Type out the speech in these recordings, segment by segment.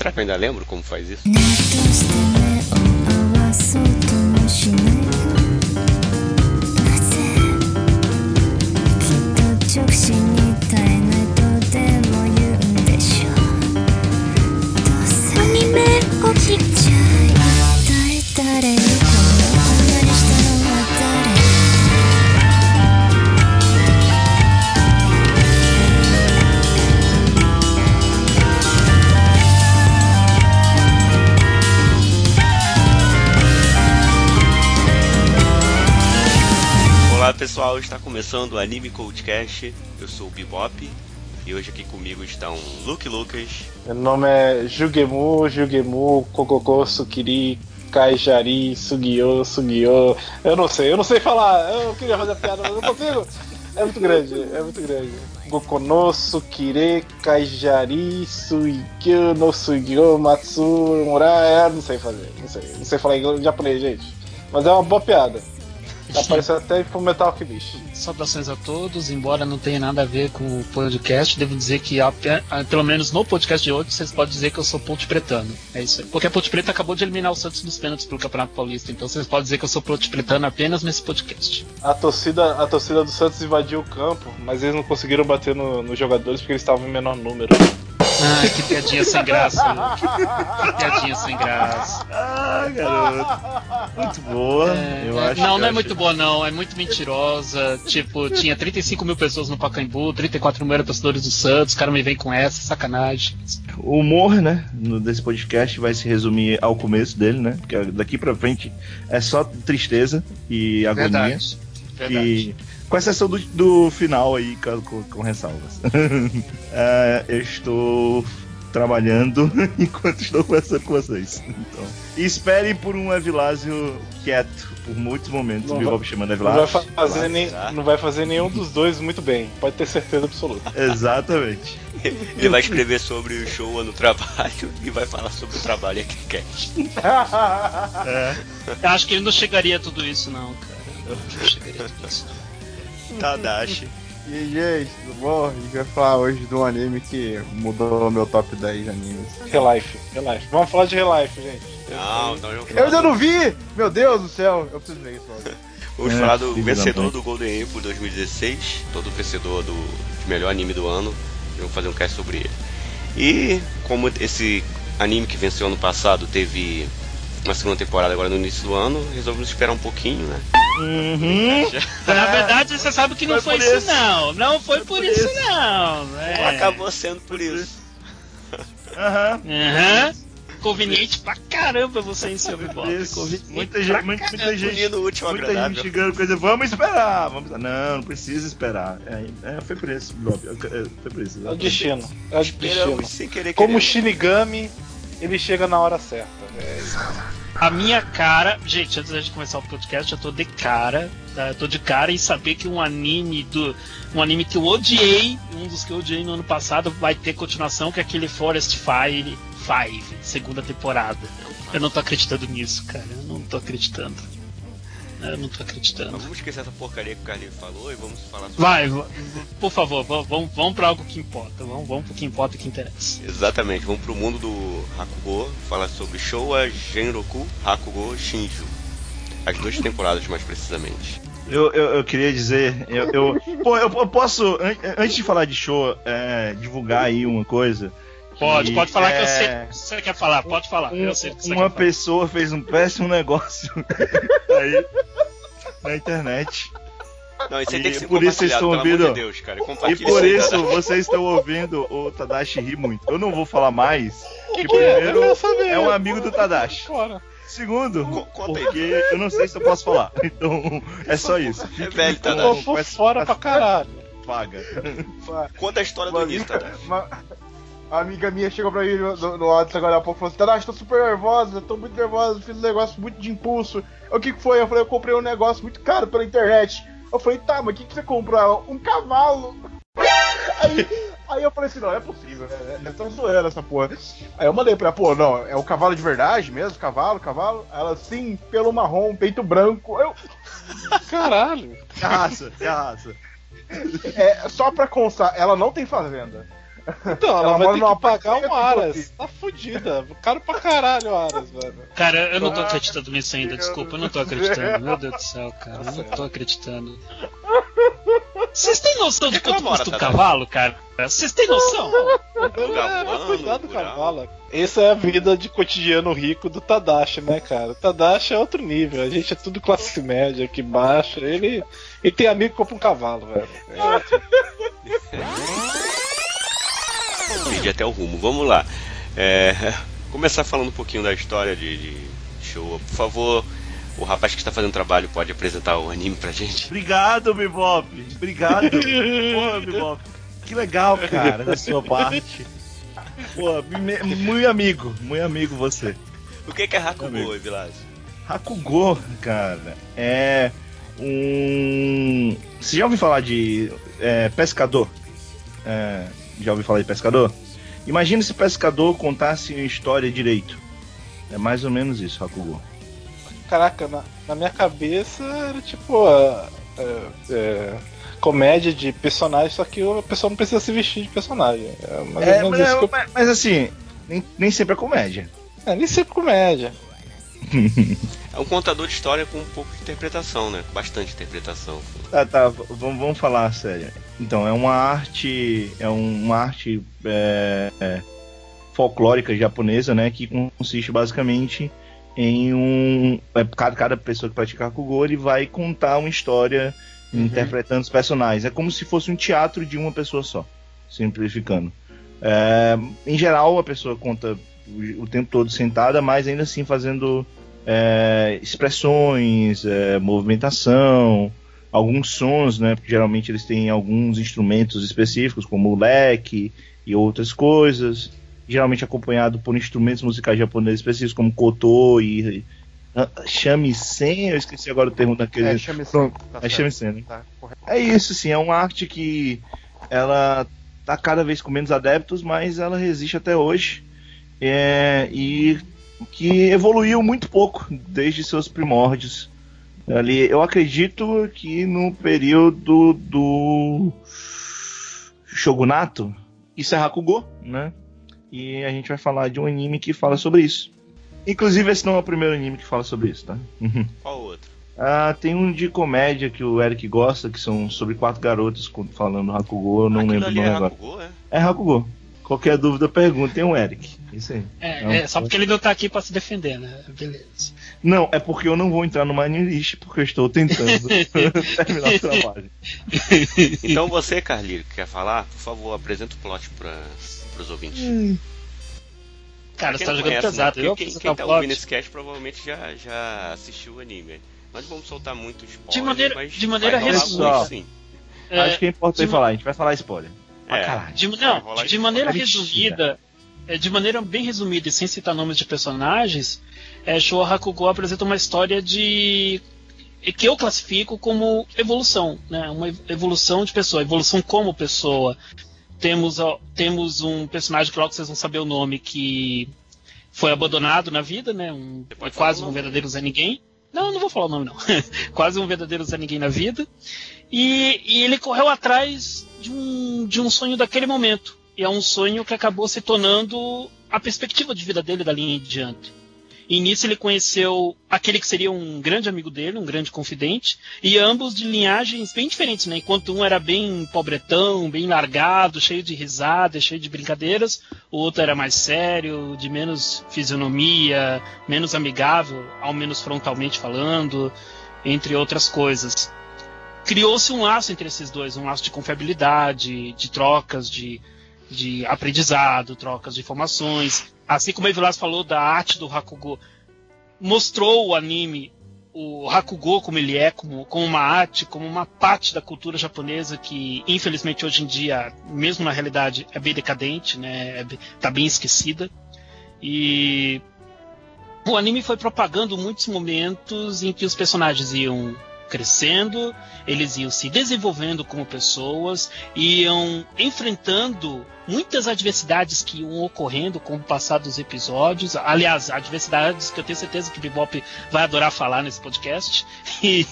Será que eu ainda lembro como faz isso? Está começando o Anime Coldcast. Eu sou o Bebop e hoje aqui comigo estão Luke Lucas, Meu nome é Jugemu, Jugemu, Kokoko, Sukiri, Kaijari, Sugio, Sugio. Eu não sei, eu não sei falar. Eu queria fazer a piada, mas não consigo. É muito grande, é muito grande. Gokono, Sukire, Kaijari, Sugio, no Matsu, Mura, não sei fazer, não sei. Não sei falar inglês, japonês, gente. Mas é uma boa piada. Tá parecendo até Full Metal Alchemist. Saudações a todos, embora não tenha nada a ver com o podcast, devo dizer que, pelo menos no podcast de hoje, vocês podem dizer que eu sou ponte pretano. É isso aí. Porque a ponte preta acabou de eliminar o Santos dos pênaltis pelo Campeonato Paulista, então vocês podem dizer que eu sou ponte pretano apenas nesse podcast. A torcida, a torcida do Santos invadiu o campo, mas eles não conseguiram bater no- nos jogadores porque eles estavam em menor número. Ah, que piadinha sem graça. Que piadinha sem graça. Ah, garoto. Muito boa. É, eu é, acho não, não é muito boa, não. É muito mentirosa. Tipo, tinha 35 mil pessoas no Pacaembu, 34 mil eram torcedores do Santos, os caras me vêm com essa, sacanagem. O humor, né, no- desse podcast vai se resumir ao começo dele, né? Porque daqui pra frente é só tristeza e agonia. Verdade. Verdade. E, com exceção do, do final aí, com, com- com ressalvas. É, eu estou trabalhando enquanto estou conversando com vocês. Então, esperem por um Evilásio quieto por muitos momentos. Não vou chamando Não vai, Evilásio. fazer nem, será? não vai fazer nenhum dos dois muito bem, pode ter certeza absoluta. Exatamente. ele vai escrever sobre o show no trabalho e vai falar sobre o trabalho aqui quer. É. Eu acho que ele não chegaria a tudo isso, não, cara. Eu acho que não chegaria a tudo isso. Tadashi. E aí, gente, tudo bom? A gente vai falar hoje de um anime que mudou meu top 10 animes. Relife, Relife. Vamos falar de Relife, gente. Não, não, eu Eu ainda não vi! Meu Deus do céu! Eu preciso ver isso logo. Vamos É, falar do vencedor do Golden Apple 2016, todo vencedor do de melhor anime do ano. Vamos fazer um cast sobre ele. E como esse anime que venceu ano passado teve uma segunda temporada agora no início do ano, resolvemos esperar um pouquinho, né? Uhum. Na verdade, você sabe que não Foi foi, isso, isso. não. Não foi por por isso, isso. não. É. Acabou sendo por isso. Aham. Aham. Conveniente pra caramba você em seu Bob. Muita gente, muita, muita gente, Unindo o último muita gente agradável. chegando coisa. Vamos esperar, vamos. Não, não precisa esperar. É, é, foi por isso, Bob. É, Foi por isso. É o destino. É o destino. Como. Shinigami, ele chega na hora certa. A minha cara, gente, antes da gente começar o podcast, eu tô de cara, tá? Eu tô de cara em saber que um anime do. Um anime que eu odiei, um dos que eu odiei no ano passado, vai ter continuação, que é aquele Forest Fire 5, segunda temporada. Eu não tô acreditando nisso, cara. Eu não tô acreditando. Eu não tô acreditando. Mas vamos esquecer essa porcaria que o Carlinhos falou e vamos falar sobre. Vai, por favor, vamos, vamos pra algo que importa. Vamos, vamos pro que importa e que interessa. Exatamente, vamos pro mundo do Hakugo, falar sobre Showa Genroku Hakugo Shinju. As duas temporadas, mais precisamente. Eu, eu, eu queria dizer, eu, eu, pô, eu, eu posso, an- antes de falar de show, é, divulgar aí uma coisa. Pode, pode falar que eu é- sei o que você quer falar. Pode falar. Um- eu sei o que você uma quer falar. pessoa fez um péssimo negócio aí na internet. Não, isso aí E tem que ser por isso vocês estão ouvindo? de Deus, cara. E por isso cara. vocês estão ouvindo o Tadashi rir muito. Eu não vou falar mais, que, que é? Primeiro saber. é um amigo do Tadashi. Bora. Segundo, Co- conta aí. porque eu não sei se eu posso falar. Então, é só isso. É velho, por fora pra caralho. Vaga. Conta a história do amiga, Tadashi. A amiga minha chegou pra mim no, no, no WhatsApp agora há pouco e falou assim: Tadashi, tô super nervosa, tô muito nervosa, fiz um negócio muito de impulso. O que que foi? Eu falei: eu comprei um negócio muito caro pela internet. Eu falei: tá, mas o que, que você comprou? Ela, Um cavalo. Aí, aí eu falei assim: não, é possível, né? É tão zoando essa porra. Aí eu mandei pra ela: pô, não, é o cavalo de verdade mesmo? Cavalo, cavalo? Ela, sim, pelo marrom, peito branco. Eu, Caralho. Que raça, que raça. É, só pra constar, ela não tem fazenda. Então, ela, Ela vai ter que pagar um Aras. Tá fudida. Caro pra caralho o Aras, velho. Cara, eu não tô acreditando nisso ainda, desculpa, eu não tô acreditando. Meu Deus do céu, cara, eu não tô acreditando. Vocês têm noção de quanto custa um cavalo, cara? Vocês têm noção? É, mas cuidado do rural. cavalo. Essa é a vida de cotidiano rico do Tadashi, né, cara? O Tadashi é outro nível. A gente é tudo classe média aqui baixa. Ele, ele tem amigo que compra um cavalo, velho. É. Perdi até o rumo. Vamos lá. É, começar falando um pouquinho da história de, de show. Por favor, o rapaz que está fazendo trabalho pode apresentar o anime pra gente. Obrigado, Bebop. Obrigado. Porra, Bebop. Que legal, cara, da sua parte. Pô, muito amigo, muito amigo você. O que que é Hakugo. Vilas? Hakugo, cara, é um. Você já ouviu falar de é, pescador? É, já ouviu falar de pescador? Imagina se pescador contasse uma história direito. É mais ou menos isso, Hakugo. Caraca, na, na minha cabeça era tipo. a- é, é, comédia de personagem, só que a pessoa não precisa se vestir de personagem. É É, mas, isso que eu... mas- mas assim, nem, nem sempre é comédia. É, nem sempre comédia. É um contador de história com um pouco de interpretação, né? Bastante interpretação. Tá, tá, vamos, vamos falar sério. Então, é uma arte. É um- uma arte é, é, folclórica japonesa, né? Que consiste basicamente em um. é, cada, cada pessoa que pratica Hakugo ele vai contar uma história interpretando os personagens. É como se fosse um teatro de uma pessoa só, simplificando. É, em geral, a pessoa conta o, o tempo todo sentada, mas ainda assim fazendo é, expressões, é, movimentação, alguns sons, né? Porque geralmente eles têm alguns instrumentos específicos, como o leque e outras coisas. Geralmente acompanhado por instrumentos musicais japoneses específicos, como koto e ah, shamisen. Eu esqueci agora o termo daquele. É, Pronto, tá é shamisen, né? Tá. É isso, sim. É uma arte que ela tá cada vez com menos adeptos, mas ela resiste até hoje. É, e que evoluiu muito pouco desde seus primórdios. Ali, eu acredito que no período do Shogunato, isso é Hakugo, né? E a gente vai falar de um anime que fala sobre isso. Inclusive, esse não é o primeiro anime que fala sobre isso, tá? Qual outro? Ah, tem um de comédia que o Eric gosta, que são sobre quatro garotas co- falando Hakugo, eu não Aquilo lembro o nome é agora. Hakugo, é? É Hakugo. Qualquer dúvida, perguntem o Eric. Isso aí. É, Não, é, só porque ele não tá aqui pra se defender, né? Beleza. Não, é porque eu não vou entrar no Mine List, porque eu estou tentando terminar o trabalho. Então você, Carlinhos, que quer falar, por favor, apresenta o plot para os ouvintes. Cara, Quem você tá jogando conhece, pesado. né? Eu Quem, quem o tá plot. ouvindo esse cast provavelmente já, já assistiu o anime. Mas vamos soltar muito spoiler. De maneira- mas de maneira resumida. sim. É, Acho que é importante de- falar, a gente vai falar spoiler. Pra É. De, não, de maneira resumida, é, de maneira bem resumida e sem citar nomes de personagens, é, Showa Hakugo apresenta uma história de que eu classifico como evolução, né? Uma evolução de pessoa, evolução como pessoa. Temos, temos um personagem que logo vocês vão saber o nome que foi abandonado na vida, né? Um, quase um verdadeiro Zé Ninguém. Não, não vou falar o nome não. quase um verdadeiro Zé Ninguém na vida. E, e ele correu atrás de um, de um sonho daquele momento. E é um sonho que acabou se tornando a perspectiva de vida dele dali em diante. E nisso ele conheceu aquele que seria um grande amigo dele, um grande confidente, e ambos de linhagens bem diferentes, né? Enquanto um era bem pobretão, bem largado, cheio de risadas, cheio de brincadeiras, o outro era mais sério, de menos fisionomia, menos amigável, ao menos frontalmente falando, entre outras coisas criou-se um laço entre esses dois, um laço de confiabilidade, de trocas de, de aprendizado, trocas de informações. Assim como a Vilas falou da arte do Hakugo, mostrou o anime, o Hakugo como ele é, como, como uma arte, como uma parte da cultura japonesa que, infelizmente, hoje em dia, mesmo na realidade, é bem decadente, né? É, tá bem esquecida. E o anime foi propagando muitos momentos em que os personagens iam crescendo, eles iam se desenvolvendo como pessoas, iam enfrentando muitas adversidades que iam ocorrendo com o passar dos episódios. Aliás, adversidades que eu tenho certeza que o Bebop vai adorar falar nesse podcast. E,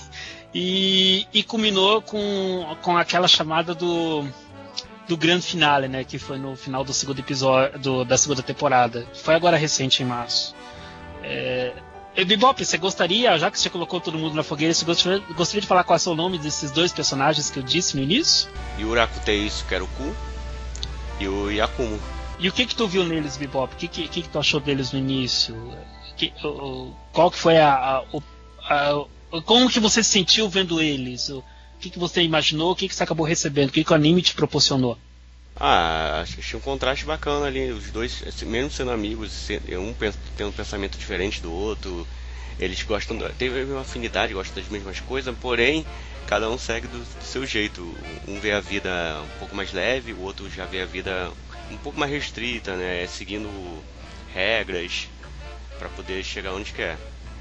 e, e culminou com, com aquela chamada do do grande finale, né? Que foi no final do segundo episódio do, da segunda temporada. Foi agora recente, em março. É, você gostaria, já que você colocou todo mundo na fogueira, você gostaria, gostaria de falar qual é o nome desses dois personagens que eu disse no início? Yuraku Teisu, que era o Ku, e o Yakumo. E o que que tu viu neles, Bebop? O que que, que, que tu achou deles no início? Que, o, qual que foi a, a, a, Como que você se sentiu vendo eles? O que, que você imaginou? O que, que você acabou recebendo? O que, que o anime te proporcionou? Ah, acho que tinha um contraste bacana ali. Os dois, assim, mesmo sendo amigos, um tendo um pensamento diferente do outro, eles gostam, teve uma afinidade, gostam das mesmas coisas, porém, cada um segue do, do seu jeito. Um vê a vida um pouco mais leve, o outro já vê a vida um pouco mais restrita, né? Seguindo regras para poder chegar onde quer.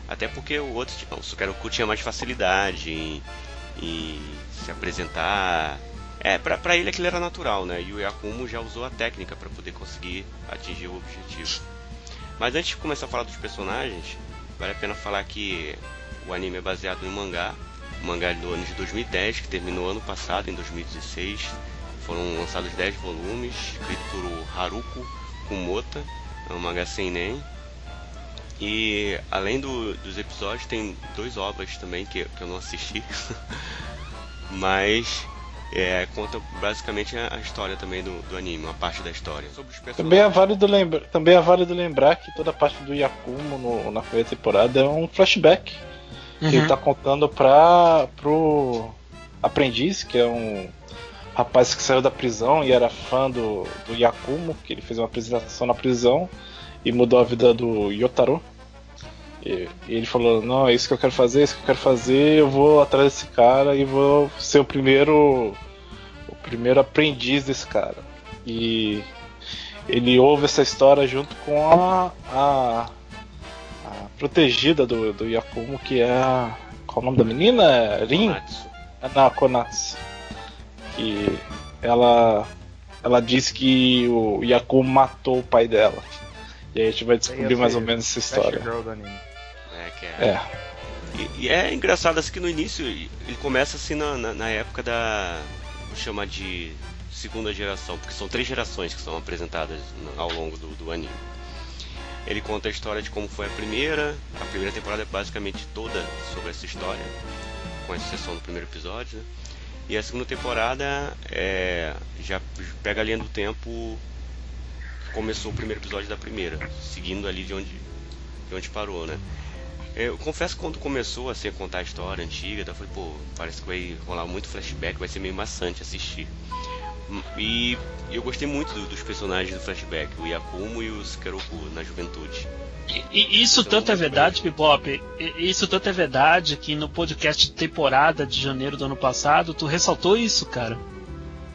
Até porque o outro, tipo, o Sukaroku tinha mais facilidade em, em se apresentar. É, pra, pra ele aquilo era natural, né? E o Yakumo já usou a técnica para poder conseguir atingir o objetivo. Mas antes de começar a falar dos personagens, vale a pena falar que o anime é baseado um mangá, um mangá do ano de 2010, que terminou ano passado, em 2016, foram lançados 10 volumes, escrito por Haruko Kumota, é um mangá sem nem. E além do, dos episódios, tem dois ovas também que, que eu não assisti. Mas é, conta basicamente a, história também do, do, anime, uma parte da história. Também é, válido lembra, também é válido lembrar que toda a parte do Yakumo no, na primeira temporada é um flashback. Uhum. Que ele tá contando pra, pro aprendiz, que é um rapaz que saiu da prisão e era fã do, do Yakumo, que ele fez uma apresentação na prisão e mudou a vida do Yotaro. E, e, ele falou: Não, é isso que eu quero fazer, é isso que eu quero fazer, eu vou atrás desse cara e vou ser o primeiro. O primeiro aprendiz desse cara. E ele ouve essa história junto com a, a, a protegida do, do Yakumo, que é a. Qual é o nome da menina? Rin? Não, Konatsu que ela ela disse que o Yaku matou o pai dela. E aí a gente vai descobrir mais ou menos essa história. É, que é. é. E, e, é engraçado assim que no início ele começa assim na, na, na época da. Vou chamar de segunda geração, porque são três gerações que são apresentadas ao longo do, do anime. Ele conta a história de como foi a primeira. A primeira temporada é basicamente toda sobre essa história, com exceção do primeiro episódio, né? E a segunda temporada é, já pega a linha do tempo que começou o primeiro episódio da primeira, seguindo ali de onde, de onde parou, né? Eu confesso que quando começou assim, a contar a história antiga, eu falei, pô, parece que vai rolar muito flashback, vai ser meio maçante assistir. E eu gostei muito do, dos personagens do flashback, o Yakumo e o Skeroku na juventude. E, isso então, tanto é verdade, Bebop, isso tanto é verdade que no podcast de temporada de janeiro do ano passado, tu ressaltou isso, cara.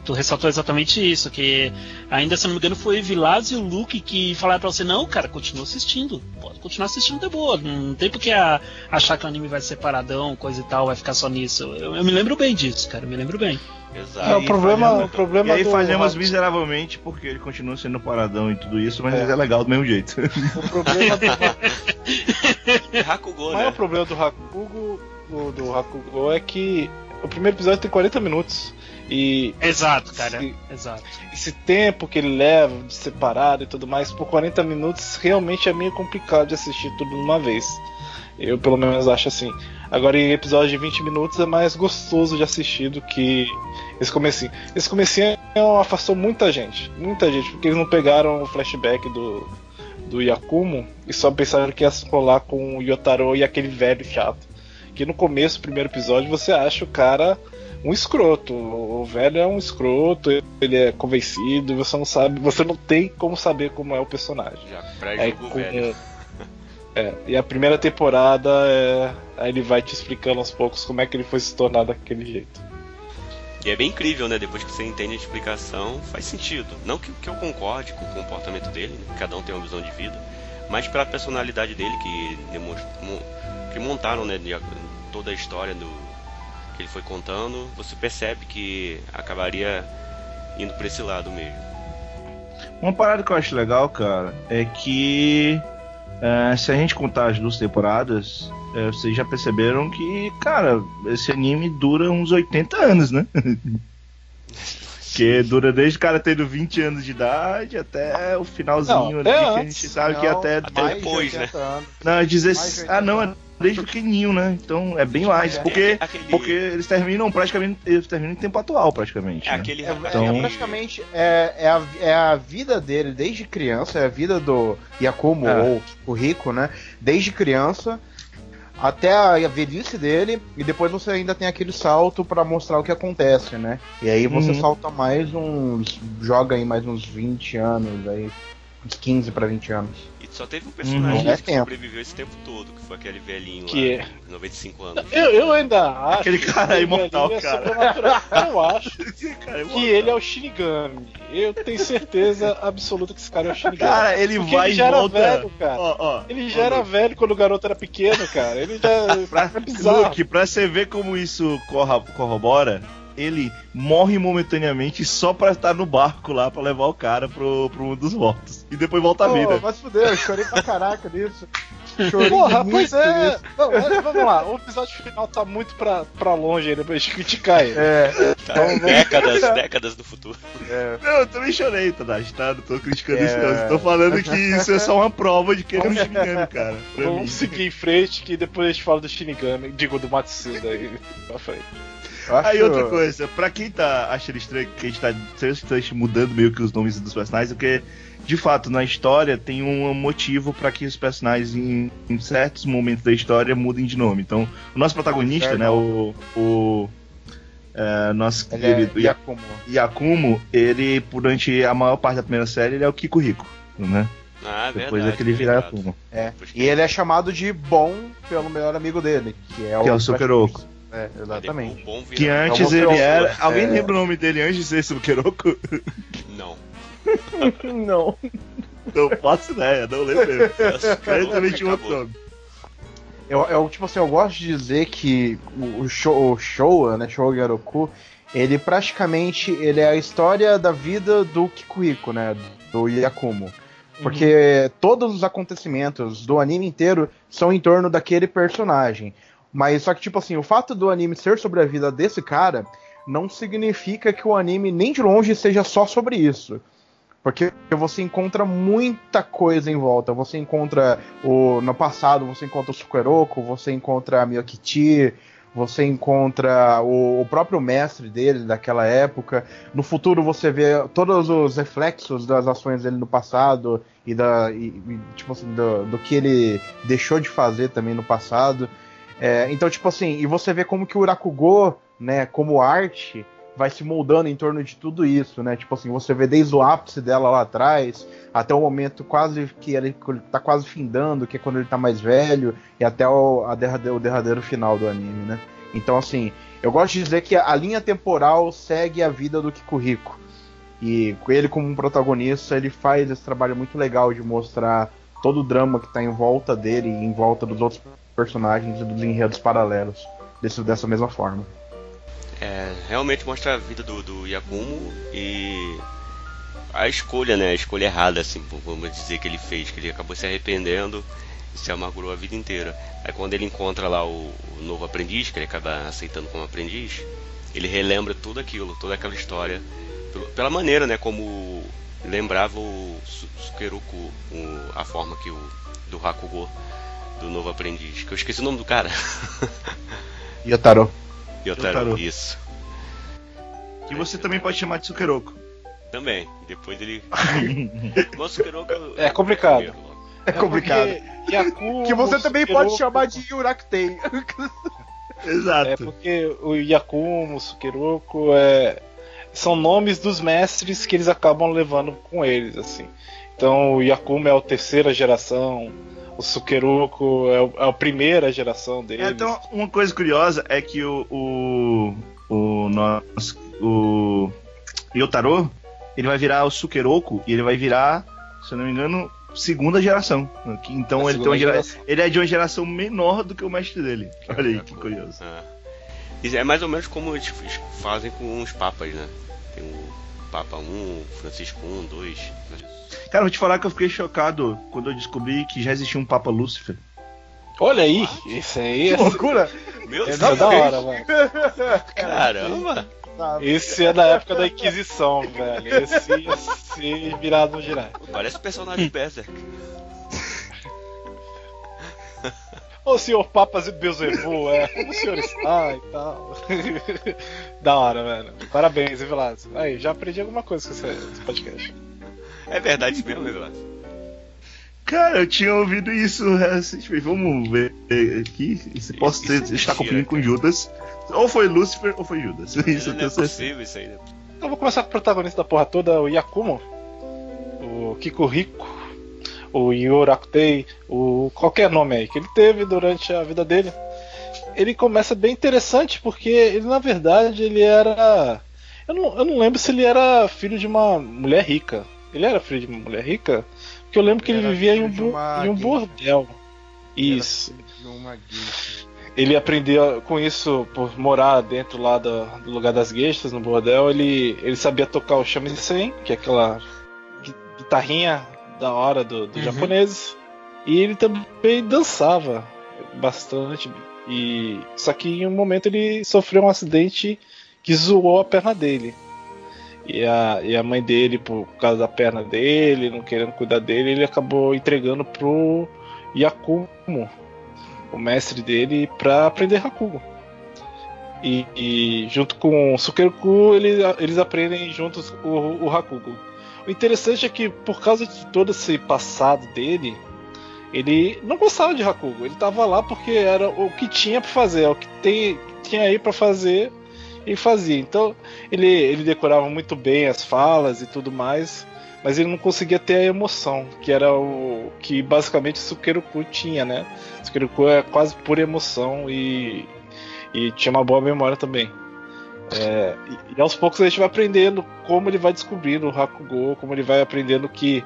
Tu ressaltou exatamente isso, que ainda, se não me engano, foi o Vilaz e o Luke que falaram pra você, não, cara, continua assistindo. Pode continuar assistindo de boa. Não tem porque a, achar que o anime vai ser separadão, coisa e tal, vai ficar só nisso. Eu, eu me lembro bem disso, cara, eu me lembro bem. Exato. É, o problema, falhamos, o problema e aí falhamos miseravelmente porque ele continua sendo paradão e tudo isso, mas é, é legal do mesmo jeito. O problema do Hakugo, né? O problema do Hakugo, do, do Hakugo é que o primeiro episódio tem 40 minutos. E exato, cara. Esse, exato. Esse tempo que ele leva de separado e tudo mais, por 40 minutos realmente é meio complicado de assistir tudo de uma vez. Eu pelo menos acho assim. Agora em episódio de 20 minutos é mais gostoso de assistir do que esse comecinho. Esse comecinho afastou muita gente. Muita gente, porque eles não pegaram o flashback do, do Yakumo e só pensaram que ia rolar com o Yotaro e aquele velho chato. Que no começo, do primeiro episódio, você acha o cara um escroto. O velho é um escroto, ele é convencido, você não sabe, você não tem como saber como é o personagem. Já pré com, velho. É, e a primeira temporada é, aí ele vai te explicando aos poucos como é que ele foi se tornar daquele jeito. E é bem incrível, né? Depois que você entende a explicação, faz sentido. Não que, que eu concorde com o comportamento dele, né? cada um tem uma visão de vida, mas pela personalidade dele que, que montaram né, toda a história do, que ele foi contando, você percebe que acabaria indo para esse lado mesmo. Uma parada que eu acho legal, cara, é que é, se a gente contar as duas temporadas, é, vocês já perceberam que, cara, esse anime dura uns 80 anos, né? Porque dura desde o cara tendo 20 anos de idade até o finalzinho Não, ali, é que a gente sabe que Não, até. Até mais depois, de 80 anos. Não, é mais 16. de Ah, não, é 80 desde pequenininho, né? Então é bem mais. É, Porque, aquele- porque eles terminam praticamente. Eles terminam em tempo atual, praticamente. É né? aquele É, Então- é que- praticamente é, é, a, é a vida dele desde criança, é a vida do Yakumo É. ou o Rico, né? Desde criança até a velhice dele e depois você ainda tem aquele salto pra mostrar o que acontece, né? E aí você Uhum. salta mais uns joga aí mais uns 20 anos aí, uns 15 pra 20 anos. E só teve um personagem Uhum. É que tempo. sobreviveu esse tempo todo, que foi aquele velhinho Que lá, de 95 anos. Eu, eu ainda acho. Aquele cara que ele imortal, é cara. Eu acho Cara, que ele é o Shinigami. Eu tenho certeza absoluta que esse cara é o Shinigami. Cara, ele Porque vai ele já e era volta. velho, cara. Ó, ó, Ele já era Luke, velho quando o garoto era pequeno, cara. Ele já. Pra, É bizarro. Luke, pra você ver como isso corra- corrobora, ele morre momentaneamente só pra estar no barco lá pra levar o cara pro, pro mundo dos mortos. E depois volta à Pô, vida. Mas fudeu, eu chorei pra caraca nisso. Chorei Porra, muito pois é. nisso. Não, mas vamos lá, o episódio final tá muito pra, pra longe ainda pra gente criticar ele. É, Tá, décadas, décadas do futuro. é. Não, eu também chorei, Tadashi, tá? Não tô criticando É. isso, não. Tô falando que isso é só uma prova de que ele é um Shinigami, cara. Pra mim. Vamos seguir em frente que depois a gente fala do Shinigami, digo, do Matsuda aí pra frente. Acho- Aí outra coisa, pra quem tá achando estranho que a gente tá sempre mudando meio que os nomes dos personagens, é porque, de fato, na história tem um motivo pra que os personagens em, em certos momentos da história mudem de nome. Então, o nosso protagonista, Certo. né, o. o é, nosso Ele é querido Yakumo. Yakumo, ele, durante a maior parte da primeira série, ele é o Kiko Rico, né? Ah, Depois verdade. é que ele vira verdade. Yakumo, É. E ele é chamado de bom pelo melhor amigo dele, que é o, que é o. É, exatamente. O bom Que antes ele era. Alguém é. lembra o nome dele antes de ser Sukeroku? Não. Não. Não faço ideia, não lembro. Ele também tinha outro nome. Eu, eu, tipo assim, eu gosto de dizer que o, show, o Showa, né, Showa Garoku, ele praticamente ele é a história da vida do Kikuhiko, né, do Yakumo. Porque todos os acontecimentos do anime inteiro são em torno daquele personagem. Mas só que, tipo assim, o fato do anime ser sobre a vida desse cara não significa que o anime nem de longe seja só sobre isso. Porque você encontra muita coisa em volta. Você encontra o. No passado você encontra o Sukeroku, você encontra a Miyokichi, você encontra o, o próprio mestre dele daquela época. No futuro você vê todos os reflexos das ações dele no passado e da. e- tipo assim, do, do que ele deixou de fazer também no passado. É, então, tipo assim, e você vê como que o Urakugo, né, como arte, vai se moldando em torno de tudo isso, né? Tipo assim, você vê desde o ápice dela lá atrás, até o momento quase que ele tá quase findando, que é quando ele tá mais velho, e até o, derradeiro, o derradeiro final do anime, né? Então, assim, eu gosto de dizer que a linha temporal segue a vida do Kikuhiko. E com ele como um protagonista, ele faz esse trabalho muito legal de mostrar todo o drama que tá em volta dele e em volta dos outros personagens e dos enredos paralelos desse, dessa mesma forma. É, realmente mostra a vida do, do Yakumo e a escolha, né? A escolha errada, assim, vamos dizer que ele fez, que ele acabou se arrependendo e se amargurou a vida inteira. Aí quando ele encontra lá o, o novo aprendiz, que ele acaba aceitando como aprendiz, ele relembra tudo aquilo, toda aquela história, pela maneira, né? Como lembrava o Su- Sukeruku, a forma que o do Hakugo, do novo aprendiz, que eu esqueci o nome do cara. Yotaro. Yotaro, Yotaro. isso. Que você também pode chamar de Sukeroku. Também. Depois ele. Mas Sukeroku É complicado. logo. É complicado. Yakumo, Que você também pode chamar de Yurakutei. Exato. É porque o Yakumo, o Sukeroku, é... são nomes dos mestres que eles acabam levando com eles, assim. Então o Yakumo é a terceira geração, o Sukeroku é, o- é a primeira geração deles. É, então, uma coisa curiosa é que o. O. O. Nosso, o Yotaro, ele vai virar o Sukeroku e ele vai virar, se eu não me engano, segunda geração. Então A ele, tem uma segunda gera- geração. ele é de uma geração menor do que o mestre dele. Olha aí que curioso. Ah. Isso é mais ou menos como eles fazem com os papas, né? Tem o Papa 1, o Francisco 1, 2. Cara, vou te falar que eu fiquei chocado quando eu descobri que já existia um Papa Lúcifer. Olha aí, isso aí é, loucura! Meu é Deus! da hora, mano. Caramba! Esse é da época da Inquisição, velho. Esse ser virado no girar. Parece o personagem Berserk. Ô senhor Papas e Beuzebu, é, como o senhor está e tal. Da hora, velho. Parabéns, hein, Vilas. Aí, já aprendi alguma coisa com esse, esse podcast. É verdade isso mesmo, Eduardo? Cara, eu tinha ouvido isso recentemente. Vamos ver aqui. Se posso ter, é estar confundindo com. Judas. Ou foi Lúcifer ou foi Judas. Isso eu não tenho é certeza. possível isso aí, né? Então vou começar com o protagonista da porra toda, o Yakumo, o Kiko Rico, o Yorakutei, o qualquer nome aí que ele teve durante a vida dele. Ele começa bem interessante porque ele na verdade ele era. Eu não, eu não lembro se ele era filho de uma mulher rica. Ele era filho de uma mulher rica? Porque eu lembro que Ele ele era vivia em um, em um bordel. Isso. De uma geisha. Ele aprendeu com isso por morar dentro lá do, do lugar das gueixas, no bordel. Ele, ele sabia tocar o shamisen, que é aquela gui- guitarrinha da hora do, dos Uhum. japoneses. E ele também dançava bastante. E só que em um momento ele sofreu um acidente que zoou a perna dele. E a, e a mãe dele, por causa da perna dele, não querendo cuidar dele, ele acabou entregando pro Yakumo, o mestre dele, pra aprender Hakugo. E, e junto com o Sukeruku, ele, eles aprendem juntos o, o Hakugo. O interessante é que, por causa de todo esse passado dele, ele não gostava de Hakugo. Ele tava lá porque era o que tinha pra fazer, é o que tem, tinha aí pra fazer e fazia. Então, ele, ele decorava muito bem as falas e tudo mais, mas ele não conseguia ter a emoção, que era o que basicamente Sukeruku tinha, né? Sukeruku é quase pura emoção e, e tinha uma boa memória também. É, e, e aos poucos a gente vai aprendendo como ele vai descobrindo o Hakugo, como ele vai aprendendo que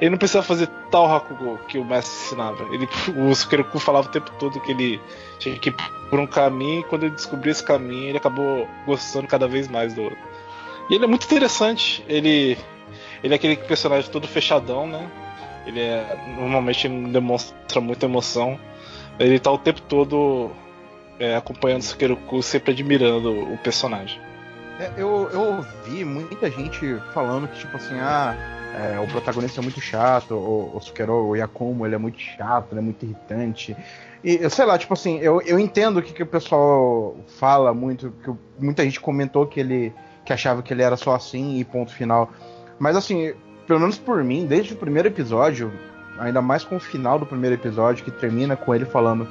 ele não precisa fazer tal Hakugo que o mestre ensinava. Ele, o Sukeruku falava o tempo todo que ele tinha que ir por um caminho, e quando ele descobriu esse caminho, ele acabou gostando cada vez mais do. E ele é muito interessante. Ele, ele é aquele personagem todo fechadão, né? Ele é, normalmente não demonstra muita emoção. Ele tá o tempo todo é, acompanhando o Sukeruku, sempre admirando o personagem. É, eu, eu ouvi muita gente falando que, tipo assim, ah, é, o protagonista é muito chato, o, o Sukero, o Yakumo, ele é muito chato, ele é muito irritante. E, eu sei lá, tipo assim, eu, eu entendo o que, que o pessoal fala muito, que muita gente comentou que ele que achava que ele era só assim e ponto final. Mas assim, pelo menos por mim, desde o primeiro episódio, ainda mais com o final do primeiro episódio, que termina com ele falando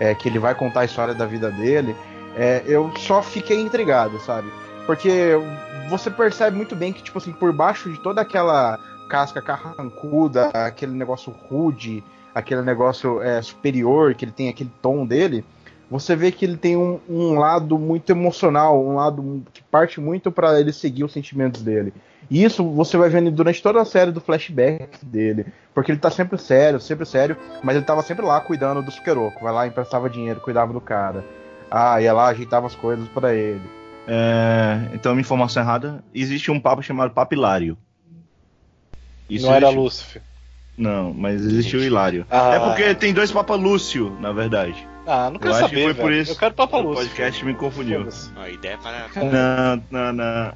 é, que ele vai contar a história da vida dele, é, eu só fiquei intrigado, sabe? Porque você percebe muito bem que, tipo assim, por baixo de toda aquela casca carrancuda, aquele negócio rude, aquele negócio é, superior, que ele tem aquele tom dele, você vê que ele tem um, um lado muito emocional, um lado que parte muito para ele seguir os sentimentos dele. E isso você vai vendo durante toda a série do flashback dele. Porque ele tá sempre sério, sempre sério, mas ele tava sempre lá cuidando do Sukeroku. Vai lá, emprestava dinheiro, cuidava do cara. Ah, ia lá, ajeitava as coisas para ele. É, então, uma informação errada. Existe um papa chamado Papilário. Isso não era existe- Lúcifer. Não, mas existe o Hilário. Ah. É porque tem dois Papa Lúcio, na verdade. Ah, não quero Eu acho que saber, foi por isso Eu quero Papa O Lúcifer. podcast me confundiu. A ideia é para. Não, não, não.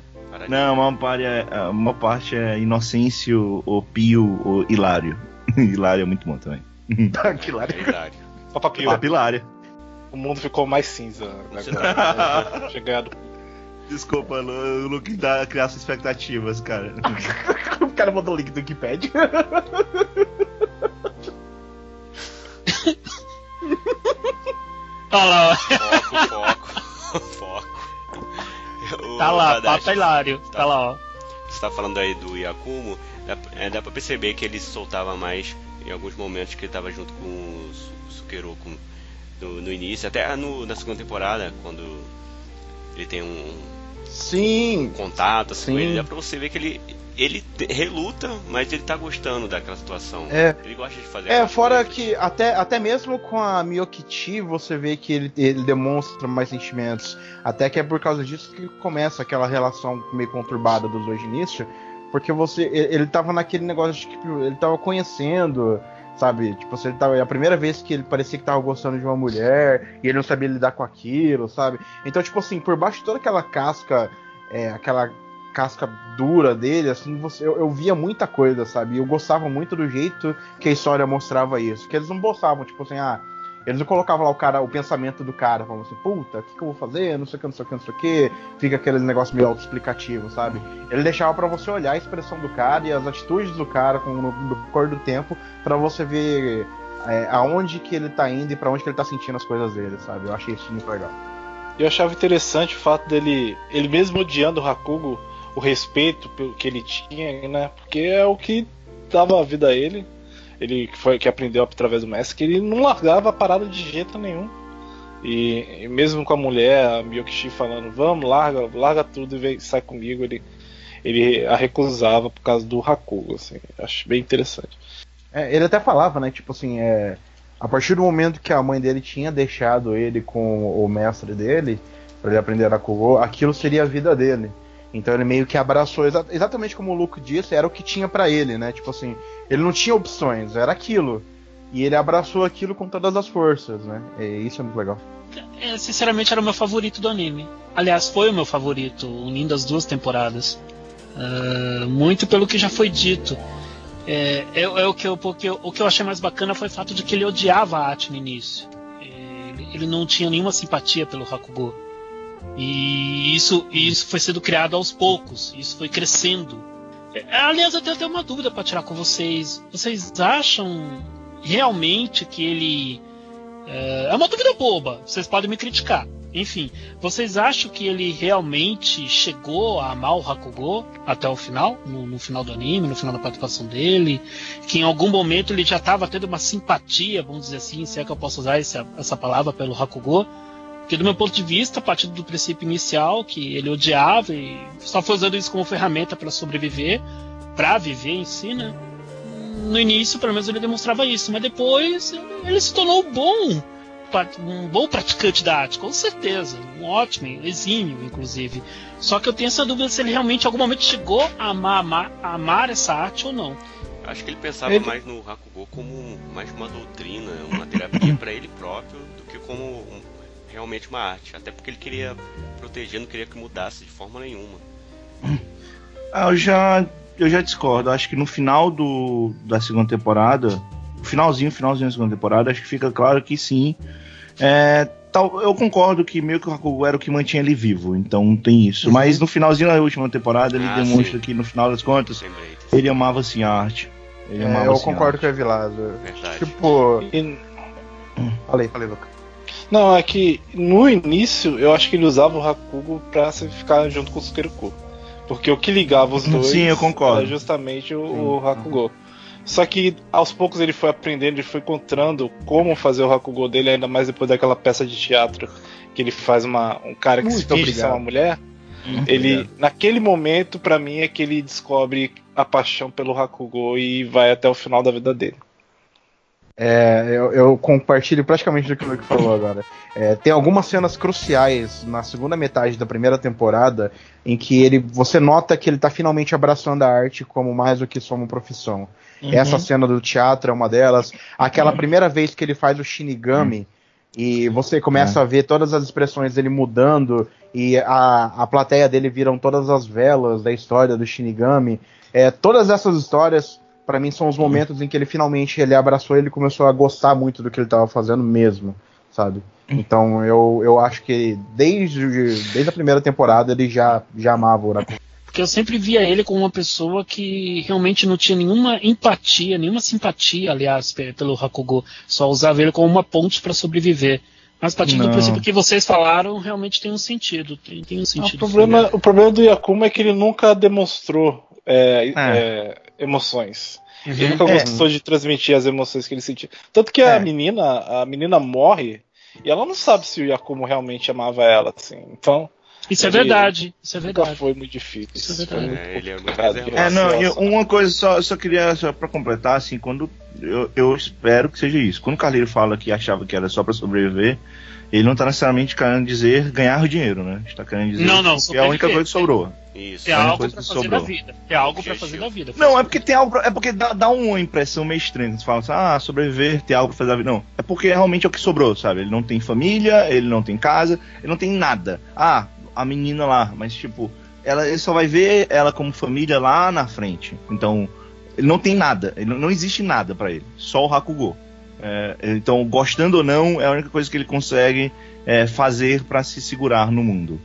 Não, uma parte é, uma parte é Inocêncio, o Pio, o Hilário. Hilário é muito bom também. que lá. É hilário. Papa Pio. Papilário. O mundo ficou mais cinza. Né? Tinha ganhado. Desculpa, o Luke dá criar suas expectativas, cara. o cara mandou o link do Wikipedia. Olha lá, ó. Foco, foco. foco. Tá lá, Tadashi, Papa Hilário. Tá lá, ó. Você tá falando aí do Yakumo, dá, é, dá pra perceber que ele se soltava mais em alguns momentos que ele tava junto com o Su- Sukeroku no, no início, até no- na segunda temporada, quando ele tem um Sim. contato assim, Sim. com ele, dá pra você ver que ele, ele reluta, mas ele tá gostando daquela situação. É. Ele gosta de fazer É, fora coisas. que até, até mesmo com a Miyokichi você vê que ele, ele demonstra mais sentimentos. Até que é por causa disso que começa aquela relação meio conturbada dos dois de início. Porque você. Ele, ele tava naquele negócio de que tipo, ele tava conhecendo, sabe? Tipo, ele tava, é a primeira vez que ele parecia que tava gostando de uma mulher e ele não sabia lidar com aquilo, sabe? Então, tipo assim, por baixo de toda aquela casca é, aquela casca dura dele, assim, você, eu, eu via muita coisa, sabe? Eu gostava muito do jeito que a história mostrava isso. Que eles não mostravam, tipo assim, ah, eles não colocavam lá o cara, o pensamento do cara, falando assim, puta, o que, que eu vou fazer? Não sei o que, não sei o que, não sei o que. Fica aquele negócio meio autoexplicativo, sabe? Ele deixava pra você olhar a expressão do cara e as atitudes do cara com no, no cor do tempo pra você ver é, aonde que ele tá indo e pra onde que ele tá sentindo as coisas dele, sabe? Eu achei isso muito legal. Eu achava interessante o fato dele, ele mesmo odiando o Hakugo, o respeito que ele tinha, né? Porque é o que dava a vida a ele. Ele foi que aprendeu através do mestre, que ele não largava a parada de jeito nenhum. E, e mesmo com a mulher, a Miyokishi falando, vamos, larga, larga tudo e vem, sai comigo, ele, ele a recusava por causa do Hakugo, assim. Acho bem interessante. É, ele até falava, né? Tipo assim, é, a partir do momento que a mãe dele tinha deixado ele com o mestre dele, para ele aprender a Kugo, aquilo seria a vida dele. Então ele meio que abraçou, exa exatamente como o Luke disse, era o que tinha para ele, né? Tipo assim, ele não tinha opções, era aquilo. E ele abraçou aquilo com todas as forças, né? E isso é muito legal. É, sinceramente era o meu favorito do anime. Aliás, foi o meu favorito, unindo as duas temporadas. Uh, muito pelo que já foi dito. É, é, é o, que eu, porque o que eu achei mais bacana foi o fato de que ele odiava a arte no início. Ele, ele não tinha nenhuma simpatia pelo Hakugo. E isso, isso foi sendo criado aos poucos, isso foi crescendo. É, aliás, eu tenho até uma dúvida para tirar com vocês. Vocês acham realmente que ele. É, é uma dúvida boba, vocês podem me criticar. Enfim, vocês acham que ele realmente chegou a amar o Hakugo até o final? No, no final do anime, no final da participação dele? Que em algum momento ele já estava tendo uma simpatia, vamos dizer assim, se é que eu posso usar essa, essa palavra pelo Hakugo? Porque do meu ponto de vista, a partir do princípio inicial, que ele odiava e só foi usando isso como ferramenta para sobreviver, para viver em si, né? No início, pelo menos, ele demonstrava isso, mas depois ele se tornou bom um bom praticante da arte, com certeza. Um ótimo, exímio, inclusive. Só que eu tenho essa dúvida se ele realmente em algum momento chegou a amar, amar, a amar essa arte ou não. Acho que ele pensava ele... mais no Hakugo como mais uma doutrina, uma terapia para ele próprio, do que como um, realmente uma arte. Até porque ele queria proteger, não queria que mudasse de forma nenhuma. Ah, eu já, eu já discordo. Acho que no final do, da segunda temporada, finalzinho, finalzinho da segunda temporada, acho que fica claro que sim. É, tal, eu concordo que meio que o Hakugo era o que mantinha ele vivo, então tem isso. Uhum. Mas no finalzinho da última temporada, ele ah, demonstra sim. que no final das contas, ele amava assim a arte. Ele é, amava, eu assim, concordo com o Evilado. Tipo. E... Falei, falei, Luca. Não, é que no início eu acho que ele usava o Hakugo pra ficar junto com o Sukeruku. Porque o que ligava os dois Sim, eu concordo. era justamente o, o Hakugo. Só que aos poucos ele foi aprendendo, ele foi encontrando como fazer o Hakugo dele, ainda mais depois daquela peça de teatro que ele faz uma, um cara que Muito se finge ser uma mulher. Muito ele, obrigado. naquele momento, para mim, é que ele descobre a paixão pelo Hakugo e vai até o final da vida dele. É, eu, eu, compartilho praticamente do que o Luke falou agora. É, tem algumas cenas cruciais na segunda metade da primeira temporada em que ele, você nota que ele está finalmente abraçando a arte como mais do que só uma profissão. Uhum. Essa cena do teatro é uma delas. Aquela primeira vez que ele faz o Shinigami. Uhum. E você começa é. a ver todas as expressões dele mudando, e a, a plateia dele viram todas as velas da história do Shinigami. É, todas essas histórias para mim são os momentos em que ele finalmente ele abraçou e ele começou a gostar muito do que ele estava fazendo mesmo, sabe? Então eu, eu acho que desde, desde a primeira temporada ele já, já amava o Oracle. Porque eu sempre via ele como uma pessoa que realmente não tinha nenhuma empatia, nenhuma simpatia, aliás, pelo Hakugo. Só usava ele como uma ponte para sobreviver. Mas partindo do princípio que vocês falaram, realmente tem um sentido. Tem, tem um sentido. o, problema, o problema do Yakuma é que ele nunca demonstrou é, é. Emoções. Uhum. Ele nunca é. gostou de transmitir as emoções que ele sentia. Tanto que a é. menina, a menina morre e ela não sabe se o Yakumo realmente amava ela, assim. Então. Isso é verdade. Isso é verdade. foi muito difícil. Isso é verdade. É, ele é muito é, não, eu, uma coisa só, só queria só para completar assim, quando eu, eu espero que seja isso. Quando o Carleiro fala que achava que era só para sobreviver, ele não está necessariamente querendo dizer ganhar dinheiro, né? Está querendo dizer não, não, que é a única coisa que sobrou. Isso. É algo pra fazer sobrou. da vida. É algo para fazer da vida. Não, é porque tem algo. Pra, é porque dá, dá uma impressão meio estranha. Você fala assim, ah, sobreviver, ter algo pra fazer da vida. Não. É porque realmente é o que sobrou, sabe? Ele não tem família, ele não tem casa, ele não tem nada. Ah, a menina lá, mas tipo, ela, ele só vai ver ela como família lá na frente. Então, ele não tem nada, ele, não existe nada pra ele, só o Hakugou. É, então, gostando ou não, é a única coisa que ele consegue é, fazer pra se segurar no mundo.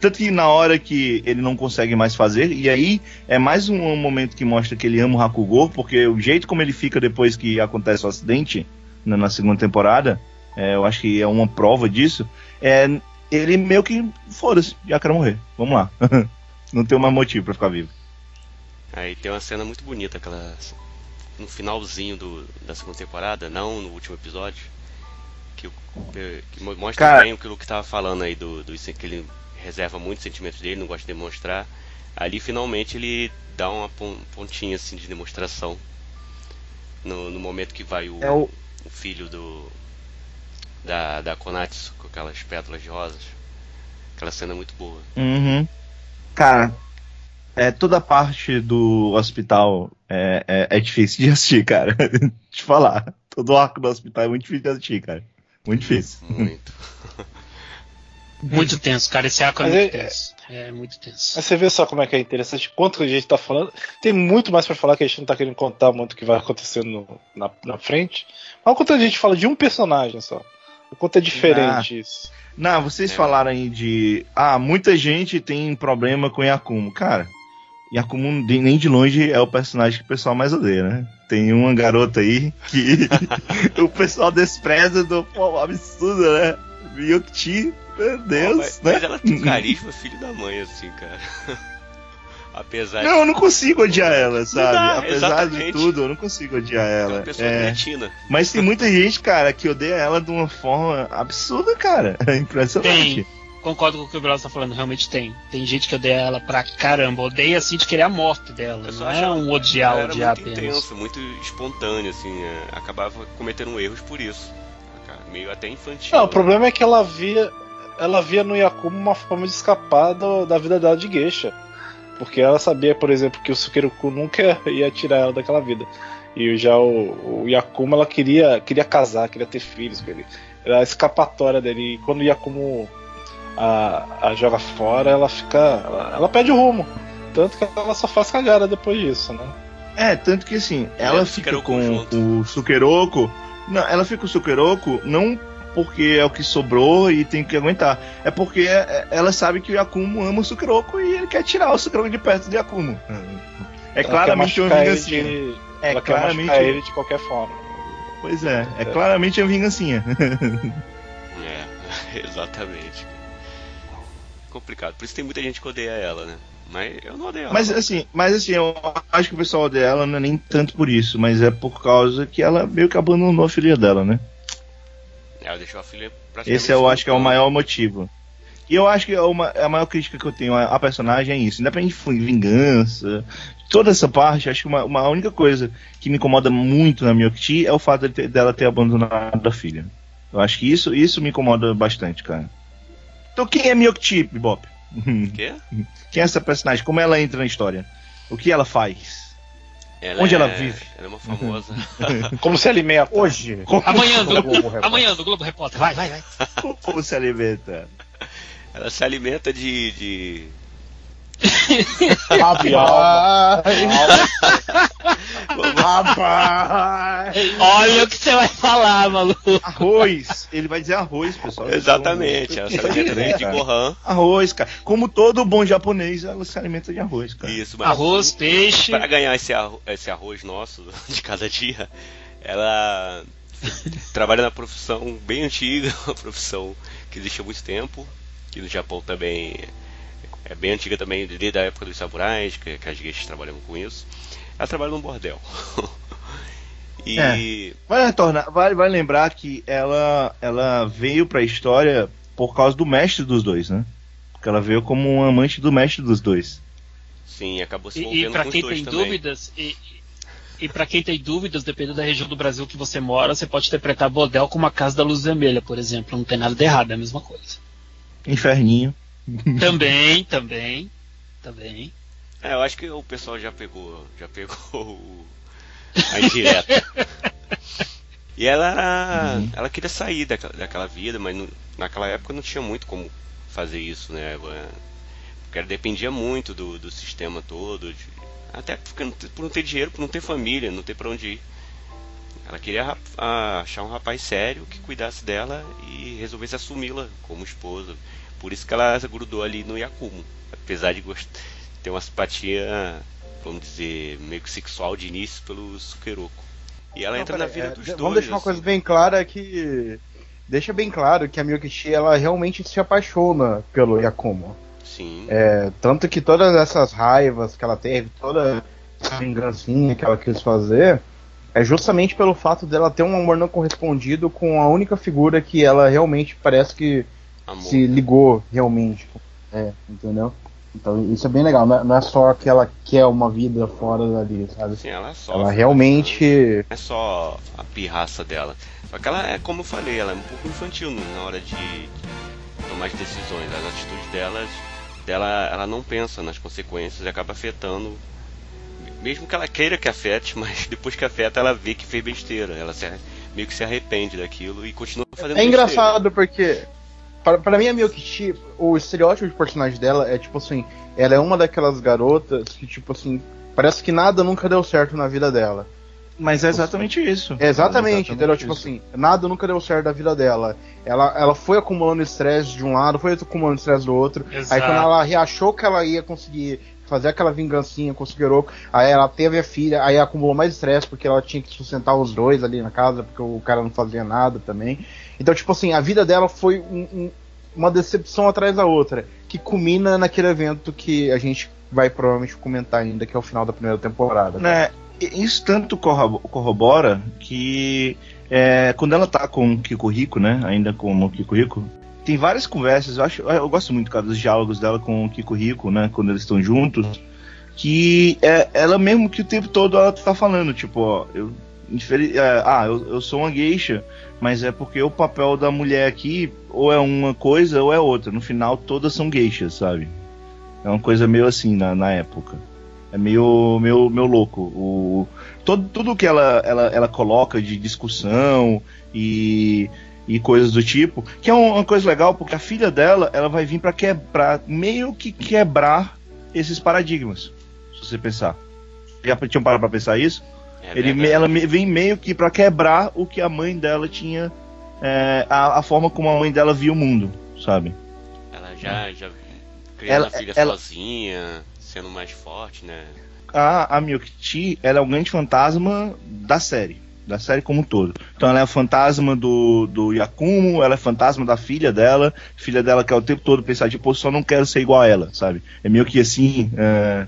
Tanto que na hora que ele não consegue mais fazer, e aí é mais um momento que mostra que ele ama o Hakugou, porque o jeito como ele fica depois que acontece o acidente, na, na segunda temporada, é, eu acho que é uma prova disso, é ele meio que, foda-se, já quero morrer, vamos lá. não tem mais motivo pra ficar vivo. Aí tem uma cena muito bonita, aquela. No finalzinho do, da segunda temporada, não no último episódio. Que, que mo- mostra Cara- bem o que o Luke tava falando aí do, do isso que ele reserva muitos sentimentos dele, não gosta de demonstrar. Ali finalmente ele dá uma pon- pontinha assim de demonstração. No, no momento que vai o, É o- o filho do. Da, da Konatsu com aquelas pétalas de rosas. Aquela cena é muito boa. Uhum. Cara, é, toda a parte do hospital é, é, é difícil de assistir, cara. Te falar. Todo o arco do hospital é muito difícil de assistir, cara. Muito difícil. Muito. Muito tenso, cara. Esse arco é Mas muito é- tenso. É muito tenso. Mas você vê só como é que é interessante, quanto que a gente tá falando. Tem muito mais pra falar que a gente não tá querendo contar muito o que vai acontecendo no- na, na frente. Mas quanto a gente fala de um personagem só. O quanto é diferente isso. Não, vocês É. falaram aí de. Ah, muita gente tem problema com Yakumo. Cara, Yakumo de- nem de longe é o personagem que o pessoal mais odeia, né? Tem uma garota aí que o pessoal despreza do pô, absurdo, né? Ryukti, meu Deus, mas, né? mas ela tem um carisma filho da mãe, assim, cara. Apesar Não, eu não consigo odiar ela, sabe? dá, Apesar exatamente. de tudo, eu não consigo odiar de ela. uma pessoa É, cretina. mas tem muita gente, cara, que odeia ela de uma forma absurda, cara. É impressionante. Concordo com o que o Bros tá falando, realmente tem. Tem gente que odeia ela pra caramba. Odeia assim de querer a morte dela. Eu Não é um odiar, ela era odiar muito apenas. intenso, muito espontâneo, assim, é, acabava cometendo erros por isso. Meio até infantil. Não, o né? problema é que ela via. Ela via no Yakumo uma forma de escapar do- da vida dela de geisha. Porque ela sabia, por exemplo, que o Sukeruku nunca ia tirar ela daquela vida. E já o, o Yakumo ela queria, queria casar, queria ter filhos com ele. Era a escapatória dele. E quando o Yakumo a, a joga fora, ela fica. Ela, ela perde o rumo. Tanto que ela só faz cagada depois disso, né? É, tanto que assim, ela É, fica com junto. o Sukeroku. Não, ela fica com o Sukeroku não porque é o que sobrou e tem que aguentar. É porque é- ela sabe que o Yakumo ama o Sukeroku e ele quer tirar o Sukeroku de perto do Yakumo. É Ela claramente quer uma vingancinha. de- É ela quer claramente. machucar ele de qualquer forma. Pois é, é claramente uma vingancinha. É, exatamente. Complicado. Por isso tem muita gente que odeia ela, né? Mas eu não odeio ela. Mas assim, mas assim, eu acho que o pessoal dela não é nem tanto por isso, mas é por causa que ela meio que abandonou a filha dela, né? Ela deixou a filha praticamente Esse eu acho que é o maior motivo. E eu acho que é uma, a maior crítica que eu tenho à personagem é isso. Independente de vingança, toda essa parte, acho que uma, uma única coisa que me incomoda muito na Miyokti é o fato de ter- dela ter abandonado a filha. Eu acho que isso, isso me incomoda bastante, cara. Então quem é Miyokti, Bebop? Quê? Quem é essa personagem? Como ela entra na história? O que ela faz? Ela Onde é- ela vive? Ela é uma famosa. Como se alimenta. Hoje. Amanhã, No do, Globo Repórter. amanhã, do Globo Repórter. Vai, vai, vai. Como se alimenta? ela se alimenta de. de... Rapaz! Olha o que você vai falar, maluco. Arroz! Ele vai dizer arroz, pessoal. Exatamente, ela se alimenta de, de Gohan. Arroz, cara. Como todo bom japonês, ela se alimenta de arroz, cara. Isso, mas Arroz, peixe. Para ganhar esse arroz, esse arroz nosso de cada dia, ela trabalha na profissão bem antiga, uma profissão que existe há muito tempo, que no Japão também é bem antiga também, desde a época dos samurais, que, que as geishas trabalhavam com isso. Ela trabalha num bordel. e É. Vai retornar, vai, vai lembrar que ela, ela veio pra história por causa do mestre dos dois, né? Porque ela veio como um amante do mestre dos dois. sim, acabou se E, envolvendo e para com os quem dois tem também. dúvidas, e, e para quem tem dúvidas, dependendo da região do Brasil que você mora, você pode interpretar bordel como a casa da luz vermelha, por exemplo. Não tem nada de errado, é a mesma coisa. Inferninho. também, também, também. É, eu acho que o pessoal já pegou, já pegou o- a indireta. e ela era, ela queria sair daquela, daquela vida, mas não- naquela época não tinha muito como fazer isso, né? Porque ela dependia muito do, do sistema todo, de- até porque por não ter dinheiro, por não ter família, não ter pra onde ir. Ela queria ah, achar um rapaz sério que cuidasse dela e resolvesse assumi-la como esposa. Por isso que ela grudou ali no Yakumo. Apesar de ter uma simpatia, vamos dizer, meio que sexual de início pelo Sukeroku. E ela Não, entra na vida é, dos dois. Vamos deixar uma assim. coisa bem clara que. Deixa bem claro que a Miyokishi ela realmente se apaixona pelo Yakumo. Sim. É, tanto que todas essas raivas que ela teve, toda essa vingancinha que ela quis fazer, é justamente pelo fato dela ter um amor não correspondido com a única figura que ela realmente parece que amor. se ligou realmente. É, entendeu? Então isso é bem legal, não é, não é só que ela quer uma vida fora dali, sabe? Sim, ela sofre. Ela bastante. realmente. Não é só a pirraça dela. Só que ela é, como eu falei, ela é um pouco infantil na hora de tomar as decisões. As atitudes delas, dela, ela não pensa nas consequências e acaba afetando. Mesmo que ela queira que afete, mas depois que afeta, ela vê que fez besteira. Ela se, meio que se arrepende daquilo e continua fazendo É besteira. engraçado porque, para, mim, a Miyokichi, o estereótipo de personagem dela é tipo assim: ela é uma daquelas garotas que, tipo assim, parece que nada nunca deu certo na vida dela. Mas é exatamente isso. É exatamente, É entendeu? Tipo isso. assim, nada nunca deu certo da vida dela. Ela, ela foi acumulando estresse de um lado, foi acumulando estresse do outro. Aí Exato. quando ela reachou que ela ia conseguir fazer aquela vingancinha com o Sugeroku, aí ela teve a filha, aí acumulou mais estresse porque ela tinha que sustentar os dois ali na casa, porque o cara não fazia nada também. Então, tipo assim, a vida dela foi um- um- uma decepção atrás da outra, que culmina naquele evento que a gente vai provavelmente comentar ainda, que é o final da primeira temporada. Né, isso tanto corro- corrobora que é, quando ela tá com o Kiko Rico, né? Ainda com o Kiko Rico, tem várias conversas. Eu, acho, eu gosto muito, cara, dos diálogos dela com o Kiko Rico, né? Quando eles estão juntos. Que é ela mesmo que o tempo todo ela tá falando, tipo, ó, eu. infeli- é, ah, eu, eu sou uma geisha, mas é porque o papel da mulher aqui ou é uma coisa ou é outra. No final, todas são geishas, sabe? É uma coisa meio assim na, na época. É meio, meio, meio louco. O, todo, tudo que ela, ela, ela coloca de discussão e, e coisas do tipo, que é uma coisa legal, porque a filha dela ela vai vir para quebrar, meio que quebrar esses paradigmas, se você pensar. Já tinham parado pra pensar isso? É Ele, ela vem meio que para quebrar o que a mãe dela tinha, é, a, a forma como a mãe dela via o mundo, sabe? Ela já, já criando Ela- a filha ela- sozinha, sendo mais forte, né? a, a Miyuki ela é o grande fantasma da série. Da série como um todo. Então ela é o fantasma do, do Yakumo, ela é fantasma da filha dela, filha dela quer o tempo todo pensar, tipo, eu só não quero ser igual a ela, sabe? É meio que assim. é,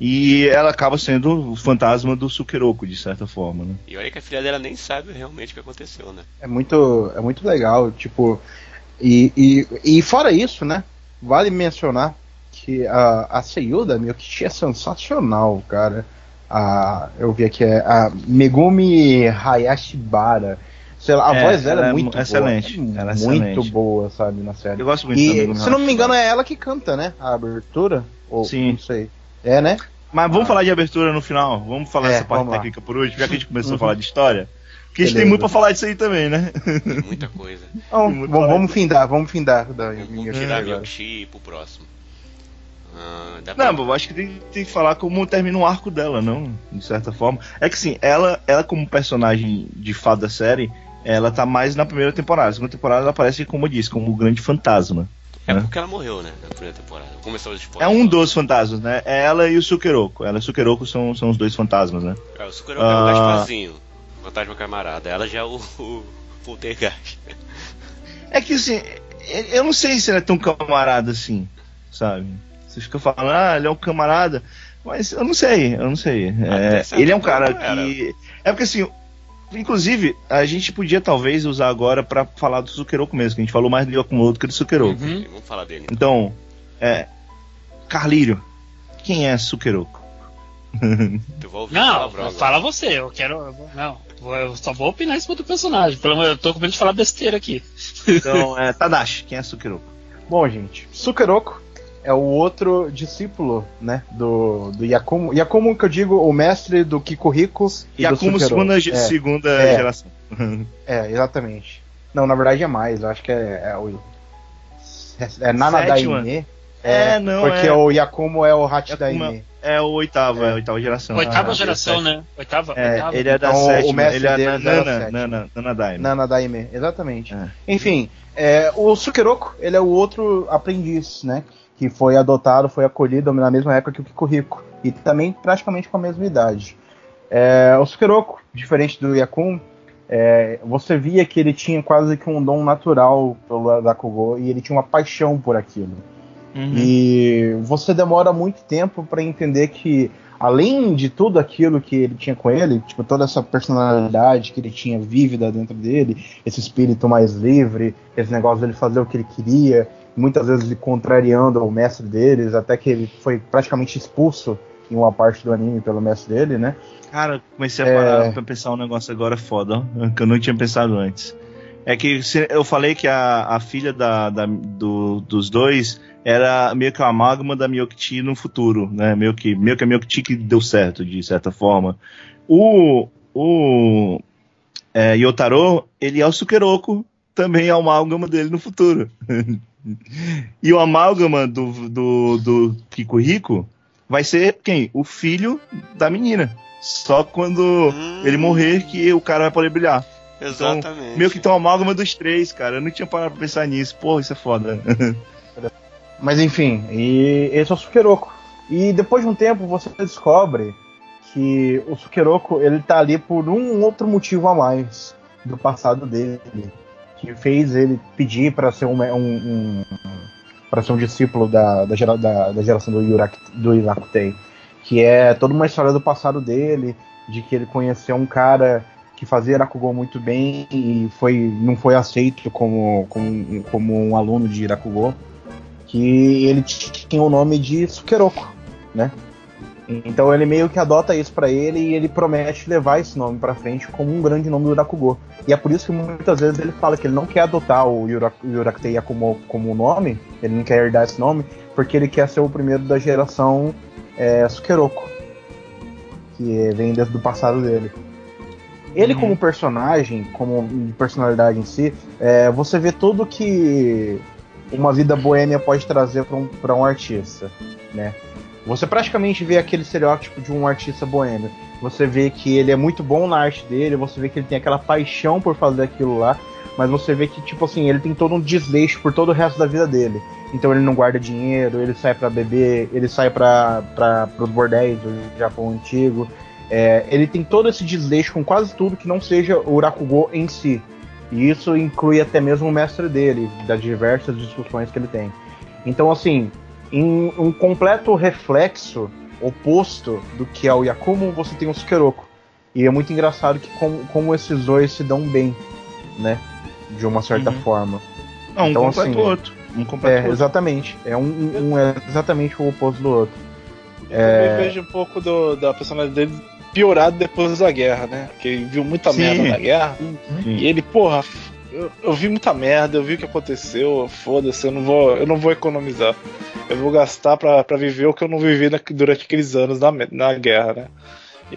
E ela acaba sendo o fantasma do Sukeroku, de certa forma, né? E olha que a filha dela nem sabe realmente o que aconteceu, né? É muito, é muito legal, tipo. E, e, e fora isso, né? Vale mencionar que a, a Seiyu da Miyokichi é sensacional, cara. A, eu vi aqui, é a Megumi Hayashibara. Sei lá, a É, voz dela ela é é muito excelente, boa. ela é muito excelente. boa, sabe, na série. Eu gosto muito da E, Megumi se não me engano, é ela que canta, né? A abertura? Ou, Sim. Não sei. É, né? Mas vamos Ah. falar de abertura no final? Vamos falar É, dessa parte lá. técnica por último, já que a gente começou Uhum. a falar de história? Porque a gente tem muito pra falar disso aí também, né? Tem muita coisa. Então, vamos, vamos findar, vamos findar da Vamos e ir pro próximo. Ah, dá pra- Não, mas eu acho que tem, tem que falar como termina o arco dela, não? De certa forma. É que sim, ela, ela como personagem de fato da série, ela tá mais na primeira temporada. Na segunda temporada ela aparece, como eu disse, como o grande fantasma. É né? porque ela morreu, né? Na primeira temporada. Começou os É um dos fantasmas, né? É ela e o Sukeroku. Ela e o Sukeroku são, são os dois fantasmas, né? É, o Sukeroku é o Ah. Gasparzinho. Fantasma camarada. Ela já é o, o Poltergeist. É que assim, eu não sei se ele é tão camarada assim, sabe? Você fica falando, ah, ele é um camarada. Mas eu não sei, eu não sei. É, ele é um cara que. É porque assim, inclusive, a gente podia talvez usar agora pra falar do Sukeroku mesmo, que a gente falou mais do Yokumuto que do Sukeroku. Uhum. Vamos falar dele. Então, é. Carlírio, quem é Sukeroku? Tu vai ouvir Não, fala você, eu quero. Não, eu só vou opinar em cima do personagem. Pelo amor, eu tô com medo de falar besteira aqui. Então, é Tadashi, quem é Sukeroku? Bom, gente, Sukeroku é o outro discípulo, né, do, do Yakumo. Yakumo que eu digo, o mestre do Kikuhiko e do Yakumo, Sukeroku. segunda, é, segunda É. geração. é, exatamente. Não, na verdade é mais, eu acho que é, é o... É, é Nana Sétima. Daime. É, não, Porque é. o Yakumo é o Hachidaime. É o oitavo, é, a oitava geração. Oitava Ah, geração, é, né? Oitava, É, oitava. ele é da Então, o sétima, mestre ele é da deles era Nana. Nana, Nana Daime. Nana Daime, exatamente. É. Enfim, é, o Sukeroko, ele é o outro aprendiz, né? Que foi adotado, foi acolhido na mesma época que o Kikuhiko. E também praticamente com a mesma idade. É, o Sukeroko, diferente do Yakun, é, você via que ele tinha quase que um dom natural pelo Rakugo e ele tinha uma paixão por aquilo. Uhum. E você demora muito tempo pra entender que, além de tudo aquilo que ele tinha com ele, tipo, toda essa personalidade que ele tinha vívida dentro dele, esse espírito mais livre, esse negócio dele fazer o que ele queria, muitas vezes ele contrariando o mestre deles, até que ele foi praticamente expulso em uma parte do anime pelo mestre dele, né? Cara, comecei a É. parar pra pensar um negócio agora foda, ó, que eu não tinha pensado antes. É que eu falei que a, a filha da, da- do- dos dois era meio que a amálgama da Miyokiti no futuro, né? Meio que, meio que a Miyokiti que deu certo, de certa forma. O, o é, Yotaro, ele é o Sukeroko, também é a amálgama dele no futuro. e o amálgama do, do, do Kikuhiko vai ser quem? O filho da menina. Só quando Hum, ele morrer que o cara vai poder brilhar. Exatamente. Meio que tem uma amálgama dos três, cara. Eu não tinha parado pra pensar nisso. Porra, isso é foda. Mas enfim, e esse é o Sukeroko. E depois de um tempo você descobre que o Sukeroko ele tá ali por um outro motivo a mais do passado dele, que fez ele pedir para ser um, um, um para ser um discípulo da, da, gera, da, da geração do, Yurak, do Irakutei, que é toda uma história do passado dele, de que ele conheceu um cara que fazia Irakugou muito bem e foi, não foi aceito como, como, como um aluno de Irakugou que ele tinha o nome de Sukeroko, né? Então ele meio que adota isso pra ele e ele promete levar esse nome pra frente como um grande nome do Rakugo. E é por isso que muitas vezes ele fala que ele não quer adotar o Yurak Yurakutei Yakumo como nome, ele não quer herdar esse nome, porque ele quer ser o primeiro da geração é, Sukeroko, que vem desde o passado dele. Ele Uhum. como personagem, como personalidade em si, é, você vê tudo que uma vida boêmia pode trazer para um, pra um artista, né? Você praticamente vê aquele estereótipo de um artista boêmio. Você vê que ele é muito bom na arte dele, você vê que ele tem aquela paixão por fazer aquilo lá, mas você vê que, tipo assim, ele tem todo um desleixo por todo o resto da vida dele. Então ele não guarda dinheiro, ele sai para beber, ele sai para os bordéis do Japão antigo. É, ele tem todo esse desleixo com quase tudo que não seja o Rakugo em si. E isso inclui até mesmo o mestre dele, das diversas discussões que ele tem. Então, assim, em um completo reflexo oposto do que é o Yakumo, você tem o Sukeroko. E é muito engraçado que como, como esses dois se dão bem, né? De uma certa Uhum. forma. Não, um Então, completa assim, o outro. Um completa É, o outro. exatamente. É um, um é exatamente o oposto do outro. Eu É. vejo um pouco do- da personalidade dele piorado depois da guerra, né? Porque ele viu muita Sim. merda na guerra. Sim. E ele, porra, eu, eu vi muita merda, eu vi o que aconteceu, foda-se, eu não vou, eu não vou economizar. Eu vou gastar pra, pra viver o que eu não vivi na- durante aqueles anos na, na guerra, né?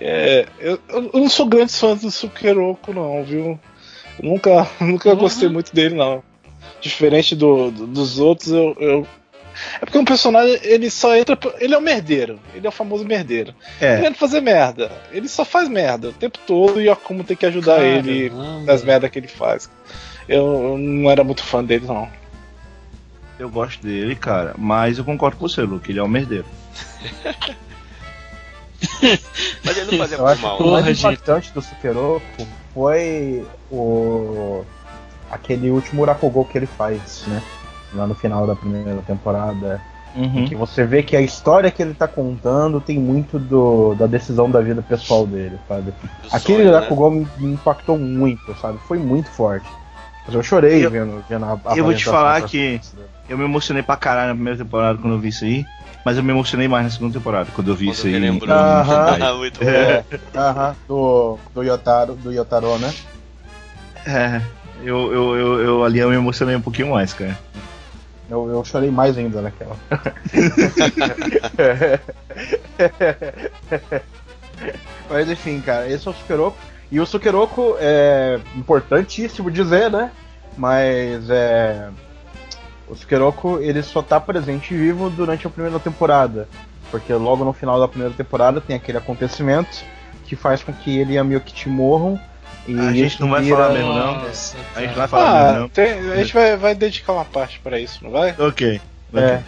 É, eu, eu não sou grande fã do Sukeroko, não, viu? Eu nunca, nunca Uhum. gostei muito dele, não. Diferente do, do- dos outros, eu, eu- É porque um personagem, ele só entra. Ele é um merdeiro. Ele é o famoso merdeiro. É. Querendo fazer merda. Ele só faz merda o tempo todo e o Akuma tem que ajudar ele das merdas que ele faz. Eu, eu não era muito fã dele, não. Eu gosto dele, cara. Mas eu concordo com você, Luke. Ele é um merdeiro. Mas ele não fazia por mal. que o Porra, mais gente. impactante do Sukeroko foi o aquele último Rakugo que ele faz, né? Lá no final da primeira temporada. Uhum. Que você vê que a história que ele tá contando tem muito do, da decisão da vida pessoal dele, sabe? Do Aquele sonho, né? Me, impactou muito, sabe? Foi muito forte. Mas eu chorei Eu- vendo, vendo a eu vou te falar que- Eu me emocionei pra caralho na primeira temporada quando eu vi isso aí. Mas eu me emocionei mais na segunda temporada, quando eu vi Quando isso aí. relembrou. Aham. Ah, muito bom. É, aham, do, do Yotaro, do Yotaro, né? É, eu, eu, eu, eu ali eu me emocionei um pouquinho mais, cara. Eu, eu chorei mais ainda naquela. Mas enfim, cara, esse é o Sukeroko. E o Sukeroko é importantíssimo dizer, né? Mas é. O Sukeroku, ele só tá presente vivo durante a primeira temporada. Porque logo no final da primeira temporada tem aquele acontecimento que faz com que ele e a Miyokichi morram. E A gente não vai vira- falar mesmo, não. A gente vai falar mesmo, Ah, não. tem- a gente vai, vai dedicar uma parte pra isso, não vai? Ok. ok. É.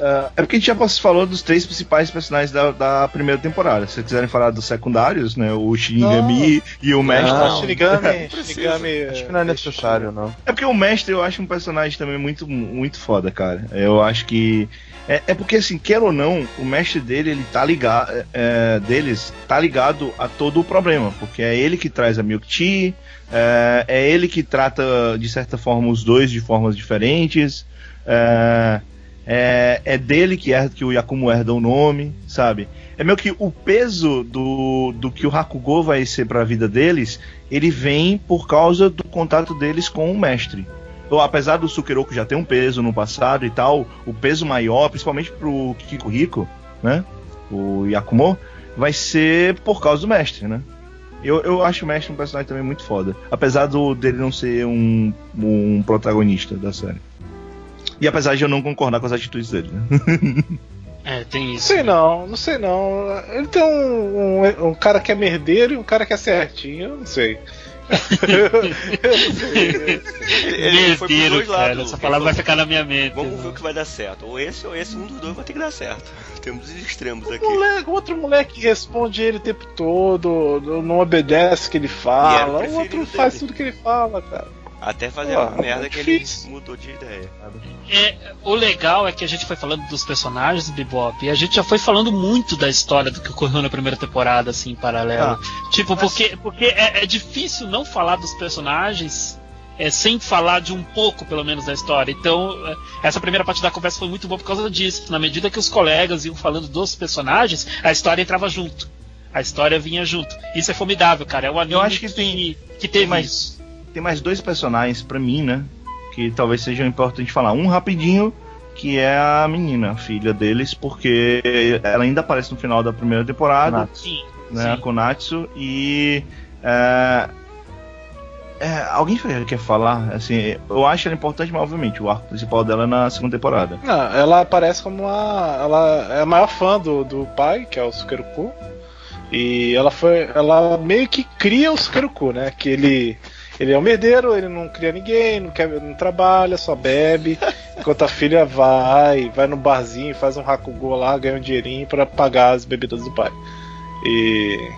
Ah, É porque a gente já falou dos três principais personagens da, da primeira temporada. Se vocês quiserem falar dos secundários, né? O Shinigami e o Mestre. Ah, Não, Shinigami. Shinigami. acho que não é necessário, não. É porque o Mestre eu acho um personagem também muito, muito foda, cara. Eu acho que. É, é porque, assim, quer ou não, o mestre dele, ele tá ligado. é, deles, tá ligado a todo o problema. Porque é ele que traz a Milk Tea, é, é ele que trata, de certa forma, os dois de formas diferentes. É, é, é dele que, herda, que o Yakumo herda o nome, sabe? É meio que o peso do, do que o Hakugo vai ser pra vida deles, ele vem por causa do contato deles com o mestre. Então, apesar do Sukeroku já ter um peso no passado e tal, o peso maior, principalmente pro Kiko Rico, né? O Yakumo, vai ser por causa do mestre, né? Eu, eu acho o mestre um personagem também muito foda. Apesar do, dele não ser um, um protagonista da série. E apesar de eu não concordar com as atitudes dele, né? É, tem Não isso. sei não, não sei não. Ele tem um, um, um cara que é merdeiro e um cara que é certinho, eu não sei. Ele, foi pros dois cara, lados. essa palavra vai ficar na minha mente. Vamos ver o que vai dar certo. Ou esse ou esse, um dos dois vai ter que dar certo. Temos os extremos aqui. Moleque, outro moleque responde ele o tempo todo, não obedece o que ele o fala, o outro faz dele. tudo que ele fala, cara. Até fazer Pô, a merda é que ele mudou de ideia. É, o legal é que a gente foi falando dos personagens do Bebop e a gente já foi falando muito da história do que ocorreu na primeira temporada, assim, em paralelo. tipo, porque, porque é, é difícil não falar dos personagens é, sem falar de um pouco, pelo menos, da história. Então, é, essa primeira parte da conversa foi muito boa por causa disso. Na medida que os colegas iam falando dos personagens, a história entrava junto. A história vinha junto. Isso é formidável, cara. É um anime Eu acho que tem- que teve mais- isso. Tem mais dois personagens pra mim, né? Que talvez sejam importantes falar. Um rapidinho, que é a menina, a filha deles, porque ela ainda aparece no final da primeira temporada. Sim, né, a sim. Konatsu e é, é, alguém quer falar assim eu acho ela importante mas obviamente o arco principal dela é na segunda temporada Não, ela aparece como uma. Ela é a maior fã do, do pai, que é o Sukeruku. E ela foi. Ela meio que cria o Sukeruku, né? Que ele. Ele é um merdeiro, ele não cria ninguém, não, quer, não trabalha, só bebe. Enquanto a filha vai, vai no barzinho, faz um Hakugo lá, ganha um dinheirinho pra pagar as bebidas do pai. E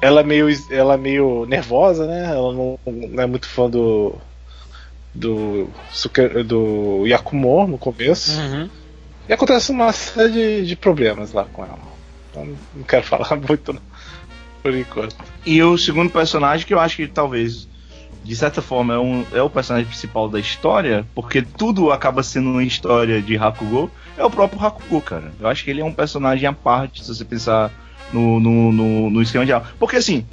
ela é meio, ela é meio nervosa, né? Ela não, não é muito fã do do do Yakumo no começo. Uhum. E acontece uma série de, de problemas lá com ela. Então não quero falar muito não, por enquanto. e o segundo personagem que eu acho que talvez de certa forma é, um, é o personagem principal da história porque tudo acaba sendo uma história de Hakugo é o próprio Hakugo cara eu acho que ele é um personagem à parte se você pensar no, no, no, no esquema algo porque assim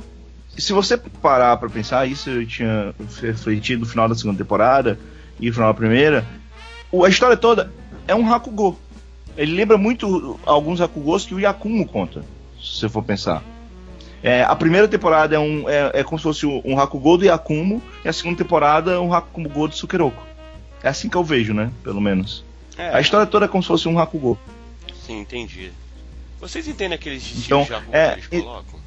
se você parar pra pensar, isso eu tinha refletido no final da segunda temporada e no final da primeira, a história toda é um Hakugo. Ele lembra muito alguns Hakugos que o Yakumo conta, se você for pensar. É, a primeira temporada é, um, é, é como se fosse um Hakugo do Yakumo, e a segunda temporada é um Hakugo do Sukeroku. É assim que eu vejo, né? Pelo menos. É, A história toda é como se fosse um Hakugo. sim, entendi. Vocês entendem aqueles Então, de é, que eles colocam?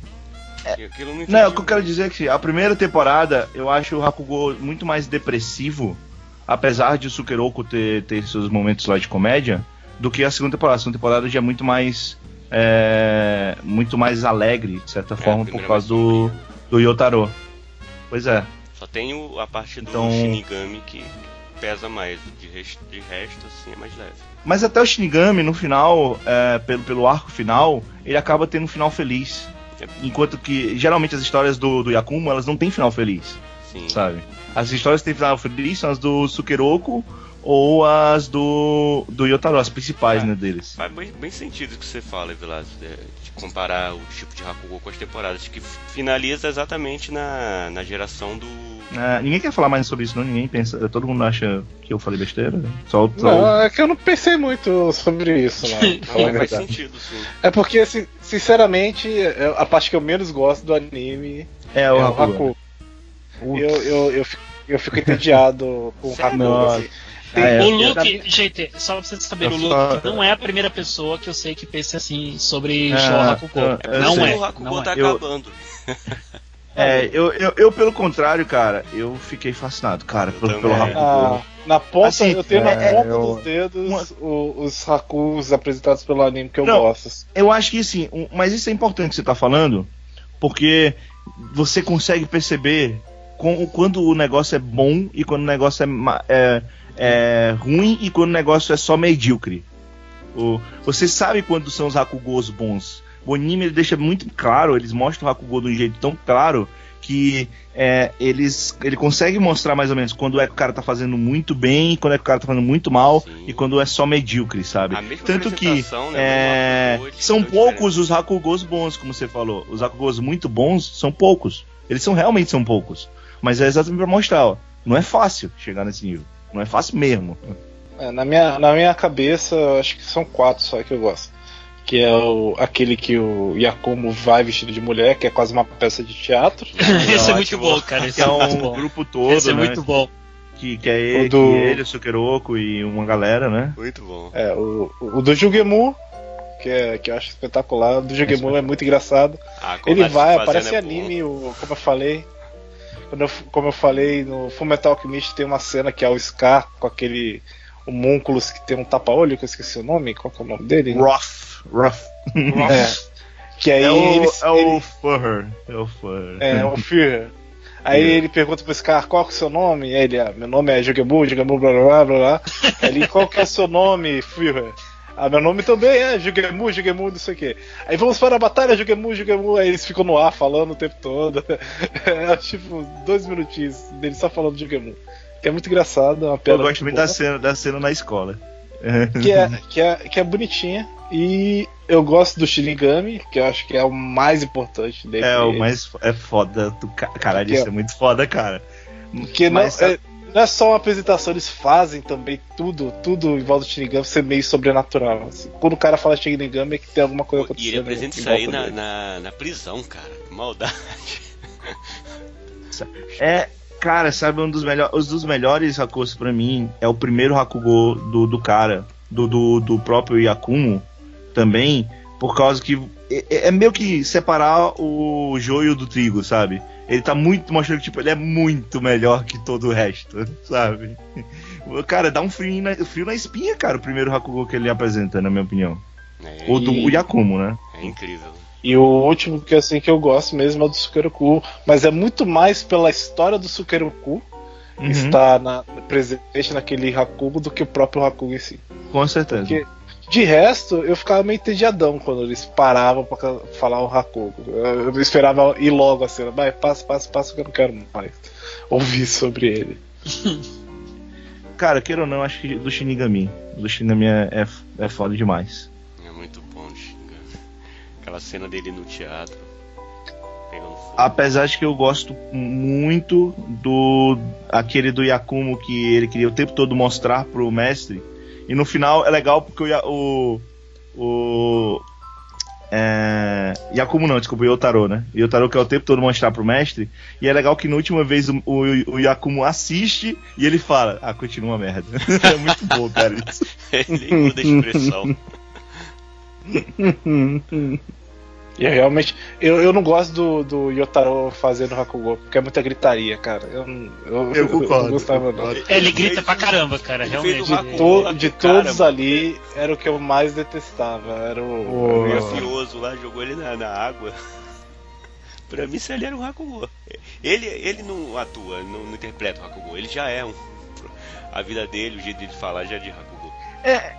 Eu não, Não, o que eu quero dizer é que a primeira temporada eu acho o Hakugo muito mais depressivo, apesar de o Sukeroku ter, ter seus momentos lá de comédia, do que a segunda temporada. A segunda temporada já é muito mais. É, muito mais alegre, de certa É, forma, por causa do, do Yotaro. Pois é. Só tem o- a parte do Então- Shinigami que pesa mais. De resto, de resto assim, é mais leve. Mas até o Shinigami, no final, é, pelo, pelo arco final, ele acaba tendo um final feliz. É. Enquanto que, geralmente, as histórias do, do Yakumo, elas não têm final feliz. Sim. sabe? As histórias que tem final feliz são as do Sukeroku ou as do, do Yotaro, as principais, É. né, deles. Faz bem, bem sentido o que você fala, Vilas, de, comparar o tipo de Hakugo com as temporadas, que finaliza exatamente na, na geração do. É, ninguém quer falar mais sobre isso, não? Ninguém pensa. Todo mundo acha que eu falei besteira? Só, só- Não, é que eu não pensei muito sobre isso, a Não, faz sentido, sim. É porque, sin- sinceramente, é a parte que eu menos gosto do anime É, é o Hakugo. Haku. Eu, eu, eu, fico- Eu fico entediado com o Hakugo. Assim. Tem- É, o Luke, gente, só pra vocês saberem, o Eu só- Luke não é a primeira pessoa que eu sei que pensa assim sobre É, Show Hakugo. eu- eu não sei. é. o Hakugo Não tá é. Acabando. É, eu, eu, eu, pelo contrário, cara, eu fiquei fascinado, cara, pelo, Eu pelo. Hakugo. Ah, na ponta, Assim, eu tenho na é, ponta eu- dos dedos o- os Hakus apresentados pelo anime que eu Não. gosto. Eu acho que sim, um- mas isso é importante que você tá falando, porque você consegue perceber com- quando o negócio é bom e quando o negócio é, ma- é- é ruim e quando o negócio é só medíocre. O- você sabe quando são os Hakugos bons. O anime ele deixa muito claro, eles mostram o Hakugo de um jeito tão claro que é, eles ele consegue mostrar mais ou menos quando é que o cara tá fazendo muito bem, quando é que o cara tá fazendo muito mal Sim. e quando é só medíocre, sabe? Tanto que né, é, são poucos os Hakugos bons, como você falou. Os Hakugos muito bons são poucos. Eles são realmente são poucos. Mas é exatamente pra mostrar, ó. Não é fácil chegar nesse nível. Não é fácil mesmo. É, na, minha, na minha cabeça, eu acho que são quatro só que eu gosto. Que é o, aquele que o Yakumo vai vestido de mulher, que é quase uma peça de teatro. Esse é Ótimo. muito bom, cara. Esse é é um bom. grupo todo, Esse é né? muito bom. Que, que é ele, O do- que ele, o Sukeroku e uma galera, né? Muito bom. É, o, o do Jugemu, que, é, que eu acho espetacular. O do Jugemu é muito engraçado. Ah, quando Ele vai, fazendo aparece é anime, o, como eu falei. Quando eu- como eu falei, no Fullmetal Alchemist tem uma cena que é o Scar com aquele homúnculos que tem um tapa-olho, que eu esqueci o nome. Qual que é o nome dele? Rough. Rough. É. Que aí É o, eles- é o ele- Furrer. É o Furrer. É, o Führer. Aí Yeah. ele pergunta pro Scar qual que é o seu nome? Aí ele, ah, meu nome é Jugemu, Jugemu, blá blá blá blá blá. Aí ele, qual que é o seu nome, Führer? Ah, meu nome também é Jugemu, Jugemu, não sei o quê. Aí vamos para a batalha, Jugemu, Jugemu. Aí eles ficam no ar falando o tempo todo. É tipo dois minutinhos deles só falando Jugemu. Que é muito engraçado, é uma Eu piada. gosto muito da cena, da cena na escola. que é, que, é, que é bonitinha. E eu gosto do Shinigami, que eu acho que é o mais importante dele. É o mais é foda do ca- caralho, Que é- isso é muito foda, cara. Porque não, Mas, é, não é só uma apresentação, eles fazem também tudo, tudo em volta do Shinigami ser meio sobrenatural. assim. Quando o cara fala Shinigami é que tem alguma coisa Pô, E ele acontecendo. apresenta isso aí na, na, na prisão, cara. Que maldade. É, cara, sabe, um dos melhores, os dos melhores Hakus pra mim é o primeiro Hakugo do, do cara, do, do, do próprio Yakumo também, por causa que é, é meio que separar o joio do trigo, sabe? Ele tá muito mostrando que tipo, ele é muito melhor que todo o resto, sabe? Cara, dá um frio na, frio na espinha, cara, o primeiro Hakugo que ele apresenta, na minha opinião. É, Ou do o Yakumo, né? é incrível. E o último que assim que eu gosto mesmo é o do Sukeroku, mas é muito mais pela história do Sukeroku que Uhum, está na, presente naquele Hakugo do que o próprio Hakugo em si. com certeza. Porque, de resto, eu ficava meio entediadão quando eles paravam pra falar o Hakugo. Eu, eu esperava ir logo a cena, vai, passa, passa, passa que eu não quero mais ouvir sobre ele. Cara, queira ou não, acho que do Shinigami. Do Shinigami é, é, é foda demais. É muito bom, Shinigami. Aquela cena dele no teatro. Apesar de que eu gosto muito do aquele do Yakumo que ele queria o tempo todo mostrar pro mestre. E no final é legal porque o, o, é, Yakumo não, desculpa, o Yotaro, né? O Yotaro quer o tempo todo mostrar pro mestre. E é legal que na última vez o, o, o Yakumo assiste e ele fala: Ah, continua uma merda. é muito bom, cara. Isso. Ele muda a expressão. E eu realmente. Eu, eu não gosto do, do Yotaro fazendo Hakugo, porque é muita gritaria, cara. Eu, não- eu, Eu concordo, não gostava, eu não. concordo. É, ele grita pra caramba, cara, realmente. De, to- de todos mano. ali, era o que eu mais detestava. Era o. O o- mafioso lá jogou ele na, na água. pra mim, se ele era um Hakugo. Ele, ele não atua, não, não interpreta o Hakugo. Ele já é um. A vida dele, o jeito dele falar já é de Hakugo. É,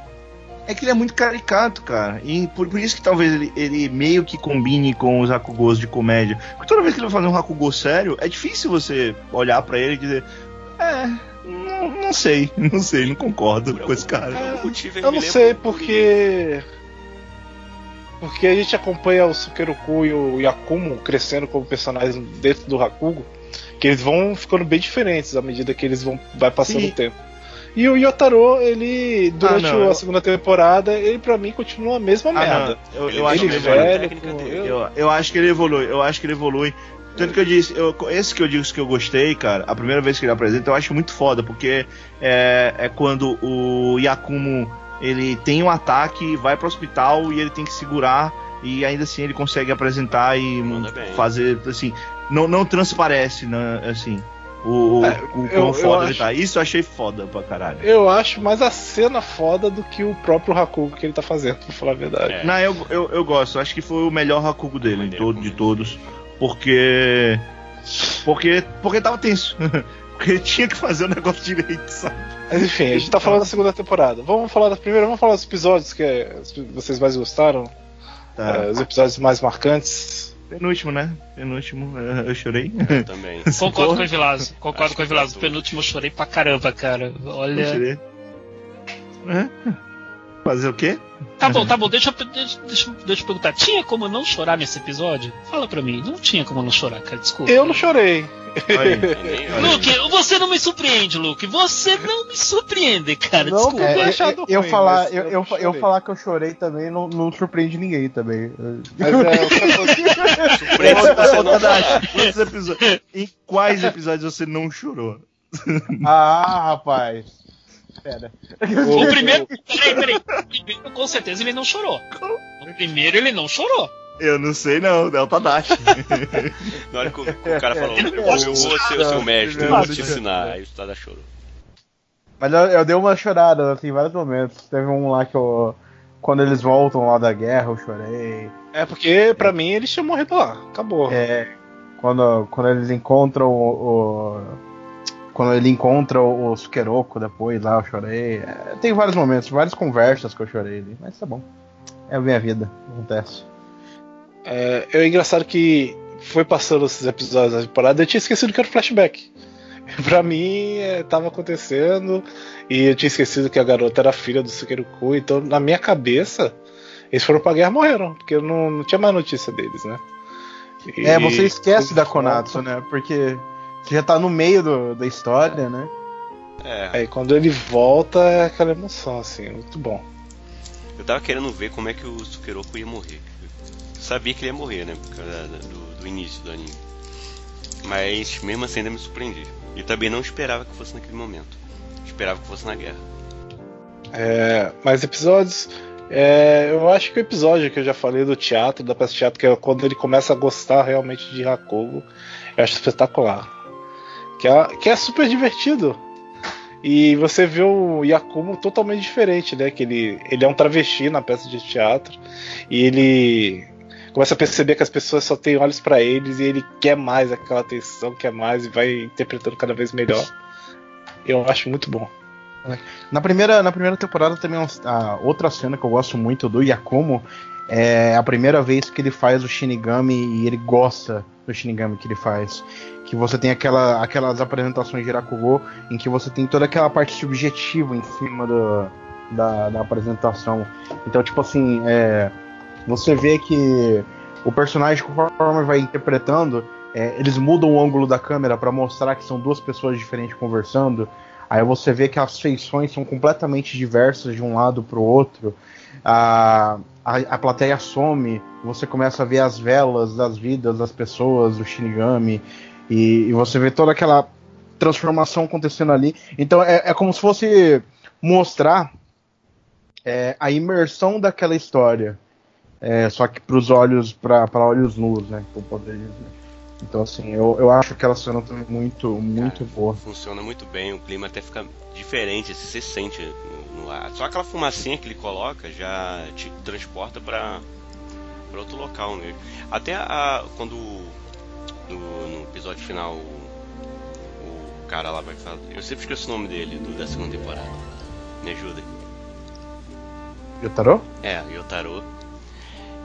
é que ele é muito caricato, cara. E por, por isso que talvez ele, ele meio que combine com os Hakugos de comédia. Porque toda vez que ele vai fazer um Hakugo sério, é difícil você olhar pra ele e dizer: É, não, não sei, não sei, não concordo Por com esse cara. motivo, ele Eu não sei porque. Porque a gente acompanha o Sukeroku e o Yakumo crescendo como personagens dentro do Hakugo, que eles vão ficando bem diferentes à medida que eles vão vai passando Sim. o tempo. E o Yotaro, ele, durante Ah, não, a eu- segunda temporada, ele pra mim continua a mesma Ah, merda. não, eu, eu acho ele que ele velho, pô, dele. eu- Eu, eu acho que ele evolui, eu acho que ele evolui. Tanto que eu disse, eu- esse que eu digo que eu gostei, cara, a primeira vez que ele apresenta, eu acho muito foda, porque é, é quando o Yakumo ele tem um ataque, vai pro hospital e ele tem que segurar, e ainda assim ele consegue apresentar e fazer, assim, não, não transparece, né, assim, o, o, É, o eu- quão eu foda ele acho- tá. Isso eu achei foda pra caralho. Eu acho mais a cena foda do que o próprio Hakugo que ele tá fazendo, pra falar a verdade. É. Não, eu, eu, eu gosto. Acho que foi o melhor Hakugo dele, Maneiro, todo, de todos. Porque. Porque. Porque tava tenso. porque ele tinha que fazer o negócio direito, sabe? Mas enfim, a gente tá falando da segunda temporada. Vamos falar da primeira, vamos falar dos episódios que é, vocês mais gostaram, Tá. é, os episódios mais marcantes. Penúltimo, né? Penúltimo, é, eu chorei. Eu também. Concordo com o Evilásio. Concordo Acho com o Evilásio. pra Penúltimo eu chorei pra caramba, cara. Eu Olha. chorei. É? Fazer o quê? Tá bom, tá bom. Deixa, eu- deixa, deixa, deixa eu perguntar. Tinha como não chorar nesse episódio? Fala pra mim. Não tinha como não chorar, cara. Desculpa. Eu não chorei. Aí. Luke, você não me surpreende, Luke. Você não me surpreende, cara. Não, Desculpa. é, eu, achado eu ruim, falar, eu, eu eu, falar que eu chorei também não, não surpreende ninguém também. Mas é, surpreende você não episódios- Em quais episódios você não chorou? ah, rapaz. Pera. O primeiro. Peraí, peraí. O primeiro, com certeza, ele não chorou. O primeiro, ele não chorou. Eu não sei não, Delta Dash. Na hora que o, o cara falou, eu vou ser o seu mestre, eu vou te ensinar. Aí o Tada chorou. Mas eu, eu dei uma chorada assim, em vários momentos. Teve um lá que eu. Quando eles voltam lá da guerra, eu chorei. É porque pra mim eles tinham morrido lá. Acabou. É, quando, quando eles encontram o, o- Quando ele encontra o, o Sukeroko depois lá, eu chorei. É, tem vários momentos, várias conversas que eu chorei ali, mas tá bom. É a minha vida, acontece. É, é engraçado que foi passando esses episódios da temporada, eu tinha esquecido que era flashback. pra mim, é, tava acontecendo, e eu tinha esquecido que a garota era filha do Sukeruku, então na minha cabeça, eles foram pra guerra e morreram, porque eu não, não tinha mais notícia deles, né? E- É, você esquece da Konatsu, né? Porque você já tá no meio do- da história, né? É, Aí quando ele volta, é aquela emoção, assim, muito bom. eu tava querendo ver como é que o Sukeroku ia morrer. Eu sabia que ele ia morrer, né? Por causa do, do início do anime. Mas mesmo assim ainda me surpreendi. E também não esperava que fosse naquele momento. Esperava que fosse na guerra. É, mais episódios. É, eu acho que o episódio que eu já falei do teatro, da peça de teatro, que é quando ele começa a gostar realmente de Hakogo, eu acho espetacular. Que é, que é super divertido. E você vê o Yakumo totalmente diferente, né? Que ele, ele é um travesti na peça de teatro. E ele começa a perceber que as pessoas só têm olhos pra eles e ele quer mais aquela atenção, quer mais e vai interpretando cada vez melhor. Eu acho muito bom. Na primeira, na primeira temporada também é a outra cena que eu gosto muito do Yakumo é a primeira vez que ele faz o Shinigami e ele gosta do Shinigami que ele faz. Que você tem aquela, aquelas apresentações de Rakugo em que você tem toda aquela parte subjetiva em cima do, da, da apresentação. Então, tipo assim, é, você vê que o personagem, conforme vai interpretando, é, eles mudam o ângulo da câmera para mostrar que são duas pessoas diferentes conversando. Aí você vê que as feições são completamente diversas de um lado para o outro. A, a, a plateia some, você começa a ver as velas das vidas das pessoas, do Shinigami, e, e você vê toda aquela transformação acontecendo ali. Então é, é como se fosse mostrar é, a imersão daquela história. É, só que para os olhos, para olhos nus, né? que poderia dizer. Então, assim, eu, eu acho aquela cena também muito, muito Cara, boa. Funciona muito bem, o clima até fica diferente, assim, você sente no, no ar. Só aquela fumacinha que ele coloca já te transporta pra outro local, né? Até a, quando no, no episódio final o, o cara lá vai falar. Eu sempre esqueço o nome dele, do, da segunda temporada. Me ajuda. Yotaro? É, Yotaro.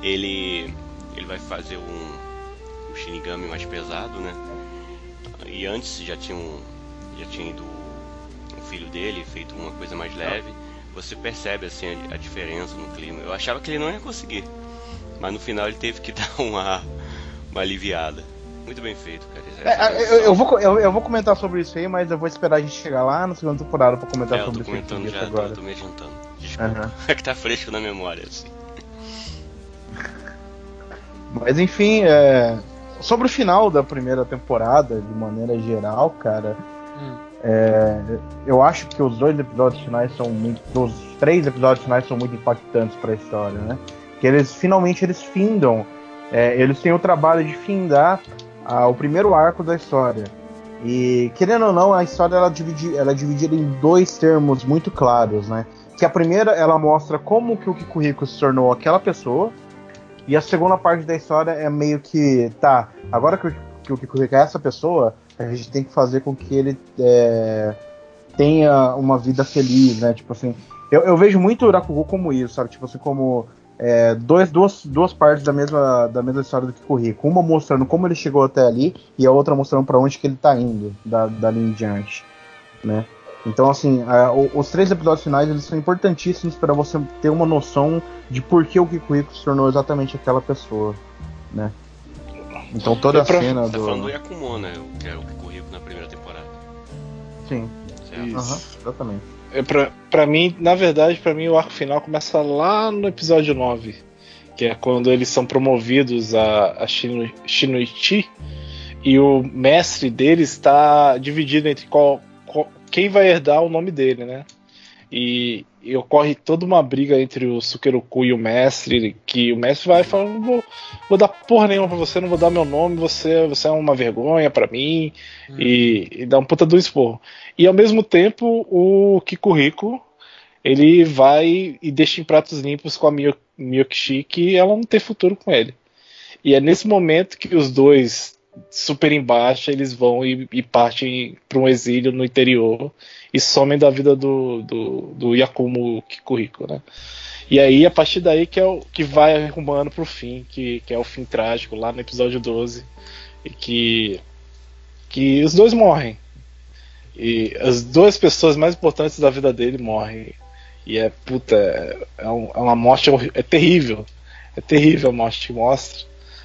Ele. Ele vai fazer um, um Shinigami mais pesado, né? E antes já tinha um. Já tinha ido o filho dele, feito uma coisa mais leve. Você percebe assim a, a diferença no clima. Eu achava que ele não ia conseguir. Mas no final ele teve que dar uma, uma aliviada. Muito bem feito, cara. É, eu, eu vou, eu, eu vou comentar sobre isso aí, mas eu vou esperar a gente chegar lá na segunda temporada pra comentar É, eu sobre tô isso aqui comentando já, tô, agora. tô me adiantando. Desculpa. Aham. É que tá fresco na memória, assim. Mas enfim, é, sobre o final da primeira temporada, de maneira geral, cara, Hum. é, eu acho que os dois episódios finais são muito. Os três episódios finais são muito impactantes pra história, né? Que eles finalmente eles findam. é, eles têm o trabalho de findar ah, o primeiro arco da história. E querendo ou não, a história ela, dividi, ela é dividida em dois termos muito claros, né? Que a primeira ela mostra como que o Kikuhiko se tornou aquela pessoa. E a segunda parte da história é meio que, tá, agora que o, que o Kikuhiko é essa pessoa, a gente tem que fazer com que ele é, tenha uma vida feliz, né? Tipo assim, eu, eu vejo muito o Rakugo como isso, sabe? Tipo assim, como é, dois, duas, duas partes da mesma, da mesma história do Kikuhiko. Uma mostrando como ele chegou até ali e a outra mostrando para onde que ele tá indo da, dali em diante, né? Então, assim, a- o- os três episódios finais eles são importantíssimos para você ter uma noção de por que o Kikuhiko se tornou exatamente aquela pessoa, né? Então toda a pra- cena Você tá falando do do. Yakumo, né? Que é o corriu na primeira temporada. Sim, Certo? Isso. aham, exatamente. É pra, pra mim, na verdade, pra mim o arco final começa lá no episódio 9. Que é quando eles são promovidos a, a. E o mestre deles está dividido entre qual, qual- quem vai herdar o nome dele, né? E, e ocorre toda uma briga entre o Sukeroku e o mestre, que o mestre vai falar, não vou, vou dar porra nenhuma pra você, não vou dar meu nome, você, você é uma vergonha pra mim, e, e dá um puta do esporro. E ao mesmo tempo, o Kikuhiko, ele vai e deixa em pratos limpos com a Miyokishi que ela não tem futuro com ele. E é nesse momento que os dois, super embaixo, eles vão e, e partem para um exílio no interior e somem da vida do, do, do Yakumo Kikuhiko, né? E aí, a partir daí que, é o, que vai arrumando pro fim, que, que é o fim trágico, lá no episódio 12, e que, que os dois morrem. E as duas pessoas mais importantes da vida dele morrem. E é, puta, é, é um- é uma morte é terrível. É terrível a morte que mostra.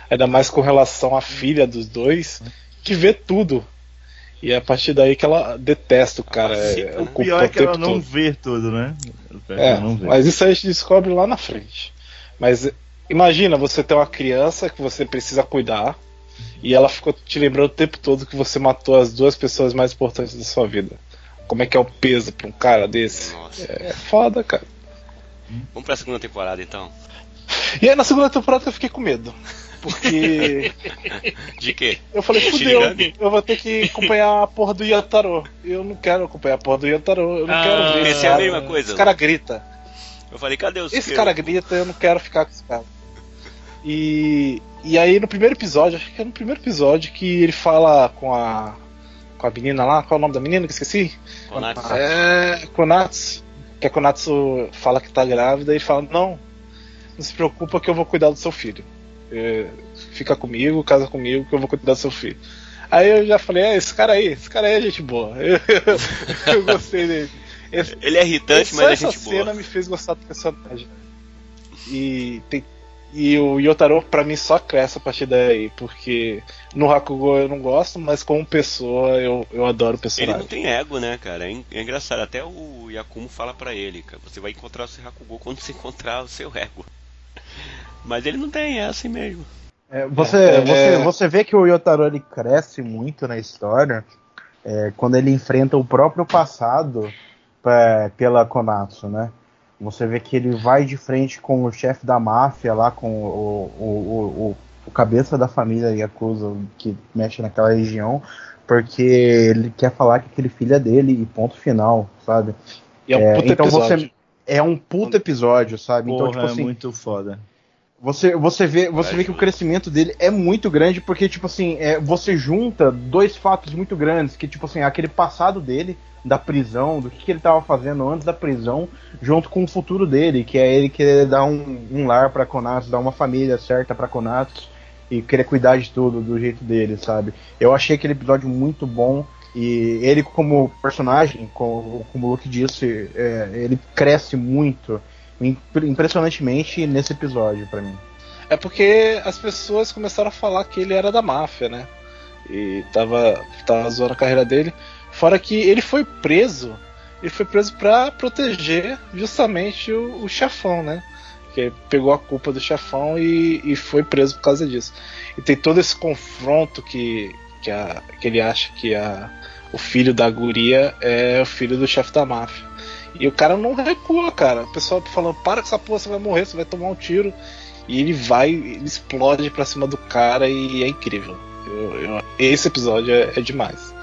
Ainda mais com relação à filha dos dois, que vê tudo. E é a partir daí que ela detesta o cara. Participa, é, o pior é que ela não todo. vê tudo, né? É, mas isso a gente descobre lá na frente. Mas imagina você ter uma criança que você precisa cuidar e ela ficou te lembrando o tempo todo que você matou as duas pessoas mais importantes da sua vida. Como é que é o peso pra um cara desse? Nossa. É foda, cara. Vamos pra segunda temporada então. E aí na segunda temporada eu fiquei com medo. Porque De quê? eu falei, De fudeu, eu vou ter que acompanhar a porra do Yantaro. Eu não quero acompanhar a porra do Yantaro. Eu não Ah, quero ver esse pensei a cara. mesma coisa. Esse cara grita. Eu falei, cadê os Esse cara grita, eu não quero ficar com esse cara. E, e aí no primeiro episódio, acho que é no primeiro episódio que ele fala com a com a menina lá, qual é o nome da menina que eu esqueci? Konatsu. É, Konatsu. Que a Konatsu fala que tá grávida e fala: "Não, não se preocupa que eu vou cuidar do seu filho. É, fica comigo, casa comigo que eu vou cuidar do seu filho." Aí eu já falei: "É, esse cara aí, esse cara aí é gente boa." Eu, eu gostei dele. Esse- Ele é irritante, mas é essa gente cena boa. me fez gostar do personagem. E, tem- e o Yotaro, pra mim, só cresce a partir daí, porque no Hakugo eu não gosto, mas como pessoa eu, eu adoro o Ele personagem. não tem ego, né, cara? É, é engraçado. Até o Yakumo fala pra ele, cara. Você vai encontrar o seu Hakugou quando você encontrar o seu ego. Mas ele não tem, é assim mesmo. É, você, É, você, é. você vê que o Yotaro ele cresce muito na história é, quando ele enfrenta o próprio passado é, pela Konatsu, né? Você vê que ele vai de frente com o chefe da máfia lá, com o, o, o, o, o cabeça da família Yakuza que mexe naquela região, porque ele quer falar que aquele filho é dele e ponto final, sabe? E é um É, puta então episódio. você é um puto episódio, sabe? Porra, então, tipo assim, é muito foda. Você, você vê, você vê que o crescimento dele é muito grande, porque, tipo assim, é, você junta dois fatos muito grandes, que, tipo assim, aquele passado dele, da prisão, do que, que ele tava fazendo antes da prisão, junto com o futuro dele, que é ele querer dar um, um lar pra Konatos, dar uma família certa pra Konatos, e querer cuidar de tudo do jeito dele, sabe? Eu achei aquele episódio muito bom, e ele como personagem, como, como o Luke disse, é, ele cresce muito, impressionantemente nesse episódio, pra mim. É porque as pessoas começaram a falar que ele era da máfia, né? E tava, tava zoando a carreira dele. Fora que ele foi preso. Ele foi preso pra proteger justamente o, o chefão, né? Que pegou a culpa do chefão e, e foi preso por causa disso. E tem todo esse confronto que, que, a, que ele acha que a, o filho da guria é o filho do chefe da máfia. E o cara não recua, cara. O pessoal falando, para com essa porra, você vai morrer, você vai tomar um tiro. E ele vai, ele explode pra cima do cara e é incrível. Eu- eu- esse episódio é, é demais.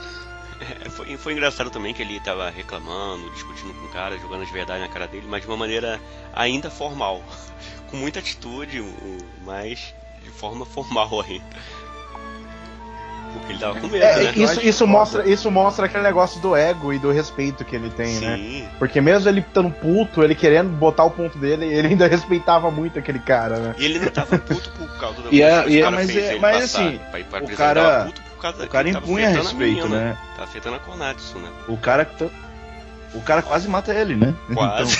É, foi, foi engraçado também que ele tava reclamando, discutindo com o cara, jogando as verdades na cara dele, mas de uma maneira ainda formal. Com muita atitude, mas de forma formal ainda. Porque ele tava com medo, É, né? isso, isso, mostra, isso mostra aquele negócio do ego e do respeito que ele tem, né? Sim. Porque mesmo ele estando puto, ele querendo botar o ponto dele, ele ainda respeitava muito aquele cara, né? E ele não tava puto por causa do E é- que e é- o cara mas fez é- ele mas passar. assim, pra, pra o cara- ele tava puto por causa O cara que impunha respeito, menina. né? Tá afetando a Konatsu, né? O cara. O cara quase mata ele, né? Quase.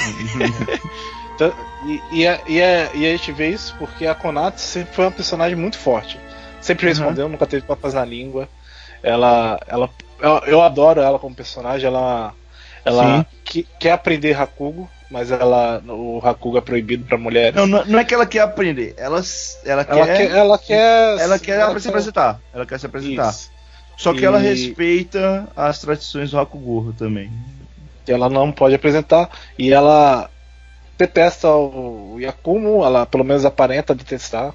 Então, e, e, a, e, a, e a gente vê isso porque a Konatsu sempre foi uma personagem muito forte. Sempre Uhum. respondeu, nunca teve papas na língua. Ela, ela, eu, eu adoro ela como personagem. Ela, ela que- quer aprender Hakugo, mas ela, o Hakugo é proibido para mulheres. Não, não não é que ela quer aprender. Ela, ela, ela, quer, quer, ela quer, ela quer se apresentar. Ela quer se apresentar. Isso. Só que ela E- respeita as tradições do Hakugurro também. ela não pode apresentar e ela detesta o Yakumo, ela pelo menos aparenta detestar.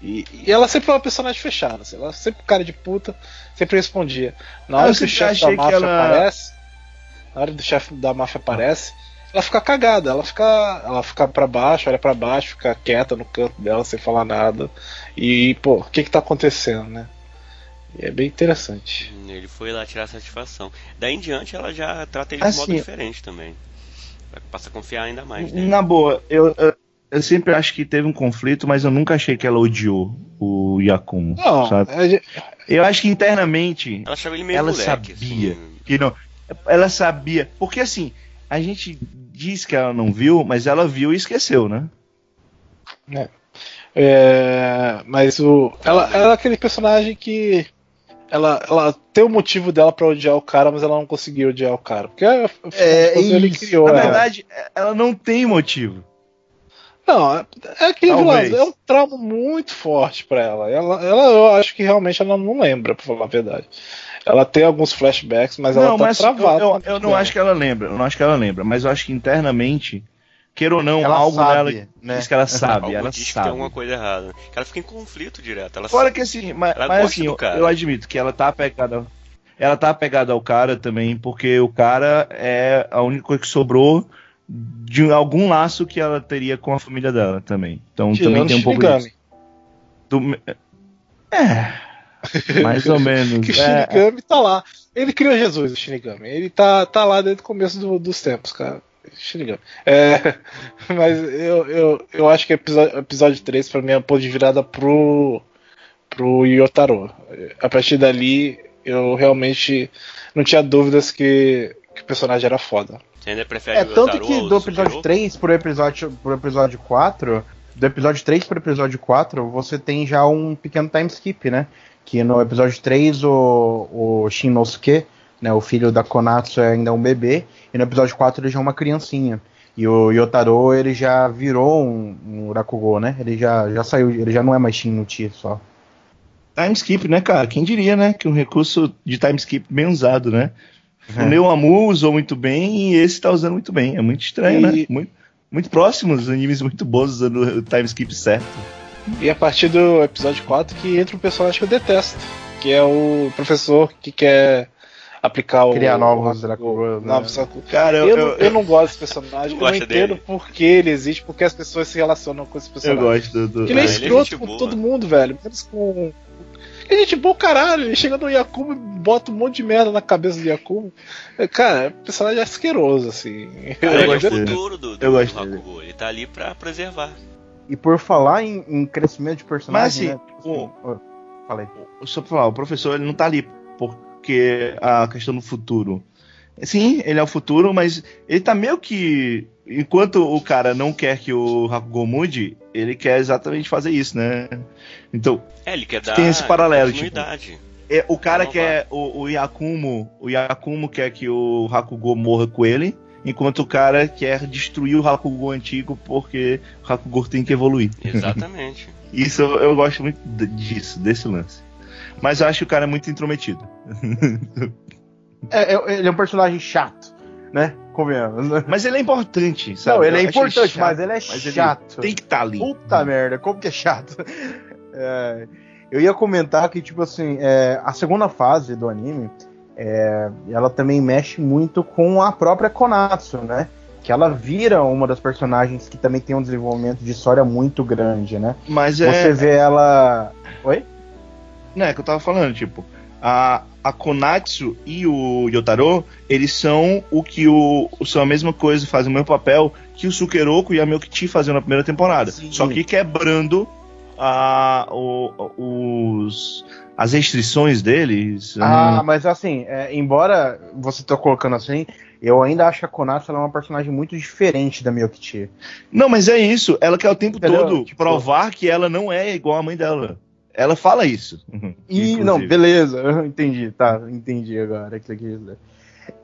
E, e ela sempre foi uma personagem fechada, assim, ela sempre cara de puta, sempre respondia. Na Ah, hora eu que o chefe da máfia ela- aparece, na hora do chefe da máfia aparece, ela fica cagada, ela fica, ela fica para baixo, olha pra baixo, fica quieta no canto dela sem falar nada. E pô, o que que tá acontecendo, né? E é bem interessante. Ele foi lá tirar satisfação. Daí em diante ela já trata ele de Assim, modo diferente também. Passa a confiar ainda mais nele. Na boa, eu, eu, eu sempre acho que teve um conflito, mas eu nunca achei que ela odiou o Yakumo. Não, sabe? é- Eu acho que internamente Ela ele ela moleque. sabia assim. que não. Ela sabia. Porque assim, a gente diz que ela não viu, mas ela viu e esqueceu, né? É, mas o, ela, ela é aquele personagem que ela, ela tem o motivo dela pra odiar o cara, mas ela não conseguiu odiar o cara. Porque é, ele isso. criou Na ela. verdade, ela não tem motivo. Não, é, é aquele lance, é um trauma muito forte pra ela. ela. Ela, eu acho que realmente ela não lembra, pra falar a verdade. Ela tem alguns flashbacks, mas ela não, tá mas travada. eu, eu, eu não acho que ela lembra. Eu não acho que ela lembra, mas eu acho que internamente, queira ou não, Ela algo sabe, nela né? diz que ela sabe. Algo ela diz que sabe. tem alguma coisa errada. Que ela fica em conflito direto. Ela Fora sabe. que assim, mas, Ela mas assim, eu, eu admito que ela tá apegada. Ela tá apegada ao cara também, porque o cara é a única coisa que sobrou de algum laço que ela teria com a família dela também. Então também tem um pouco Shinigami. disso. Do- É. Mais ou menos. Que o é, Shinigami tá lá. Ele criou Jesus, o Shinigami. Ele tá, tá lá desde o começo do- dos tempos, cara. Shinigami. É, mas eu, eu, eu acho que episódio, episódio 3 pra mim é um ponto de virada pro, pro Yotaro. A partir dali eu realmente não tinha dúvidas que, que o personagem era foda. Você ainda prefere É, o tanto que do episódio Sugiro? 3 3 pro episódio, pro episódio 4, do episódio 3 pro episódio 4, você tem já um pequeno time skip, né? Que no episódio 3 o, o Shinosuke, né, o filho da Konatsu é ainda um bebê, e no episódio 4 ele já é uma criancinha. E o Yotaro, ele já virou um, um Rakugo, né? Ele já, já saiu, ele já não é mais Shin no Ti só. time skip, né, cara? Quem diria, né? Que um recurso de time skip bem usado, né? É. O Neoamu usou muito bem e esse tá usando muito bem. É muito estranho, E- né? Muito, muito próximos, animes muito bons usando o time skip certo. E a partir do episódio 4 que entra um personagem que eu detesto, que é o professor que quer aplicar o. Criar novos o- Rakugos, né? novos Cara, Eu, eu, não- eu, eu não gosto desse personagem, eu não entendo dele? por que ele existe, porque as pessoas se relacionam com esse eu personagem. gosto do. do- Porque ele é Ah, ele é escroto com boa. todo mundo, velho. Menos com. É gente boa caralho, ele chega no Yakumo e bota um monte de merda na cabeça do Yakumo. É, Cara, o personagem é asqueroso, assim. Cara, Eu ele é o gosto futuro do, do, Eu gosto do. Hakugo. Ele tá ali pra preservar. E por falar em, em crescimento de personagem, Mas, né? assim, o- Ô, Falei. Só pra falar, o professor ele não tá ali porque a questão do futuro. Sim, ele é o futuro, mas ele tá meio que. Enquanto o cara não quer que o Hakugo mude, ele quer exatamente fazer isso, né? Então, É, ele quer dar Tem esse paralelo, tipo. É, o cara Não quer. O, o Yakumo. O Yakumo quer que o Hakugo morra com ele. enquanto o cara quer destruir o Hakugo antigo porque o Hakugo tem que evoluir. Exatamente. Isso eu, eu gosto muito disso, desse lance. Mas eu acho que o cara é muito intrometido. É, é- ele é um personagem chato, né? Convenhamos. né? Mas ele é importante, sabe? Não, ele é importante, chato, mas ele é mas chato. tem que estar ali. Puta merda, como que é chato. É, eu ia comentar que, tipo assim, é, a segunda fase do anime, é, ela também mexe muito com a própria Konatsu, né? Que ela vira uma das personagens que também tem um desenvolvimento de história muito grande, né? Mas é. Você vê ela. Oi? Não, é que eu tava falando, tipo, a, a Konatsu e o Yotaro, eles são o que o. são a mesma coisa, fazem o mesmo papel que o Sukeroku e a Myokichi faziam na primeira temporada. Sim. Só que quebrando a, o- os, as restrições deles. Ah, Hum, mas assim, é, embora você tá colocando assim, eu ainda acho que a Konatsu ela é uma personagem muito diferente da Miyokichi. Não, mas é isso. Ela quer o tempo Entendeu? todo Tipo- provar que ela não é igual à mãe dela. Ela fala isso. E inclusive. não, beleza, entendi, tá, entendi agora.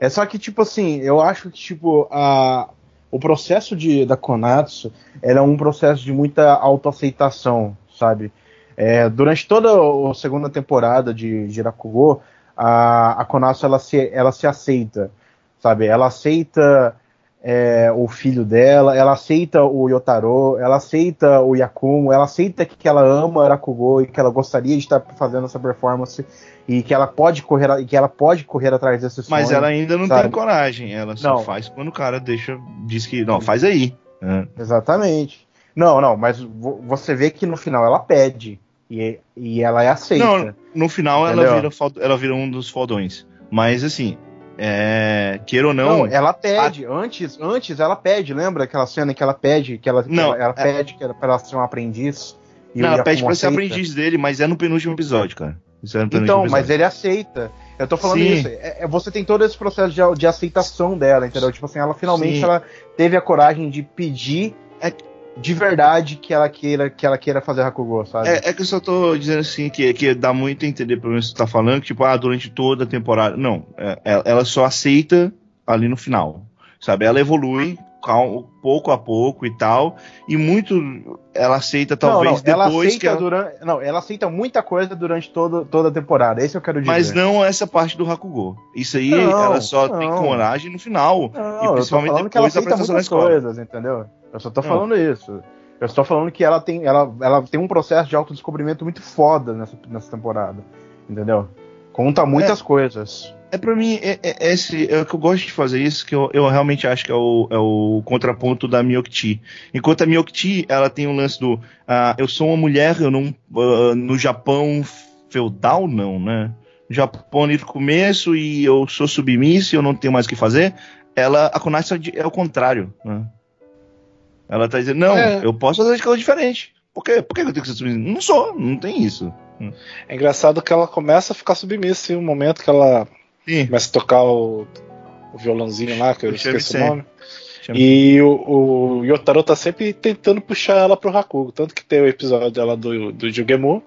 É só que, tipo assim, eu acho que, tipo, a, o processo de, da Konatsu ela é um processo de muita autoaceitação, sabe? É, durante toda a segunda temporada de Jirakugo, a, a Konatsu ela se, ela se aceita, sabe? Ela aceita é, o filho dela, ela aceita o Yotaro, ela aceita o Yakumo, ela aceita que ela ama Rakugo e que ela gostaria de estar fazendo essa performance e que ela pode correr e que ela pode correr atrás desse sonho. Mas ela ainda não sabe? tem coragem. Ela só Não. faz quando o cara deixa. Diz que. Não, faz aí. É. Exatamente. Não, não, mas vo- você vê que no final ela pede e, e ela é aceita. Não, no final ela vira, ela vira um dos fodões. Mas assim, é, queira ou não. Não, ela pede. Antes, antes ela pede. Lembra aquela cena que ela pede que ela, que Não, ela, ela é- pede que era pra ela ser um aprendiz? não, ela pede pra ser aprendiz dele, mas é no penúltimo episódio, cara. Isso é no penúltimo Então, mas episódio. ele aceita. Eu tô falando Sim. isso. É, é- você tem todo esse processo de, de aceitação dela, entendeu? Tipo assim, ela finalmente Sim. ela teve a coragem de pedir é, de verdade que ela queira que ela queira fazer Hakugo, sabe? É, é que eu só tô dizendo assim, que, que dá muito a entender, pelo menos que você tá falando, que, tipo, ah, durante toda a temporada. Não, é- é- ela só aceita ali no final. Sabe? Ela evolui cal- pouco a pouco e tal. E muito ela aceita, talvez, não, não, ela depois que ela. durante, não, ela aceita muita coisa durante todo, toda a temporada. Esse eu quero dizer. Mas não essa parte do Hakugo. Isso aí, Não, ela só tem coragem no final. Não, e principalmente falando que ela depois da aceita muitas coisas, entendeu? Eu só tô Não. falando isso. Eu estou falando que ela tem, ela, ela tem um processo de autodescobrimento muito foda nessa, nessa temporada, entendeu? Conta muitas coisas. É pra mim, é, é- esse, é o que eu gosto de fazer isso, que eu, eu realmente acho que é o, é o contraponto da Miyokti. Enquanto a Miyokti, ela tem o lance do, ah, eu sou uma mulher, eu não, ah, no Japão feudal, não, né? No Japão do começo e eu sou submissa e eu não tenho mais o que fazer. Ela, a Konatsu é o contrário, né? Ela tá dizendo, não, É. eu posso fazer de coisa diferente. Por quê? Por que eu tenho que ser submissa? Não sou, não tem isso. É engraçado que ela começa a ficar submissa em um momento que ela Sim. começa a tocar o, o violãozinho lá, que eu esqueci o nome. E o, o Yotaro tá sempre tentando puxar ela pro Hakugo. Tanto que tem o episódio dela do, do Jugemu,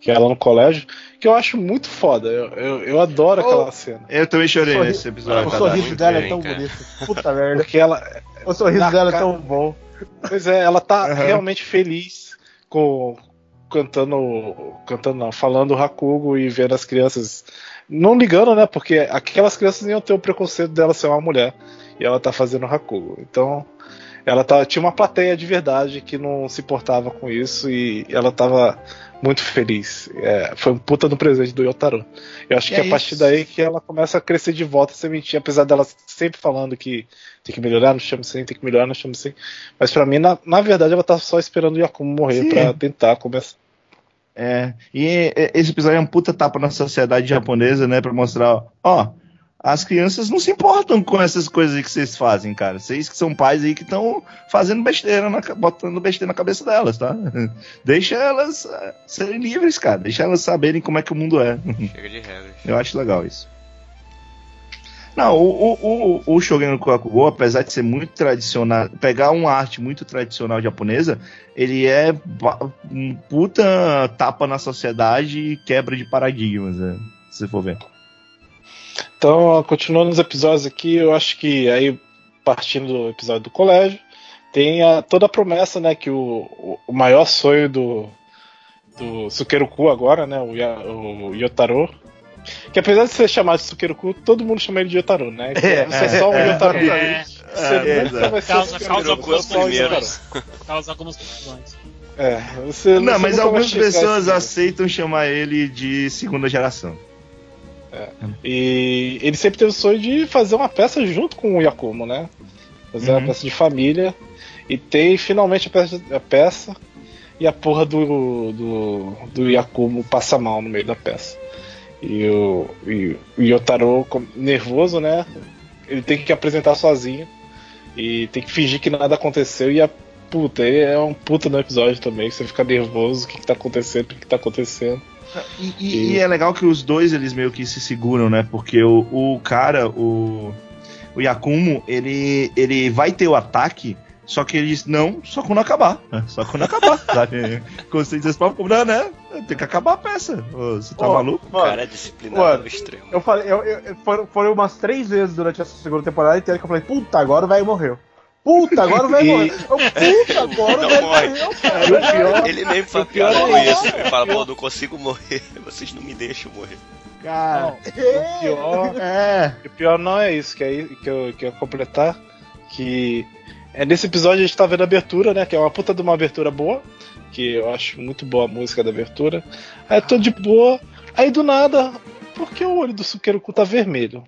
que é ela no colégio, que eu acho muito foda. Eu, eu, eu adoro Oh. aquela cena. Eu também chorei nesse episódio. o tá, sorriso muito dela é tão cara. bonito. Puta merda. Porque ela, O sorriso Na dela é tão bom. Pois é, ela tá Aham. realmente feliz com cantando, cantando não, falando o Hakugo e vendo as crianças não ligando, né? Porque aquelas crianças iam ter o preconceito dela ser uma mulher e ela tá fazendo Hakugo. Então, ela tá, tinha uma plateia de verdade que não se importava com isso e ela tava muito feliz. É, foi um puta no presente do Yotaro. Eu acho E que é é a partir isso. daí que ela começa a crescer de volta a sementinha, apesar dela sempre falando que tem que melhorar no Shamsen, tem que melhorar no Shamsen. Mas pra mim, na, na verdade, ela tá só esperando o Yakumo morrer pra tentar começar. É, e esse episódio é um puta tapa na sociedade japonesa, né? Pra mostrar, ó, as crianças não se importam com essas coisas aí que vocês fazem, cara. Vocês que são pais aí que estão fazendo besteira, na, botando besteira na cabeça delas, tá? Deixa elas eh, serem livres, cara. Deixa elas saberem como é que o mundo é. Chega de regras. Eu acho legal isso. Não, o, o, o, o Shogun no Kokugo, apesar de ser muito tradicional, pegar uma arte muito tradicional japonesa, ele é um puta tapa na sociedade e quebra de paradigmas, né, se você for ver. Então, continuando os episódios aqui, eu acho que aí partindo do episódio do colégio, tem a, toda a promessa, né, que o, o, maior sonho do, do Sukeruku agora, né, o, o Yotaro, que apesar de ser chamado de Sukeruku, todo mundo chama ele de Yotaro, né? É, você é só um é, Yotaro. é. Você É, nunca vai ser Causa- o causa Sukeruku, algumas você é só o primeiros. Yotaro. Causa algumas confusões. É, você, Não, você mas algumas chegar a esse pessoas nível. aceitam chamar ele de segunda geração. E ele sempre teve o sonho de fazer uma peça junto com o Yakumo, né? Fazer Uhum. uma peça de família. E tem finalmente a peça, a peça e a porra do, do, do Yakumo passa mal no meio da peça. E o, e o Yotaro, com- nervoso, né? Ele tem que apresentar sozinho. E tem que fingir que nada aconteceu. E a puta, ele é um puta no episódio também. Você fica nervoso, o que, que tá acontecendo, o que, que tá acontecendo. E, e- e é legal que os dois eles meio que se seguram, né? Porque o, o cara, o, o Yakumo, ele, ele vai ter o ataque, só que ele diz, não, só quando acabar. né? Só quando acabar, sabe? Quando você diz pra como, não, né? Tem que acabar a peça. Você tá Ó, maluco? O mano, cara é disciplinado Mano, extremo. Eu falei, eu, eu- foram, foram umas três vezes durante essa segunda temporada inteira que eu falei, puta, agora o velho morreu. Puta, agora o velho E- morreu. Eu, puta, agora o Não velho morre. morreu, cara. o pior, Ele mesmo faz o pior piada é com isso. Ele fala, pô, não consigo morrer. Vocês não me deixam morrer. Cara, o pior é. O pior não é isso, que é aí que eu, que eu ia completar. Que é nesse episódio a gente tá vendo a abertura, né? Que é uma puta de uma abertura boa. Que eu acho muito boa a música da abertura. Aí tô de boa. Aí do nada, por que o olho do Sukeruku tá vermelho?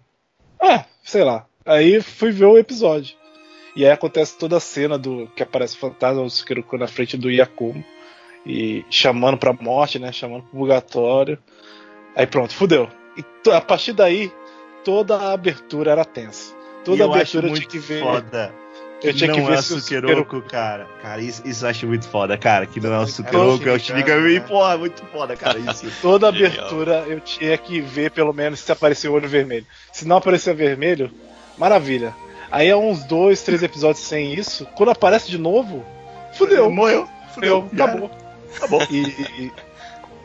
É, sei lá. Aí fui ver o episódio. E aí acontece toda a cena do que aparece o fantasma do Sukeruku na frente do Yakumo. E chamando pra morte, né? Chamando pro purgatório. Aí pronto, fudeu. E a partir daí, toda a abertura era tensa. Toda E a abertura tinha que ver. foda. Eu tinha não que ver é se o Sukeroku, cara. Cara, isso, isso eu acho muito foda, cara. Que não é o Sukeroku, é o Shinigami, né? Porra, muito foda, cara, isso. Toda abertura eu tinha que ver pelo menos se apareceu o olho vermelho. Se não aparecer vermelho, maravilha. Aí é uns dois, três episódios sem isso. Quando aparece de novo, fudeu. Morreu. Fudeu, Já acabou. Acabou. E, e-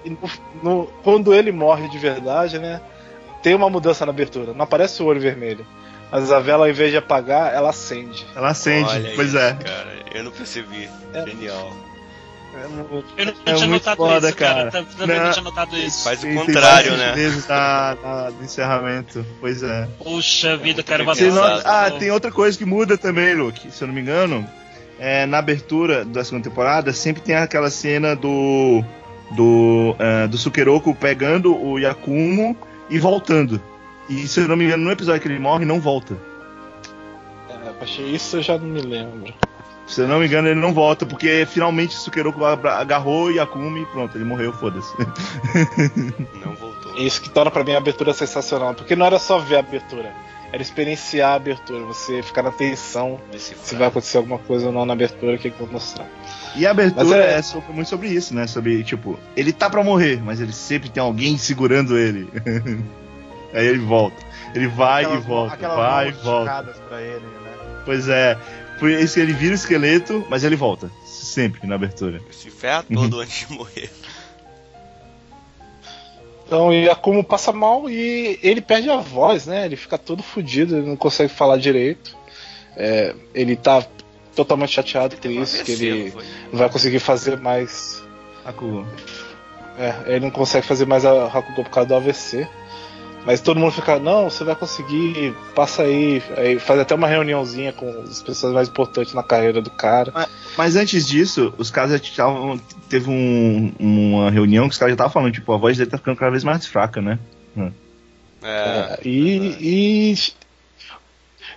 e no- no- quando ele morre de verdade, né? Tem uma mudança na abertura. Não aparece o olho vermelho. Mas a vela, ao invés de apagar, ela acende. Ela acende, Olha pois isso, é. Cara, eu não percebi. É. Genial. É muito- Eu não É tinha muito notado foda, isso, cara. cara. Tam- Também Não. não tinha notado isso. Faz o Tem- contrário, né? vezes na, na- no encerramento. Pois é. Puxa vida, cara, Você pensado. nota- ah, tem outra coisa que muda também, Luke. Se eu não me engano, é, na abertura da segunda temporada sempre tem aquela cena do do eh, do Sukeroku pegando o Yakumo e voltando. E se eu não me engano, no episódio que ele morre, não volta. É, achei isso eu já não me lembro. Se eu não me engano, ele não volta, porque finalmente o Sukeroku agarrou o Yakumo e pronto, ele morreu, foda-se. Não voltou. É Isso que torna pra mim a abertura sensacional. Porque não era só ver a abertura, era experienciar a abertura. Você ficar na tensão Decifrar. se vai acontecer alguma coisa ou não na abertura que vou mostrar. E a abertura Mas é- é, sobre- muito sobre isso, né? Sobre, tipo, ele tá pra morrer, mas ele sempre tem alguém segurando ele. Aí ele volta. Ele vai Aquelas e volta, aquelas vai e volta. Pra ele, né? Pois é. Por isso que ele vira o esqueleto, mas ele volta. Sempre na abertura. Se ferra todo antes de morrer. Então o Yakumo passa mal e ele perde a voz, né? Ele fica todo fudido, ele não consegue falar direito. É, ele tá totalmente chateado por isso, que ele Foi. não vai conseguir fazer mais. Hakugo. É, ele não consegue fazer mais a Hakugou por causa do AVC. Mas todo mundo fica, não, você vai conseguir, passa aí. Aí faz até uma reuniãozinha com as pessoas mais importantes na carreira do cara. Mas antes disso, os caras já estavam. Teve um- uma reunião que os caras já estavam falando, tipo, a voz dele tá ficando cada vez mais fraca, né? É, É, e, e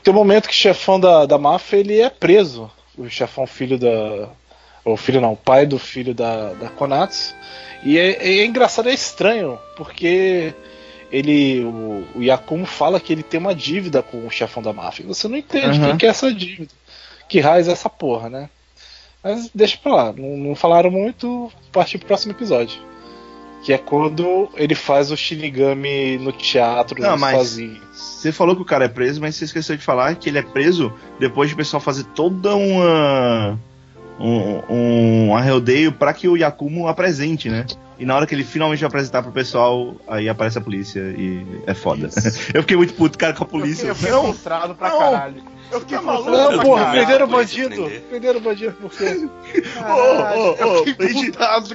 tem um momento que o chefão da, da máfia ele é preso. O chefão filho da. O filho não, o pai do filho da, da Konatsu. E é, é engraçado, é estranho, porque ele. O, o Yakumo fala que ele tem uma dívida com o chefão da máfia. Você não entende Uhum. quem que é essa dívida. Que raiz é essa porra, né? Mas deixa pra lá, não, não falaram muito, partir pro próximo episódio. Que é quando ele faz o Shinigami no teatro Não, mas- sozinho. Você falou que o cara é preso, mas você esqueceu de falar que ele é preso depois de o pessoal fazer toda uma. um, um arreodeio pra que o Yakumo apresente, né? E na hora que ele finalmente vai apresentar pro pessoal, aí aparece a polícia e é foda. Eu fiquei muito puto, cara, com a polícia. Eu fiquei Não, frustrado pra não. caralho. Eu fiquei Tá maluco? Não, porra, caralho. prenderam o bandido. prender. Prenderam o bandido por quê? Caralho, Ô, ô, ô, eu fiquei prende-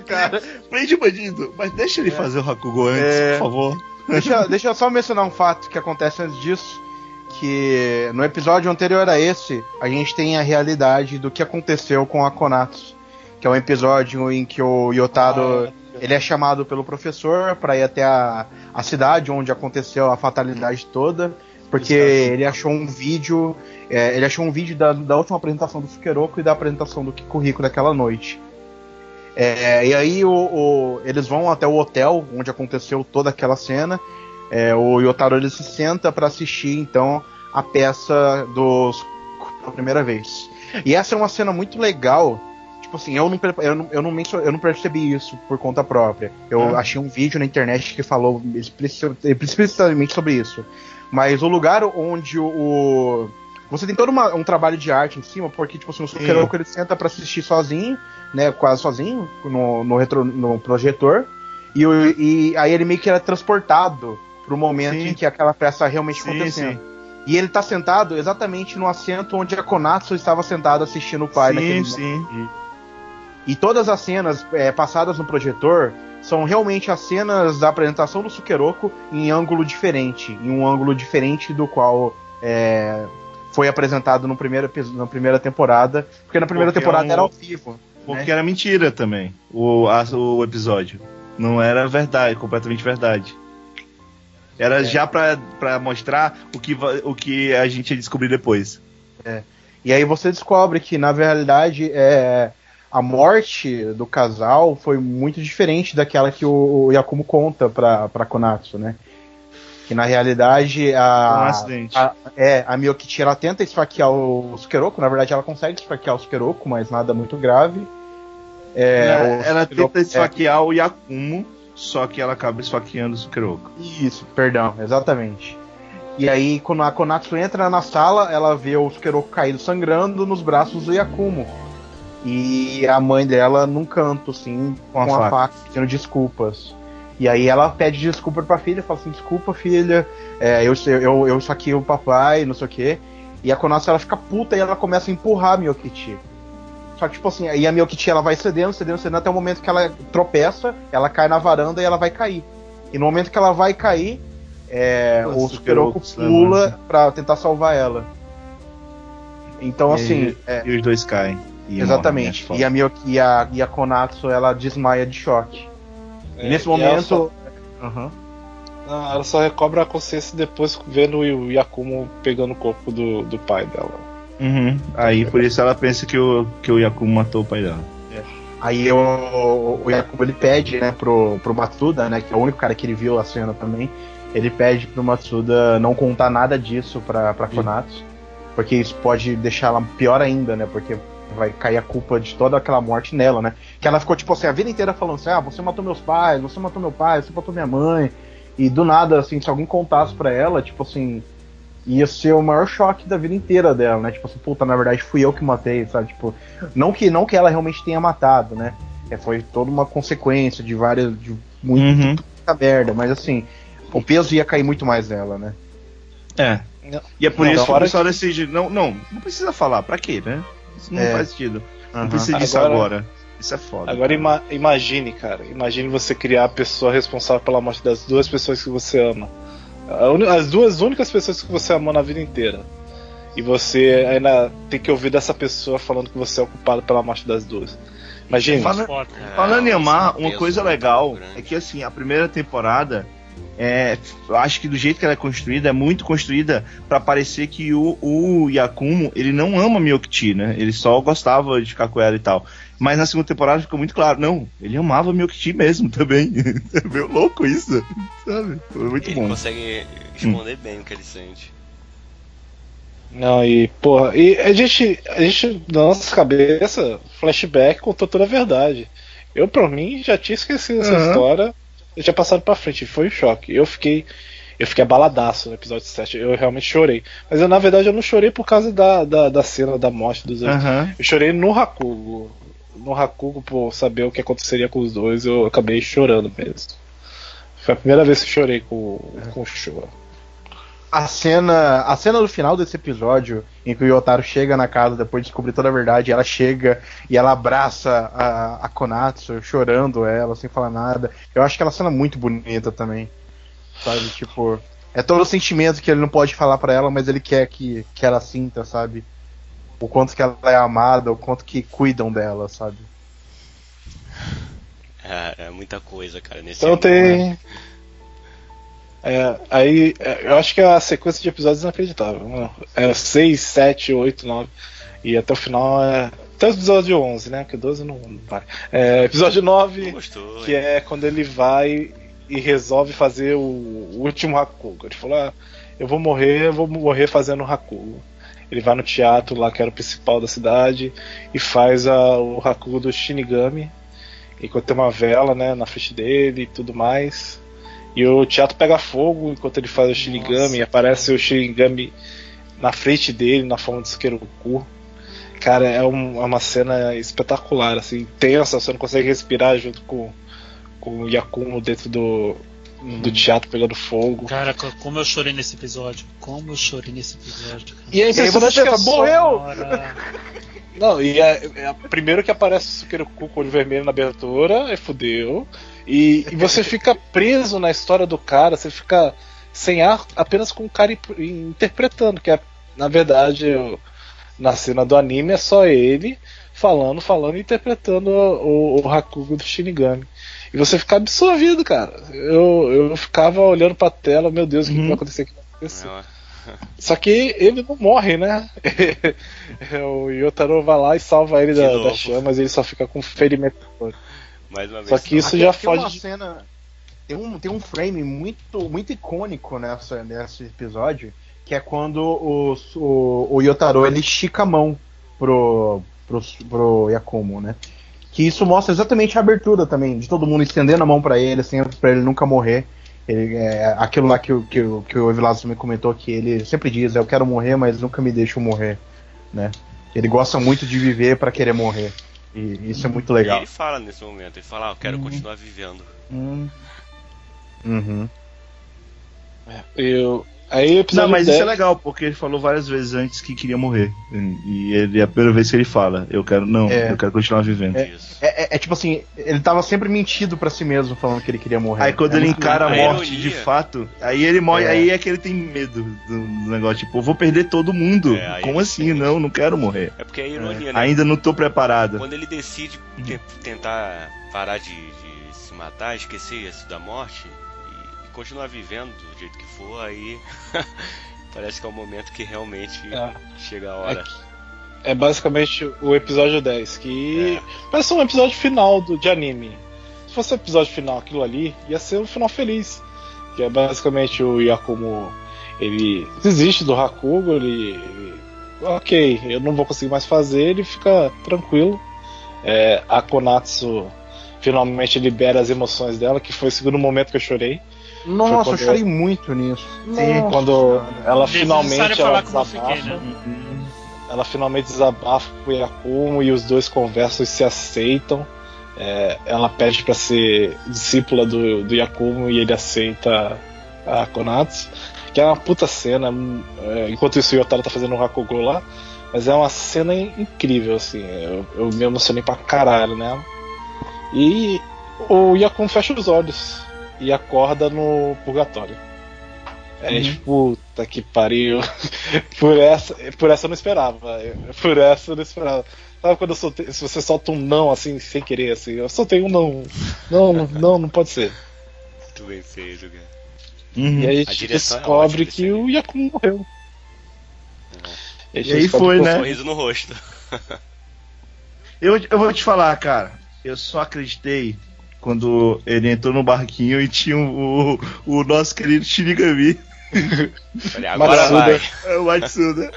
cara. prende o bandido, mas deixa ele fazer o Hakugo antes, É. por favor. Deixa, deixa eu só mencionar um fato que acontece antes disso. Que no episódio anterior a esse, a gente tem a realidade do que aconteceu com a Konatsu. Que é um episódio em que o Yotaro ele é chamado pelo professor para ir até a, a cidade onde aconteceu a fatalidade toda. Porque ele achou um vídeo. é, ele achou um vídeo da, da última apresentação do Sukeroku e da apresentação do Kikuhiko daquela noite. É, e aí o- o- eles vão até o hotel onde aconteceu toda aquela cena. É, o Yotaro ele se senta para assistir então a peça dos pela primeira vez. E essa é uma cena muito legal. Tipo assim, eu não, eu não, eu não, eu não percebi isso por conta própria. Eu Ah. achei um vídeo na internet que falou explici- explicitamente sobre isso. Mas o lugar onde o. o- você tem todo uma- um trabalho de arte em cima, porque, tipo assim, o Sukeroku ele senta pra assistir sozinho, né? Quase sozinho, no, no, retro, no projetor. E, e aí ele meio que era transportado pro momento Sim. em que aquela peça realmente Sim, acontecendo. sim. E ele tá sentado exatamente no assento onde a Konatsu estava sentada assistindo o pai naquele Sim, sim. E todas as cenas é, passadas no projetor são realmente as cenas da apresentação do Sukeroku em ângulo diferente, em um ângulo diferente do qual é, foi apresentado no primeiro, na primeira temporada, porque na primeira Porque é temporada um- era ao vivo. Porque era mentira também, o, a- o episódio. Não era verdade, completamente verdade. Era já pra, pra mostrar o que, o que a gente ia descobrir depois. E aí você descobre que, na realidade, é, a morte do casal foi muito diferente daquela que o, o Yakumo conta pra, pra Konatsu, né? Que na realidade Foi um a, acidente. a, é, a Miyokichi ela tenta esfaquear o Sukeroku, na verdade ela consegue esfaquear o Sukeroku, mas nada muito grave. É, ela, ela Sukeroku- tenta esfaquear o Yakumo, só que ela acaba esfaqueando o Sukeroku. Isso, perdão, exatamente. E aí, quando a Konatsu entra na sala, ela vê o Sukeroku caído sangrando nos braços do Yakumo. E a mãe dela num canto, assim, com, a a, faca. faca, pedindo desculpas. E aí ela pede desculpa pra filha, fala assim, desculpa filha, é, eu, eu, eu saquei o papai, não sei o quê. E a Konatsu ela fica puta e ela começa a empurrar a Miyokichi. Só que, tipo assim, aí a Miyokichi ela vai cedendo, cedendo, cedendo até o momento que ela tropeça, ela cai na varanda e ela vai cair. E no momento que ela vai cair, é, Nossa, o Sukeroku pula pra tentar salvar ela. Então, assim, e, é, e os dois caem. E exatamente. morrem, E a, Miyoki, e, a, e a Konatsu, ela desmaia de choque. É, nesse ela momento... só-. Não, ela só recobra a consciência depois vendo o Yakumo pegando o corpo do, do pai dela. Uhum. Aí por isso ela pensa que o, que o Yakumo matou o pai dela. Aí o, o Yakubo ele pede, né, pro, pro Matsuda, né, que é o único cara que ele viu a cena também, ele pede pro Matsuda não contar nada disso pra, pra Konatsu, porque isso pode deixar ela pior ainda, né, porque vai cair a culpa de toda aquela morte nela, né, que ela ficou, tipo assim, a vida inteira falando assim, ah, você matou meus pais, você matou meu pai, você matou minha mãe, e do nada, assim, se alguém contasse pra ela, tipo assim, ia ser o maior choque da vida inteira dela, né? Tipo assim, puta, na verdade fui eu que matei, sabe? Tipo, não que, não que ela realmente tenha matado, né? É, foi toda uma consequência de várias. de muita Uhum. merda, mas assim, o peso ia cair muito mais nela, né? É. E é por Não, isso que o pessoal decide. Não, não, não precisa falar. Pra quê, né? Isso não É. faz sentido. Não precisa disso Agora- agora. Isso é foda. Agora ima- imagine, cara. Imagine você criar a pessoa responsável pela morte das duas pessoas que você ama. As duas únicas pessoas que você amou na vida inteira. E você ainda tem que ouvir dessa pessoa falando que você é o culpado pela morte das duas. Imagine. Fala-. Falando em É, amar, um uma coisa legal é que assim, a primeira temporada é, eu acho que do jeito que ela é construída, é muito construída pra parecer que o, o Yakumo, ele não ama Miyokichi, né? Ele só gostava de ficar com ela e tal. Mas na segunda temporada ficou muito claro, não, ele amava Miyokichi mesmo também. é meio louco isso, sabe? Foi muito ele bom. consegue esconder bem o que ele sente. Não, e, porra, e a gente, a gente, na nossa cabeça, flashback contou toda a verdade. Eu, por mim, já tinha esquecido essa Aham. história, eu tinha passado pra frente, foi um choque. Eu fiquei, eu fiquei abaladaço no episódio 7, eu realmente chorei. Mas eu, na verdade, eu não chorei por causa da, da, da cena da morte dos outros. Aham. Eu chorei no Hakugo. no Hakugo por saber o que aconteceria com os dois, eu acabei chorando mesmo. Foi a primeira vez que eu chorei com, com o Showa. A cena, a cena do final desse episódio, em que o Yotaro chega na casa depois de descobrir toda a verdade, ela chega e ela abraça a, a Konatsu, chorando ela, sem falar nada. Eu acho aquela cena muito bonita também. Sabe, tipo, é todo o sentimento que ele não pode falar pra ela, mas ele quer que, que ela sinta, sabe? O quanto que ela é amada, o quanto que cuidam dela, sabe? É, é muita coisa, cara. Nesse Então anime, né? É, aí, é, eu acho que a sequência de episódios é inacreditável. É 6, 7, 8, 9. E até o final é. Até o episódio 11, né? Porque 12 não, não vai. É, episódio 9, Gostou, que é quando ele vai e resolve fazer o, o último Hakugo. Ele falou: ah, eu vou morrer, eu vou morrer fazendo o Hakugo. Ele vai no teatro lá, que era o principal da cidade, e faz a- o Hakugo do Shinigami. Enquanto tem uma vela, né, na frente dele e tudo mais. E o teatro pega fogo enquanto ele faz o Shinigami, e aparece o Shinigami na frente dele, na forma de Sukeruku. Cara, é, um- é uma cena espetacular, assim, tensa, você não consegue respirar junto com, com o Yakumo dentro do, do teatro pegando fogo. Cara, co- como eu chorei nesse episódio. Como eu chorei nesse episódio. Cara. E é E aí você impressionante que pensa, só- morreu! Não, e é, é primeiro que aparece o Sukeruku com o olho vermelho na abertura, é fudeu. E, e você fica preso na história do cara, você fica sem ar, apenas com o cara interpretando, que é, na verdade, o- na cena do anime é só ele falando, falando e interpretando o, o Hakugo do Shinigami. E você fica absorvido, cara. Eu, eu ficava olhando pra tela, meu Deus, o que, que vai acontecer? O que vai acontecer? Uma- Só que ele não morre, né? o Yotaro vai lá e salva ele da, das chamas e ele só fica com ferimento. Mais uma vez. Só que isso já Tem uma foge. cena. Tem um, tem um frame muito, muito icônico nessa, nesse episódio, que é quando o, o, o Yotaro ele estica a mão pro, pro, pro Yakumo, né? Que isso mostra exatamente a abertura também, de todo mundo estendendo a mão pra ele, assim, pra ele nunca morrer. Ele, é, aquilo lá que, o- que, o- que o Evilazo também comentou, que ele sempre diz, eu quero morrer, mas nunca me deixam morrer, né? Ele gosta muito de viver pra querer morrer. E isso é muito E legal. ele fala nesse momento, ele fala, ah, eu quero Uhum. continuar vivendo. Hum. Uhum. Eu, aí o Não, episódio mas 10, isso é legal, porque ele falou várias vezes antes que queria morrer. E ele é a primeira vez que ele fala, eu quero não, É. eu quero continuar vivendo. Isso. É, é- é tipo assim, ele tava sempre mentido pra si mesmo, falando que ele queria morrer. Aí quando É ele muito encara a morte de fato, aí ele morre, É. aí é que ele tem medo do, negócio, tipo, eu vou perder todo mundo. É, Como assim? sente. Não, não quero morrer. É porque é ironia, né? Ainda não tô preparado. Quando ele decide te- tentar parar de, de se matar, esquecer isso da morte continuar vivendo do jeito que for, aí parece que é o momento que realmente É. chega a hora. é basicamente o episódio 10, que É. parece um episódio final do, de anime. Se fosse o episódio final aquilo ali, ia ser um final feliz. Que é basicamente o Yakumo. Ele desiste do Hakugo, ele, ele- Ok, eu não vou conseguir mais fazer, ele fica tranquilo. É, a Konatsu finalmente libera as emoções dela, que foi o segundo momento que eu chorei. Nossa, eu quando- chorei muito nisso. Sim, quando ela finalmente ela eu desabafa. fiquei, né? Ela finalmente desabafa com o Yakumo e os dois conversam e se aceitam. É, ela pede para ser discípula do, do Yakumo e ele aceita a Konatsu. Que é uma puta cena. é, enquanto isso, o Yotaro tá fazendo um Hakugo lá. Mas é uma cena in- incrível, assim. Eu, eu me emocionei pra caralho nela. E o Yakumo fecha os olhos e acorda no purgatório. É tipo, puta que pariu. por, essa, por essa eu não esperava. Por essa eu não esperava. Sabe quando eu soltei, se você solta um não assim, sem querer, assim, eu soltei um não. Não, não, não, não pode ser. Muito bem feito, cara. Uhum. E aí a gente é descobre ótima que o Yakumo morreu. a gente E aí foi, né? Sorriso no rosto. Eu, eu vou te falar, cara. Eu só acreditei quando ele entrou no barquinho e tinha o, o, o nosso querido Shinigami, Olha, agora Matsuda. vai. é o Matsuda.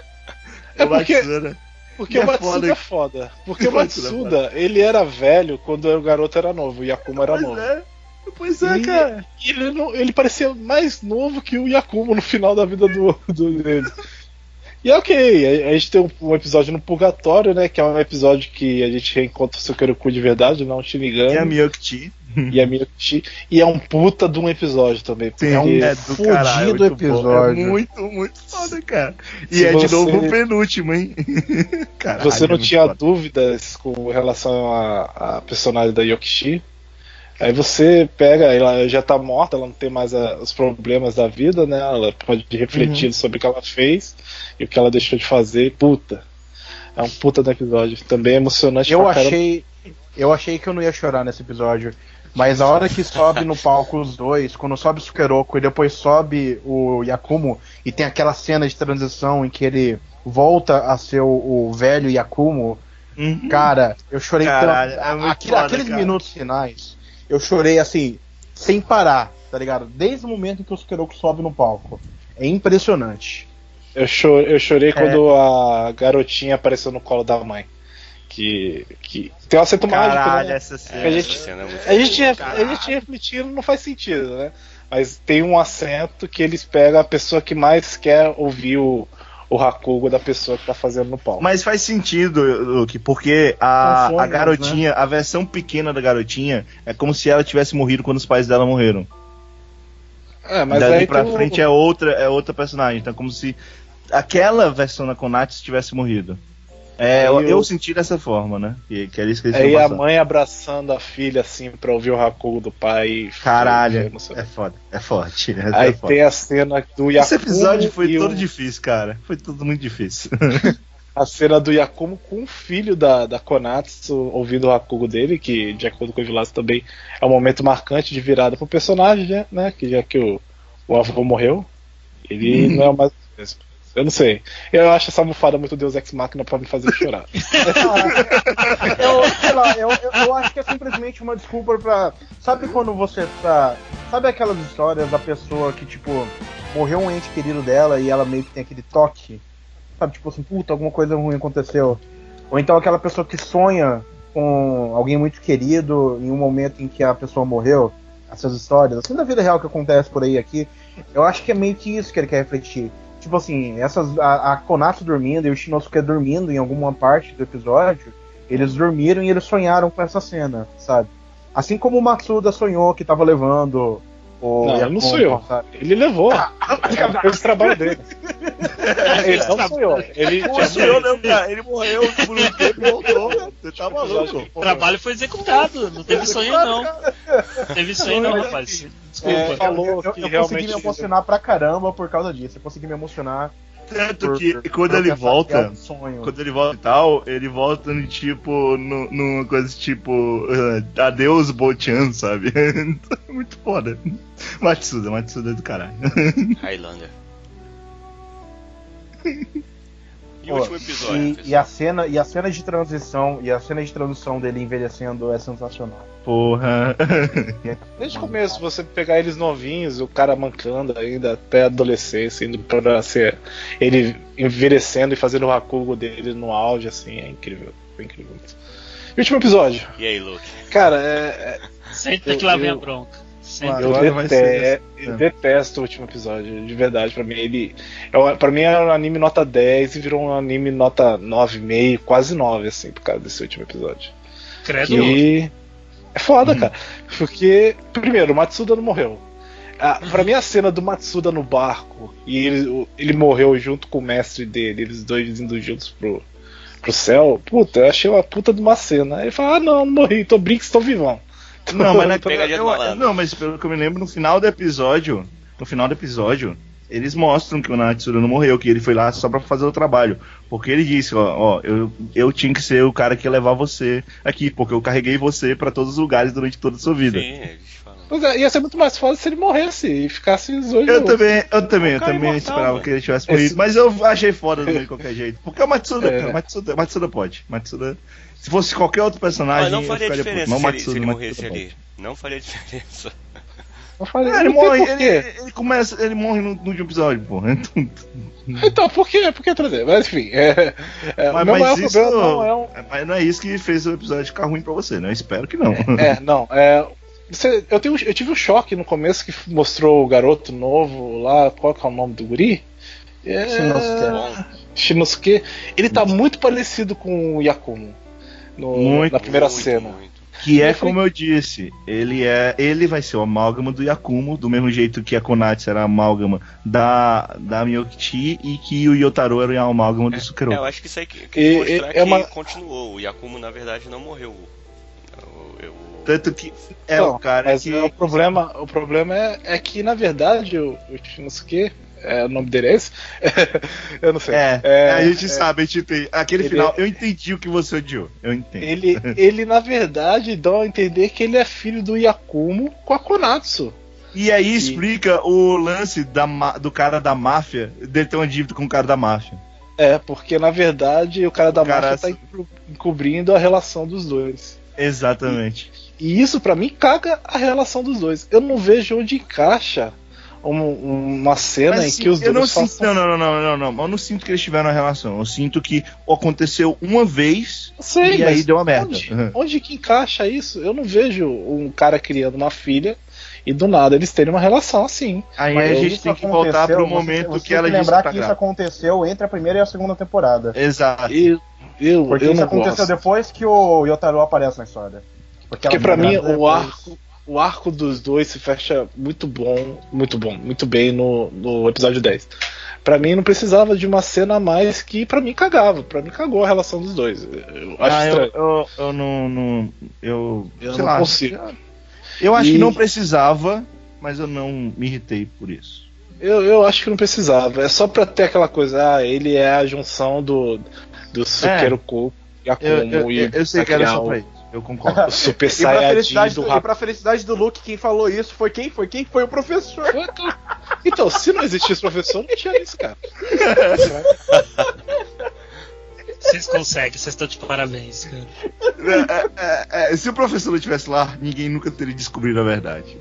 É porque- Matsuda. Porque E o é Matsuda foda. é foda. Porque o Matsuda é ele era velho quando o garoto era novo, o Yakumo era Pois novo. é. Pois é, E- cara. E ele, não- ele parecia mais novo que o Yakumo no final da vida do, do dele. E é ok, a, a gente tem um, um episódio no Purgatório, né? Que é um episódio que a gente reencontra o Sukeruku de verdade, não o Shinigami. E a Miyuki e a Miyuki. E é um puta de um episódio também. Porque É um é do fudido caralho, muito bom. episódio. É muito, muito foda, cara. E Se é de você- novo o penúltimo, hein? Caralho, você não é tinha foda. dúvidas com relação à, personagem da Yokishi. Aí você pega, ela já tá morta, ela não tem mais a- os problemas da vida, né? Ela pode refletir sobre o que ela fez e o que ela deixou de fazer. Puta. É um puta do episódio. Também é emocionante Eu achei. Eu achei que eu não ia chorar nesse episódio. Mas a hora que sobe no palco os dois, quando sobe o Sukeroku e depois sobe o Yakumo, e tem aquela cena de transição em que ele volta a ser o, o velho Yakumo, Uhum. cara, eu chorei Caralho, tanto. é foda, aqueles cara. minutos finais, eu chorei assim, sem parar, tá ligado? Desde o momento em que o Sukeroku sobe no palco. É impressionante. Eu, cho- eu chorei É. quando a garotinha apareceu no colo da mãe. Que, que tem um acento Caralho, mágico, né? essa cena. a gente- essa cena é muito A gente, a gente refletindo não faz sentido, né? Mas tem um acento que eles pegam a pessoa que mais quer ouvir o, o Hakugo da pessoa que tá fazendo no palco. Mas faz sentido, Luke, porque a, a sonhos, garotinha, a versão pequena da garotinha, é como se ela tivesse morrido quando os pais dela morreram. É, mas Dali pra o- frente é outra, é outra personagem. Então, é como se aquela versão da Konatsu tivesse morrido. É, eu, eu senti dessa forma, né? Que, que era isso que eles Aí a mãe abraçando a filha assim pra ouvir o Hakugo do pai. Foi Caralho, é foda, é forte. essa Aí é forte. tem a cena do Yakumo. Esse episódio foi todo o- difícil, cara. Foi tudo muito difícil. a cena do Yakumo com o filho da, da Konatsu ouvindo o Hakugo dele, que de acordo com o Vilaço também é um momento marcante de virada pro personagem, né? né? Que já que o, o avô morreu, ele Uhum. não é mais o mesmo. Eu não sei. Eu acho essa almofada muito Deus Ex Machina pra me fazer chorar. eu, sei lá, eu, eu, acho que é simplesmente uma desculpa pra. Sabe quando você tá. Sabe aquelas histórias da pessoa que, tipo, morreu um ente querido dela e ela meio que tem aquele toque? Sabe, tipo assim, puta, alguma coisa ruim aconteceu. Ou então aquela pessoa que sonha com alguém muito querido em um momento em que a pessoa morreu. Essas histórias, assim da vida real que acontece por aí aqui. Eu acho que é meio que isso que ele quer refletir. Tipo assim, essas, a, a Konatsu dormindo e o Shinosuke dormindo em alguma parte do episódio, eles dormiram e eles sonharam com essa cena, sabe? Assim como o Matsuda sonhou que tava levando o. Não, ele não sonhou. sabe? Ele levou. Ele fez o trabalho dele. ele não sonhou. Ele Não tinha sonhou, não, cara. Ele morreu por um tempo e voltou. Você tá maluco. O trabalho foi executado, não teve sonho não. Não teve sonho não, rapaz. Desculpa. É, falou eu, eu, que eu realmente- consegui me emocionar pra caramba por causa disso. Eu consegui me emocionar. Tanto por- que quando ele volta, sonho. quando ele volta e tal, ele volta no tipo, no- numa coisa tipo, eh, adeus Bochan, sabe? Muito foda. Matsuda, Matsuda é do caralho. Highlander. E o último episódio, e, pessoal? e a cena e a cena de transição e a cena de transição dele envelhecendo é sensacional. Porra. Desde o começo, você pegar eles novinhos, o cara mancando ainda até a adolescência, indo pra ser ele envelhecendo e fazendo o Hakugo dele no auge, assim, é incrível. Foi incrível. E o último episódio. E aí, Luke? Cara, é, Senta que lá vem a eu- Senta. eu, Agora vai ser dete- eu detesto o último episódio, de verdade. Pra mim, ele. É, pra mim era um anime nota 10 e virou um anime nota 9,5, quase 9, assim, por causa desse último episódio. Credo. Que é foda, cara. Porque, primeiro, o Matsuda não morreu. Ah, pra mim, a cena do Matsuda no barco e ele, ele morreu junto com o mestre dele, eles dois indo juntos pro, pro céu, puta, eu achei uma puta de uma cena. Ele fala: Ah, não, não morri, tô brinks, tô vivão. Não, mas, na, eu- não, mas pelo que eu me lembro, no final do episódio, no final do episódio, eles mostram que o Natsura não morreu, que ele foi lá só pra fazer o trabalho. Porque ele disse, ó, ó, eu, eu tinha que ser o cara que ia levar você aqui, porque eu carreguei você pra todos os lugares durante toda a sua vida. Sim, Pois é, ia ser muito mais foda se ele morresse e ficasse os dois Eu também, eu também, eu também imortal, esperava velho. que ele tivesse Esse- morrido, mas eu achei foda de qualquer jeito. Porque é o Matsuda, É. cara, Matsuda, Matsuda pode. Matsuda. Se fosse qualquer outro personagem, Mas não eu faria ficaria diferença puto. Mas o se ele, se ele Matsuda morresse pode. ali. Não faria diferença. Falei, Ah, ele não morre, ele, ele começa, ele morre no, no último episódio, porra. Então, por que, por que trazer? Mas enfim, é, é, Mas, o meu mas isso problema não é um. mas não é isso que fez o episódio ficar ruim pra você, né? Eu espero que não. É, não, é. Você, eu, tenho, eu tive um choque no começo que mostrou o garoto novo lá, qual que é o nome do guri? É, Shinosuke. Ele tá muito parecido com o Yakumo. no- Muito, na primeira Muito, cena. muito. Que é Eu falei- como eu disse, ele é, ele vai ser o amálgama do Yakumo, do mesmo jeito que a Konatsu era a amálgama da da Miyokichi e que o Yotaro era a amálgama do Sukero. É, eu acho que isso aí que, que E- mostrar é que uma- continuou. O Yakumo, na verdade, não morreu. Tanto que é Então, o cara mas que o problema, o problema é, é que, na verdade, o, o Shinosuke, é, o nome dele é esse? eu não sei. é, É, a gente é. sabe, a gente tem aquele Ele final. é- Eu entendi o que você odiou. Eu entendo. Ele, ele, na verdade, dá a entender que ele é filho do Yakumo com a Konatsu. E aí E- explica o lance da, do cara da máfia, dele ter uma dívida com o cara da máfia. É, porque, na verdade, o cara da O cara- máfia tá encobrindo a relação dos dois. Exatamente. E isso, pra mim, caga a relação dos dois. Eu não vejo onde encaixa um- uma cena Mas, em que os eu dois não sinto, façam... não, não, não, não, não, não. Eu não sinto que eles tiveram uma relação. Eu sinto que aconteceu uma vez Sei, e aí deu uma merda. Onde, Uhum. onde que encaixa isso? Eu não vejo um cara criando uma filha e do nada eles terem uma relação assim. Aí Mas a gente tem que voltar pro você- momento você que tem ela disse lembrar tá que isso aconteceu entre a primeira e a segunda temporada. Exato. Eu, eu, Porque eu isso não aconteceu gosto. depois que o Yotaro aparece na história. Porque ficou mim o depois. arco, o arco dos dois se fecha muito bom, muito bom, muito bem no, no episódio 10. Pra mim não precisava de uma cena a mais que pra mim cagava, pra mim cagou a relação dos dois. Eu acho Ah, eu, estranho. eu, eu não, não- Eu, Eu não lá. consigo. Eu acho E- que não precisava, mas eu não me irritei por isso. Eu, eu acho que não precisava. É só pra ter aquela coisa, ah, ele é a junção do, do Sukeru Ko, Yakumo Eu, eu, e eu, eu sei que era só o- pra isso. Eu concordo. o Super E Saiyajin felicidade do do, e Rap- pra felicidade do Luke, quem falou isso foi quem? Foi quem? Foi o professor. Então, se não existisse professor, não tinha isso, cara. Vocês conseguem, vocês estão de parabéns, cara. É, é, é, se o professor não estivesse lá, ninguém nunca teria descobrido a verdade.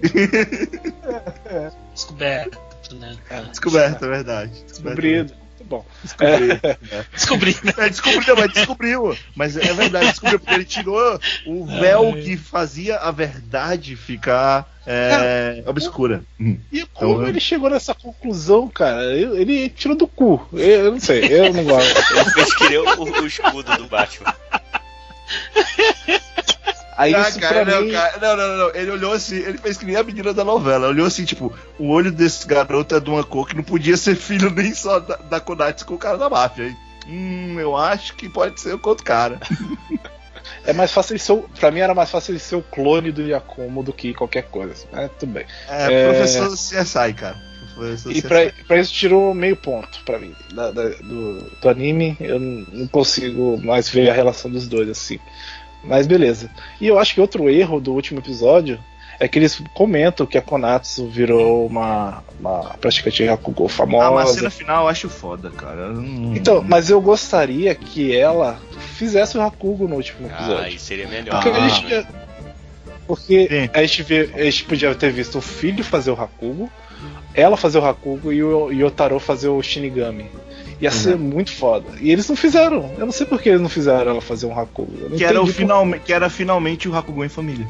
Descoberto, né? Descoberto a verdade. Descobrido. Bom. Descobri, né? É, descobriu, mas descobriu. Mas é verdade, descobriu, porque ele tirou o véu Ai. que fazia a verdade ficar é, obscura. Hum. E como Então, ele chegou nessa conclusão, cara? Ele, ele tirou do cu. Eu, eu não sei, eu não gosto. Ele fez que o, o escudo do Batman. Aí Ah, isso cara, não, mim. cara, não, não, não, Ele olhou assim, ele fez que nem a menina da novela. Olhou assim, tipo, o olho desse garoto é de uma cor que não podia ser filho nem só da, da Konatsu com o cara da máfia. hein? Hum, eu acho que pode ser o outro cara. É mais fácil ser. Pra mim era mais fácil ele ser o clone do Yakumo do que qualquer coisa. É, tudo bem. É, É. professor CSI, cara. Professor E CSI. pra, pra isso tirou meio ponto pra mim. da- da- do, do anime, eu não consigo mais ver a relação dos dois assim. Mas beleza. E eu acho que outro erro do último episódio é que eles comentam que a Konatsu virou uma, uma praticante Hakugo famosa. Ah, mas a cena final eu acho foda, cara. Não- Então, mas eu gostaria que ela fizesse o Hakugo no último Ah, episódio. aí seria melhor. Porque, a Ah. gente, ia- porque Sim. a, gente vê, a gente podia ter visto o filho fazer o Hakugo, ela fazer o Hakugo e o Yotaro fazer o Shinigami. Ia Uhum. ser muito foda. E eles não fizeram. Eu não sei por que eles não fizeram ela fazer um Hakugo. Que era, o final, que era finalmente o Hakugo em família.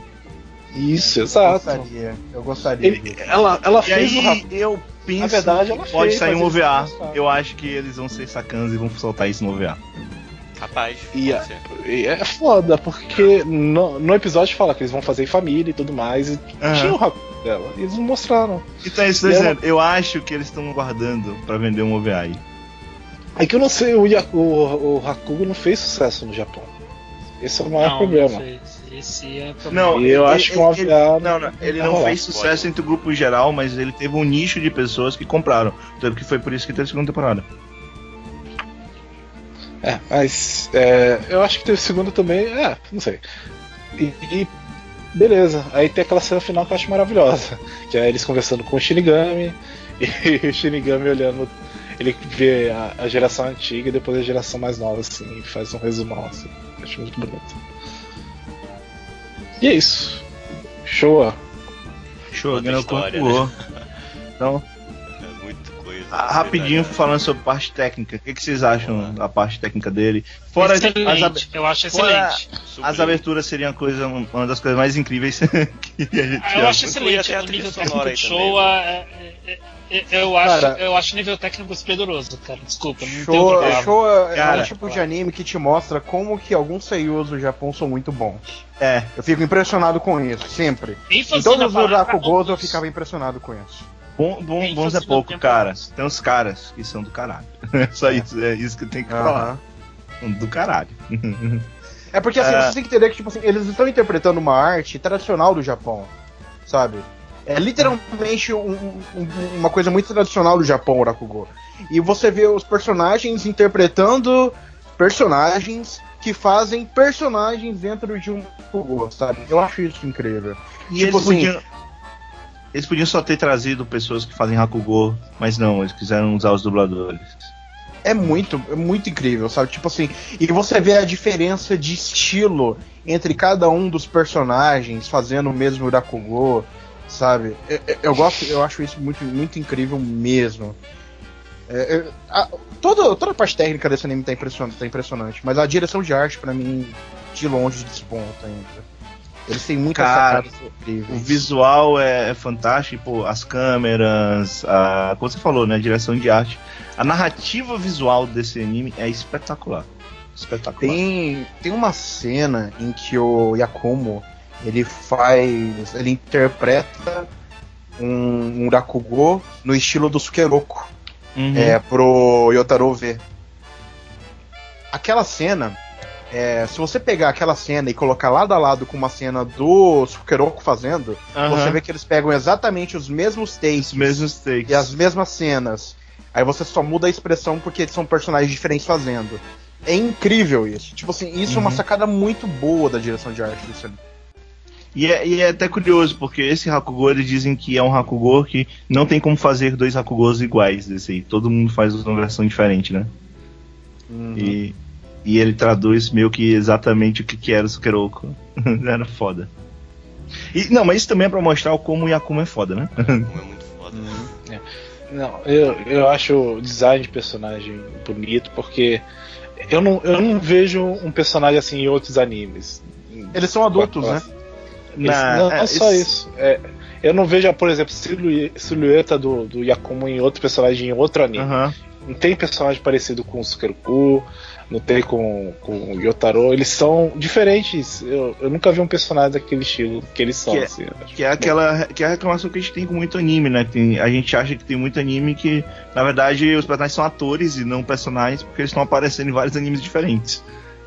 Isso, Eu exato. gostaria. Eu gostaria. Ele- ela ela E fez o aí Hakugo. eu penso Na verdade, ela que pode fez, sair um OVA. Eu acho que eles vão ser sacanas e vão soltar isso no OVA. Rapaz, E. E é foda, porque no, no episódio fala que eles vão fazer em família e tudo mais. E Aham. tinha o Hakugo dela. E eles não mostraram. Então é isso tô ela- dizendo. Eu acho que eles estão guardando pra vender um OVA aí. É que eu não sei, o, o, o Hakugo não fez sucesso no Japão. Esse é o maior Não, problema. não. Esse é o problema. Não, E eu ele- acho que ele- um ele- Não, não, ele não rolar. fez sucesso entre o grupo geral, mas ele teve um nicho de pessoas que compraram. Tanto que foi por isso que teve a segunda temporada. É, mas é, eu acho que teve segunda também, é, não sei. E, e beleza, aí tem aquela cena final que eu acho maravilhosa, que é eles conversando com o Shinigami e o Shinigami olhando, ele vê a, a geração antiga e depois a geração mais nova, assim, e faz um resumão, assim. Acho muito bonito. E é isso. Show. Show, Outra ganhou história, quanto voou. Então, Rapidinho falando sobre parte técnica, o que, que vocês acham da parte técnica dele? Fora as, excelente, ab- eu acho fora excelente. as aberturas seriam a coisa, uma das coisas mais incríveis que a gente Ah, eu acho excelente. O nível técnico do show, também, é- é- é- eu acho, Cara, eu acho o nível técnico esplendoroso, cara. Desculpa, não tenho Show, palavra. show é, é Cara. um tipo de anime que te mostra como que alguns seiyus do Japão são muito bons. É, Eu fico impressionado com isso, sempre. Em todos os Rakugos eu ficava impressionado com isso. Bom, bom, Tem bons é pouco, cara. Tem uns caras que são do caralho. Só isso, é isso que tenho que falar. Do caralho. É porque assim, É. você tem que entender que tipo assim, eles estão interpretando uma arte tradicional do Japão, sabe? É literalmente um- um- uma coisa muito tradicional do Japão, o Rakugo. E você vê os personagens interpretando personagens que fazem personagens dentro de um Rakugo, sabe? Eu acho isso incrível. E Tipo eles assim- podiam. Eles podiam só ter trazido pessoas que fazem Hakugo, mas não, eles quiseram usar os dubladores. É muito, é muito incrível, sabe? Tipo assim, e você vê a diferença de estilo entre cada um dos personagens fazendo o mesmo Rakugo, sabe? Eu, eu- gosto, eu acho isso muito, muito incrível mesmo. É, a- toda, toda a parte técnica desse anime tá impressionante, tá impressionante, mas a direção de arte, pra mim, de longe desponta ainda. Eles têm muitas Cara, O visual é, é fantástico, pô, as câmeras, a, como você falou, né, a direção de arte. A narrativa visual desse anime é espetacular. Espetacular. Tem, tem uma cena em que o Yakumo ele faz. ele interpreta um, um Rakugo no estilo do Sukeroku Uhum. é, pro Yotaro ver. Aquela cena, é, se você pegar aquela cena e colocar lado a lado com uma cena do Sukeroku fazendo, você vê que eles pegam exatamente os mesmos takes os mesmos takes. e as mesmas cenas. Aí você só muda a expressão porque são personagens diferentes fazendo. É incrível isso. Tipo assim, isso é uma Uhum. sacada muito boa da direção de arte desse anime. E é, e é até curioso, porque esse Hakugo eles dizem que é um Hakugo que não tem como fazer dois Hakugos iguais desse aí. Todo mundo faz uma versão diferente, né? Uhum. E, e ele traduz meio que exatamente o que, que era o Sukeroku. era foda. E, não, mas isso também é pra mostrar como o Yakumo é foda, né? Como é muito foda. Não, eu, eu acho o design de personagem bonito porque eu não, eu não vejo um personagem assim em outros animes. Eles são adultos, né? Eles- Na- não, é, não só esse- isso. É, eu não vejo, por exemplo, silhue- silhueta do, do Yakumo em outro personagem em outro anime. Aham. Não tem personagem parecido com o Sukeruku, não tem com, com o Yotaro. Eles são diferentes. Eu, eu nunca vi um personagem daquele estilo que eles são. Que é- assim, Que é aquela que é a reclamação que a gente tem com muito anime, né? Tem, a gente acha que tem muito anime que, na verdade, os personagens são atores e não personagens, porque eles estão aparecendo em vários animes diferentes.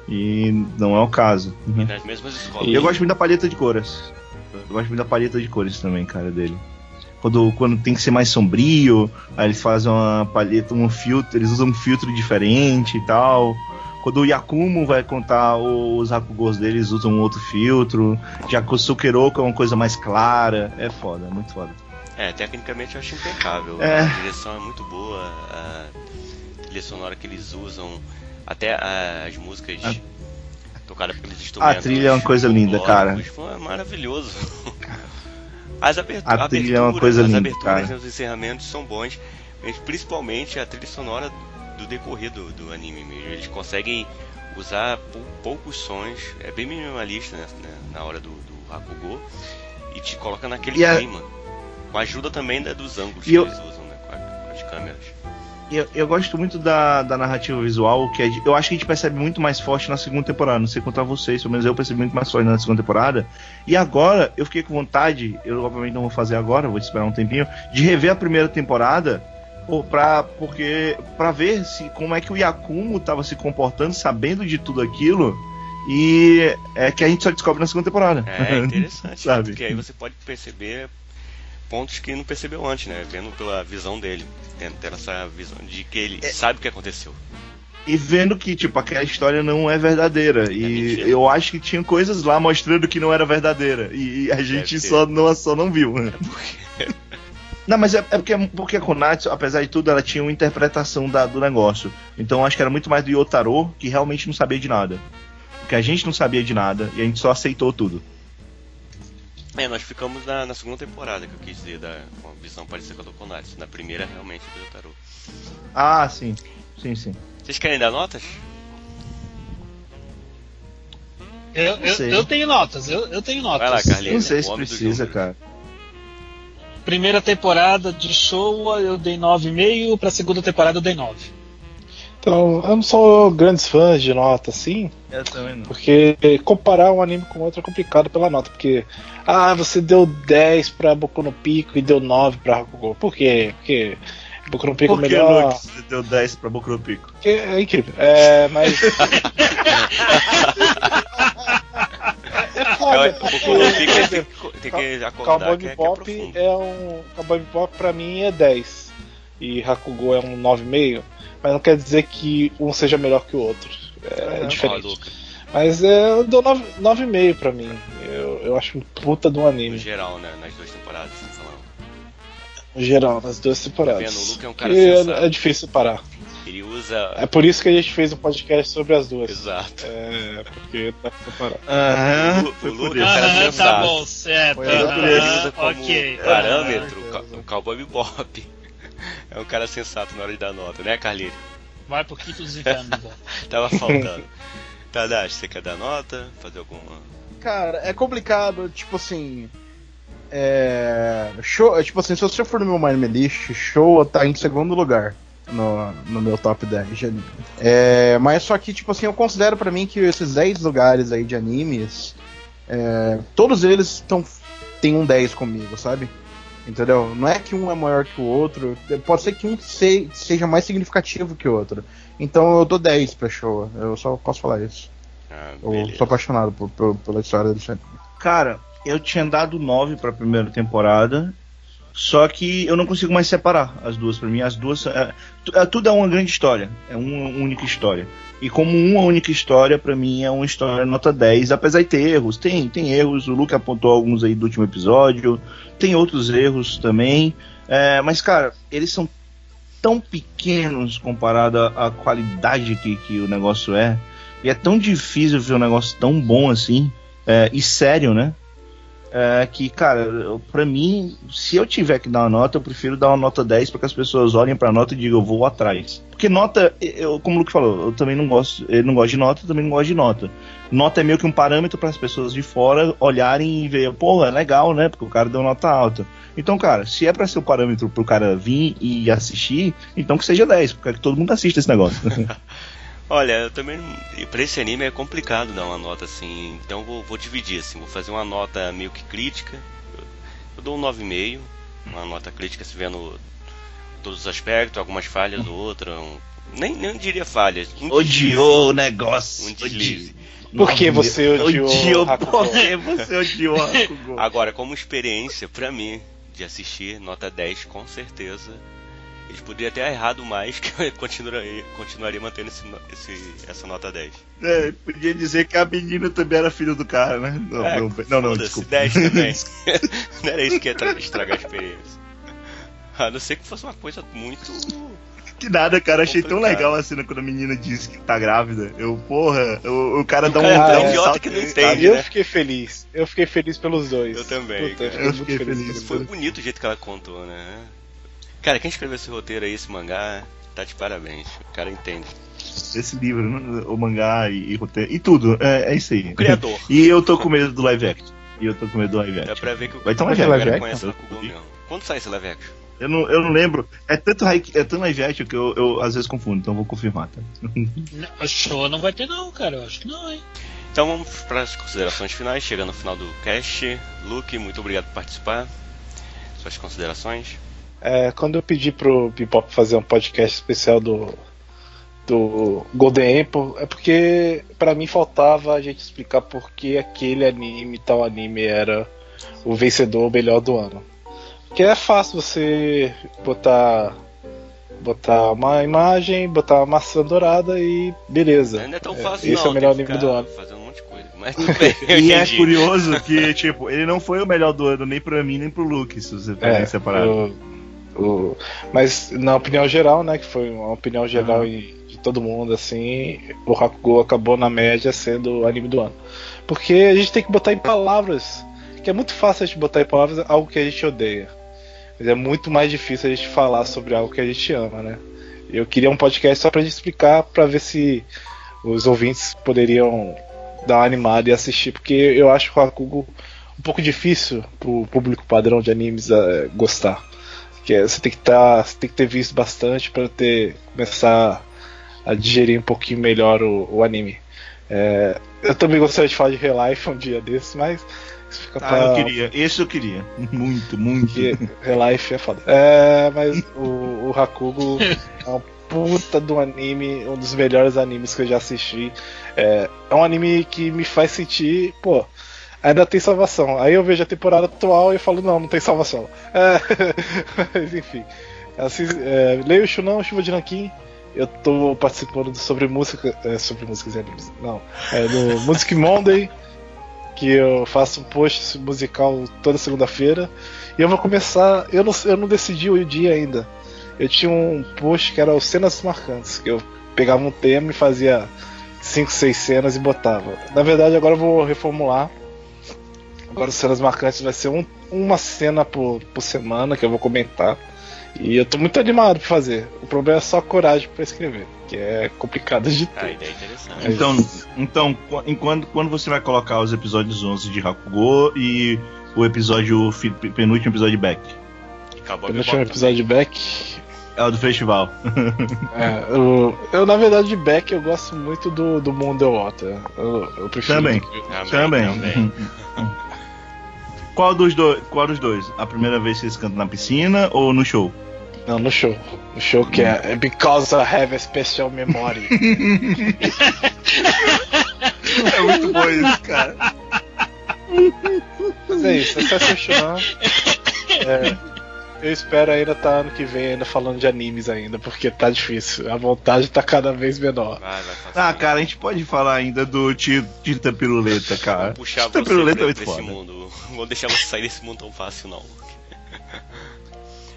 E não é o caso. E nas mesmas escolas. E eu gosto muito da paleta de cores. Eu gosto muito da paleta de cores também, cara, dele. Quando, quando tem que ser mais sombrio, aí eles fazem uma paleta, um filtro, eles usam um filtro diferente e tal. Quando o Yakumo vai contar os Hakugos deles, usam um outro filtro. Já que o Sukeroku é uma coisa mais clara. É foda, é muito foda. É, tecnicamente eu acho impecável. É. A direção é muito boa, a trilha sonora que eles usam, até as músicas A- tocadas pelos instrumentos. trilha é uma coisa linda, cara. Foi maravilhoso. As A trilha é uma aberturas, coisa as linda, aberturas e os encerramentos são bons, mas principalmente a trilha sonora do decorrer do, do anime mesmo. Eles conseguem usar pou- poucos sons, é bem minimalista né, né, na hora do, do Hakugo, e te coloca naquele E a- clima. Com a ajuda também né, dos ângulos E que eu- eles usam né, com, a- com as câmeras. Eu, eu gosto muito da, da narrativa visual, que é de- eu acho que a gente percebe muito mais forte na segunda temporada. Não sei contar vocês, pelo menos eu percebi muito mais forte na segunda temporada. E agora eu fiquei com vontade, eu obviamente não vou fazer agora, vou esperar um tempinho, de rever a primeira temporada. Pra, porque para ver se como é que o Yakumo estava se comportando, sabendo de tudo aquilo, e é que a gente só descobre na segunda temporada. É interessante, Sabe? porque aí você pode perceber pontos que não percebeu antes, né? Vendo pela visão dele, tendo, essa visão de que ele É. sabe o que aconteceu. E vendo que, tipo, aquela história não é verdadeira. E mentira. eu acho que tinha coisas lá mostrando que não era verdadeira. E a gente só não, só não viu. Não, mas é, é porque, porque a Konatsu, apesar de tudo, ela tinha uma interpretação da- do negócio. Então eu acho que era muito mais do Yotaro, que realmente não sabia de nada. Porque a gente não sabia de nada e a gente só aceitou tudo. É, nós ficamos na, na segunda temporada, que eu quis dizer, da, com a visão parecida com a do Konaris. Na primeira, realmente, do Yotaro. Ah, sim. Sim, sim. Vocês querem dar notas? Eu, eu, eu tenho notas, eu, eu tenho notas. Vai lá, Carlinhos. Não sei se precisa, cara. Primeira temporada de Showa eu dei 9,5, pra segunda temporada eu dei 9. Então, eu não sou grandes fãs de nota assim, Eu também não. porque comparar um anime com outro é complicado pela nota, porque ah, você deu 10 pra Boku no Pico e deu 9 pra Hakugo. Por quê? Porque Boku no Pico é Por que, melhor. Luke, você deu 10 pra Boku no Pico? Porque é incrível. É, mas. é foda, É, o porque, Boku no Pico por tem que, acordar que é, que é é um. Cowboy Bebop pra mim é 10. E Hakugo é um 9,5. Mas não quer dizer que um seja melhor que o outro. É, É, diferente. Ó, Luca, Mas é, eu dou 9 9,5 pra mim. Eu, eu acho um puta de um no anime. geral, né? Nas duas temporadas, assim, falando. No geral, nas duas temporadas. Tá vendo? O Luke é um cara é, é difícil parar. Ele usa. É por isso que a gente fez um podcast sobre as duas. Exato. É, porque tá separado. Aham, O- o Luke- isso. cara Aham, tá sensato. bom, certo. Ele usa como ok. parâmetro o Cowboy Bebop. É um cara sensato na hora de dar nota, né, Carlinhos? Vai pro quinto dos infernos. Tava faltando. Tadashi, você quer dar nota? Fazer alguma. Cara, é complicado, tipo assim. É. Show, tipo assim, se você for no meu Mind List, Show tá em segundo lugar no, no meu top 10 de anime. É, mas só que, tipo assim, eu considero pra mim que esses 10 lugares aí de animes, é, todos eles estão tem um 10 comigo, sabe? Entendeu? Não é que um é maior que o outro, pode ser que um se- seja mais significativo que o outro. Então eu dou 10 pra Show, eu só posso falar isso. Ah, Eu sou apaixonado por, por- pela história desse anime. Cara, eu tinha dado 9 pra primeira temporada, só que eu não consigo mais separar as duas pra mim. As duas. É, é, tudo é uma grande história, é uma única história. E como uma única história, pra mim é uma história nota 10, apesar de ter erros. Tem, tem erros, o Luke apontou alguns aí do último episódio, tem outros erros também. É, mas, cara, eles são tão pequenos comparado à à qualidade que, que o negócio é. E é tão difícil ver um negócio tão bom assim, é, e sério, né? É, que, cara, pra mim, se eu tiver que dar uma nota, eu prefiro dar uma nota 10 para que as pessoas olhem pra nota e digam, eu vou atrás. Porque nota, eu, como o Luke falou, eu também não gosto, não gosta de nota, eu também não gosto de nota. Nota é meio que um parâmetro para as pessoas de fora olharem e ver, porra, é legal, né? Porque o cara deu nota alta. Então, cara, se é pra ser o parâmetro pro cara vir e assistir, então que seja 10, porque que todo mundo assista esse negócio. Olha, eu também. Pra esse anime é complicado dar uma nota assim. Então eu vou, vou dividir assim. Vou fazer uma nota meio que crítica. Eu, dou um 9,5. Uma nota crítica se vendo todos os aspectos, algumas falhas ou outra. um- nem, nem diria falhas. um Odiou o negócio. Um deslize. Por que você odiou Odiou, Hakugo? por que você odiou? Agora, como experiência, pra mim, de assistir, nota 10 com certeza. Eles poderiam ter errado mais, que eu continuaria, continuaria mantendo esse, esse- essa nota 10. É, podia dizer que a menina também era filha do cara, né? Não, É, não, não, não, foda-se, desculpa. 10 também. não era isso que ia tra- estragar a experiência. A não ser que fosse uma coisa muito. que nada, cara. Achei tão legal a cena quando a menina disse que tá grávida. Eu, porra, o, o cara dá um, cara é dá tão um idiota salto que não entende, sabe? eu né? fiquei feliz. Eu fiquei feliz pelos dois. Eu também, Puta. Eu muito fiquei feliz. pelos Foi bonito o jeito que ela contou, né? Cara, quem escreveu esse roteiro aí, esse mangá, tá de parabéns. O cara entende. Esse livro, né? o mangá e, e roteiro. E tudo. É, é isso aí. O criador. E eu tô com medo do live action. E eu tô com medo do live Dá action. pra ver que o Vai ter um live conhece action? Mesmo. Quando sai esse live action? Eu não, eu não lembro. É tanto, é tanto live action que eu, eu às vezes confundo, então eu vou confirmar, tá? Não, Show não vai ter não, cara. Eu acho que não, hein. Então vamos para as considerações finais, chegando no final do cast. Luke, muito obrigado por participar. Suas considerações. É, quando eu pedi pro Bebop fazer um podcast especial do do Golden Apple, é porque pra mim faltava a gente explicar por que aquele anime, tal anime era o vencedor o melhor do ano. Porque é fácil você botar botar uma imagem, botar uma maçã dourada e beleza. Não é tão É, fácil, esse não. é o melhor tem que anime do ano. Fazendo um monte de coisa. Mas tudo bem, eu E é curioso que, tipo, ele não foi o melhor do ano nem pra mim nem pro Luke, se você É, separado. o- o- mas na opinião geral, né, que foi uma opinião geral em- de todo mundo, assim, o Hakugo acabou na média sendo o anime do ano. Porque a gente tem que botar em palavras que é muito fácil a gente botar em palavras algo que a gente odeia. Mas é muito mais difícil a gente falar sobre algo que a gente ama, né? Eu queria um podcast só pra gente explicar, pra ver se os ouvintes poderiam dar uma animada e assistir, porque eu acho o Hakugo um pouco difícil pro público padrão de animes eh, gostar. Que é, você tem que tá, você tem que ter visto bastante para ter começar a digerir um pouquinho melhor o, o anime. É, eu também gostaria de falar de Relife um dia desses, mas isso fica Ah, pra eu queria. Esse eu queria. Muito, muito. porque Relife é foda. É, mas o, o Hakugo é um puta do anime, um dos melhores animes que eu já assisti. É, é um anime que me faz sentir, pô, ainda tem salvação. Aí eu vejo a temporada atual e falo, não, não tem salvação. É, mas enfim. Assim, é, leio o Shunão, Chuva de Nankin. Eu tô participando do sobre música. é, sobre músicas e animes. Não. É do Music Monday. Que eu faço um post musical toda segunda-feira. E eu vou começar. Eu não, eu não decidi o dia ainda. Eu tinha um post que era os cenas marcantes. Que eu pegava um tema e fazia 5, 6 cenas e botava. Na verdade, agora eu vou reformular. Agora os cenas marcantes vai ser um- uma cena por, por semana que eu vou comentar. E eu tô muito animado pra fazer. O problema é só a coragem pra escrever, que é complicado de ter. ideia é interessante. Então, então qu- enquanto, quando você vai colocar os episódios 11 de Hakugo e o episódio penúltimo episódio de Beck? Acabou um pipoca. episódio de Beck. É o do festival. É, eu, eu, na verdade, de Beck eu gosto muito do, do Mundo Water. Eu, eu prefiro. Também. Também. Também. Qual dos dois? Qual dos dois? A primeira vez que eles cantam na piscina ou no show? Não, no show. No show que é é Because I have a special memory. É muito bom isso, cara. Mas é isso, é só questionar. É, eu espero ainda estar ano que vem ainda falando de animes ainda, porque tá difícil. A vontade tá cada vez menor. Vai, vai. Ah, cara, a gente pode falar ainda do Ti- Tita Piruleta, cara. Vou puxar Tita você Piruleta é pra, muito pra esse foda. mundo. Não vou deixar você sair desse mundo tão fácil, não.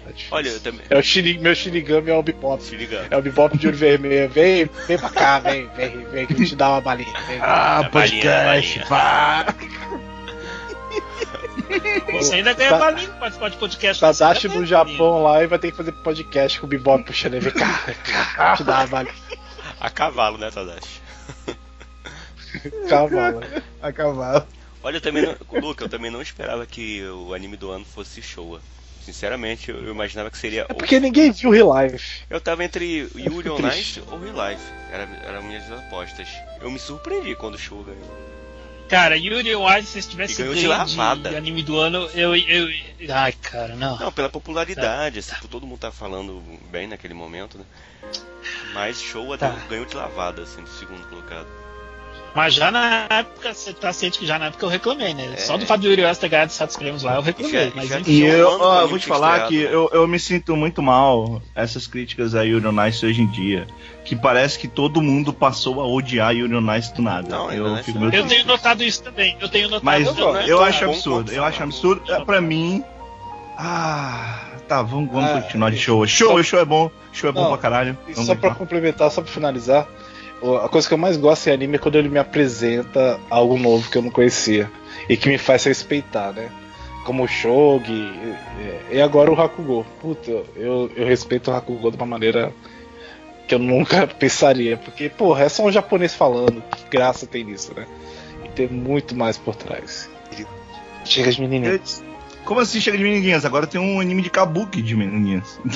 Tá difícil. Olha, eu também. É o meu Shinigami é o Bebop. É o Bebop de olho vermelho. Vem, vem pra cá, vem, vem, vem que eu te dar uma balinha. Vem. Ah, podcast. Você ainda ganha Tá- balinha pra participar de podcast. Tadashi Você no ganha Japão lá e vai ter que fazer podcast com o Bebop puxando ele. Cá, te uma balinha. A cavalo, né, Tadashi? Cavalo. A cavalo. Olha, eu também não, Luca, eu também não esperava que o anime do ano fosse Showa. Sinceramente, eu eu imaginava que seria. É porque ninguém viu Real Life. Eu tava entre Yuri on triste. Ice ou Real Life. Era, eram minhas apostas. Eu me surpreendi quando o Showa ganhou. Cara, Yuri on Ice, se tivesse ganhou de lavada. de anime do ano, eu, eu. Ai, cara, não. Não, pela popularidade, assim, todo mundo tá falando bem naquele momento, né? Mas Showa Tá. ganhou de lavada, assim, do segundo colocado. Mas já na época, você tá ciente que já na época eu reclamei, né? É. Só do fato de Yuri on Ice ter ganhado Status Prêmios lá, eu reclamei. Já- mas já- enfim. E eu, ó, eu mim vou te falar estreado, que né? eu, eu me sinto muito mal essas críticas a Yuri on Ice hoje em dia. Que parece que todo mundo passou a odiar Yuri on Ice do nada. Não, eu fico é meio Eu tenho notado isso também. Eu tenho notado Mas isso. não né? é eu acho absurdo, eu acho absurdo. É, Pra mim. Ah, tá, vamos, vamos Ah, continuar de show. Show, só- show é bom. Show é bom pra caralho. Vamos só pra complementar, só pra finalizar, o- a coisa que eu mais gosto em anime é quando ele me apresenta algo novo que eu não conhecia e que me faz respeitar, né? Como o Shogi e, agora o Hakugo. Puta, eu, eu respeito o Hakugo de uma maneira que eu nunca pensaria, porque, porra, é só um japonês falando, que graça tem nisso, né? E tem muito mais por trás. Chega de menininhas. Como assim chega de menininhas? Agora tem um anime de kabuki de menininhas.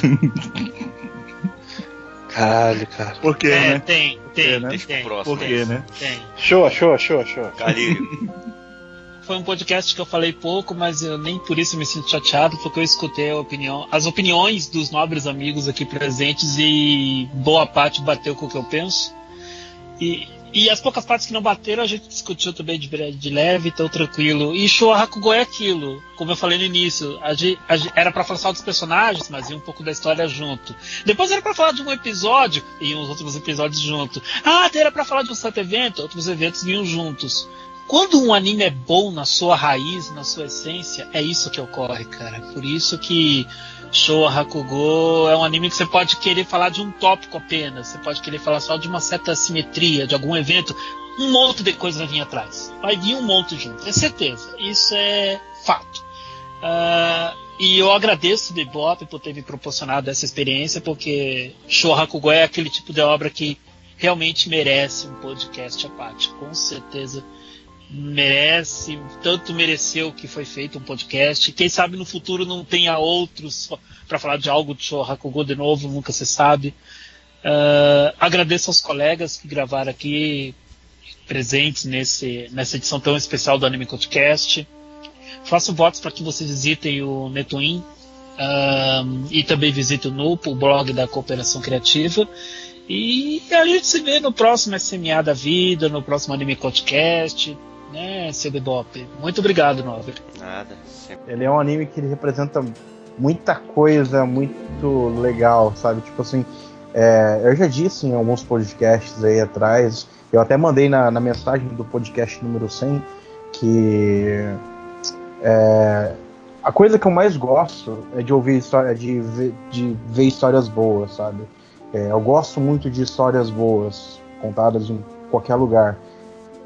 Caralho, cara. Por quê, É, né? tem, tem, né? Deixa pro tem, próximo. Por quê, né? tem. Show, show, show, show. Calírio. Foi um podcast que eu falei pouco, mas eu nem por isso me sinto chateado, porque eu escutei a opinião, as opiniões dos nobres amigos aqui presentes e boa parte bateu com o que eu penso. E, e as poucas partes que não bateram a gente discutiu também de, de leve, então tranquilo. E Showa Hakugo é aquilo, como eu falei no início, a ge- a ge- era pra falar só dos personagens, mas ia um pouco da história junto. Depois era pra falar de um episódio e uns outros episódios junto. Ah, era pra falar de um certo evento, outros eventos vinham juntos. Quando um anime é bom na sua raiz, na sua essência, é isso que ocorre, cara. Por isso que Showa Hakugo é um anime que você pode querer falar de um tópico apenas, você pode querer falar só de uma certa simetria, de algum evento. um monte de coisa vai vir atrás. Vai vir um monte junto, é certeza. Isso é fato. Ah, e eu agradeço o Bebop por ter me proporcionado essa experiência, porque Show Hakugo é aquele tipo de obra que realmente merece um podcast à parte. Com certeza merece, tanto mereceu que foi feito um podcast. Quem sabe no futuro não tenha outros para falar de algo de Hakugo de novo, nunca se sabe. Ah, agradeço aos colegas que gravaram aqui, presentes nesse, nessa edição tão especial do Anime Podcast. Faço votos para que vocês visitem o Netwin ahn, e também visitem o NUP, o blog da Cooperação Criativa. E a gente se vê no próximo SMA da vida, no próximo Anime Podcast, né, seu Bebop? Muito obrigado, Nover. Nada. Sempre. Ele é um anime que ele representa muita coisa muito legal, sabe? Tipo assim, é, eu já disse em alguns podcasts aí atrás, eu até mandei na, na mensagem do podcast número 100 que é, a coisa que eu mais gosto é de ouvir história, de ver, de ver histórias boas, sabe? É, eu gosto muito de histórias boas contadas em qualquer lugar.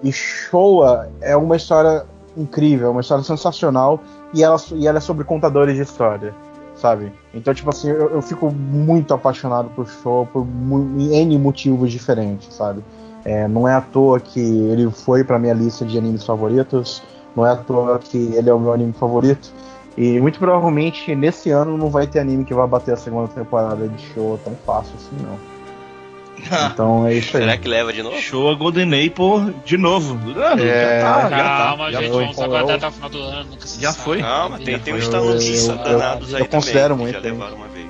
E Showa é uma história incrível, uma história sensacional e ela, e ela é sobre contadores de história, sabe? Então, tipo assim, eu, eu fico muito apaixonado por Showa por N motivos diferentes, sabe? É, não é à toa que ele foi pra minha lista de animes favoritos, não é à toa que ele é o meu anime favorito. E muito provavelmente nesse ano não vai ter anime que vai bater a segunda temporada de Showa tão fácil assim, não. Então é isso aí. Será que leva de novo? Show a Golden Apple de novo. Ah, É, já tá, já tá. Calma, Já gente, foi. vamos aguardar até o final do ano. nunca se Já sabe. foi? Calma, tem, tem Eu- uns eu- danados aí eu considero também, muito, já levaram uma vez.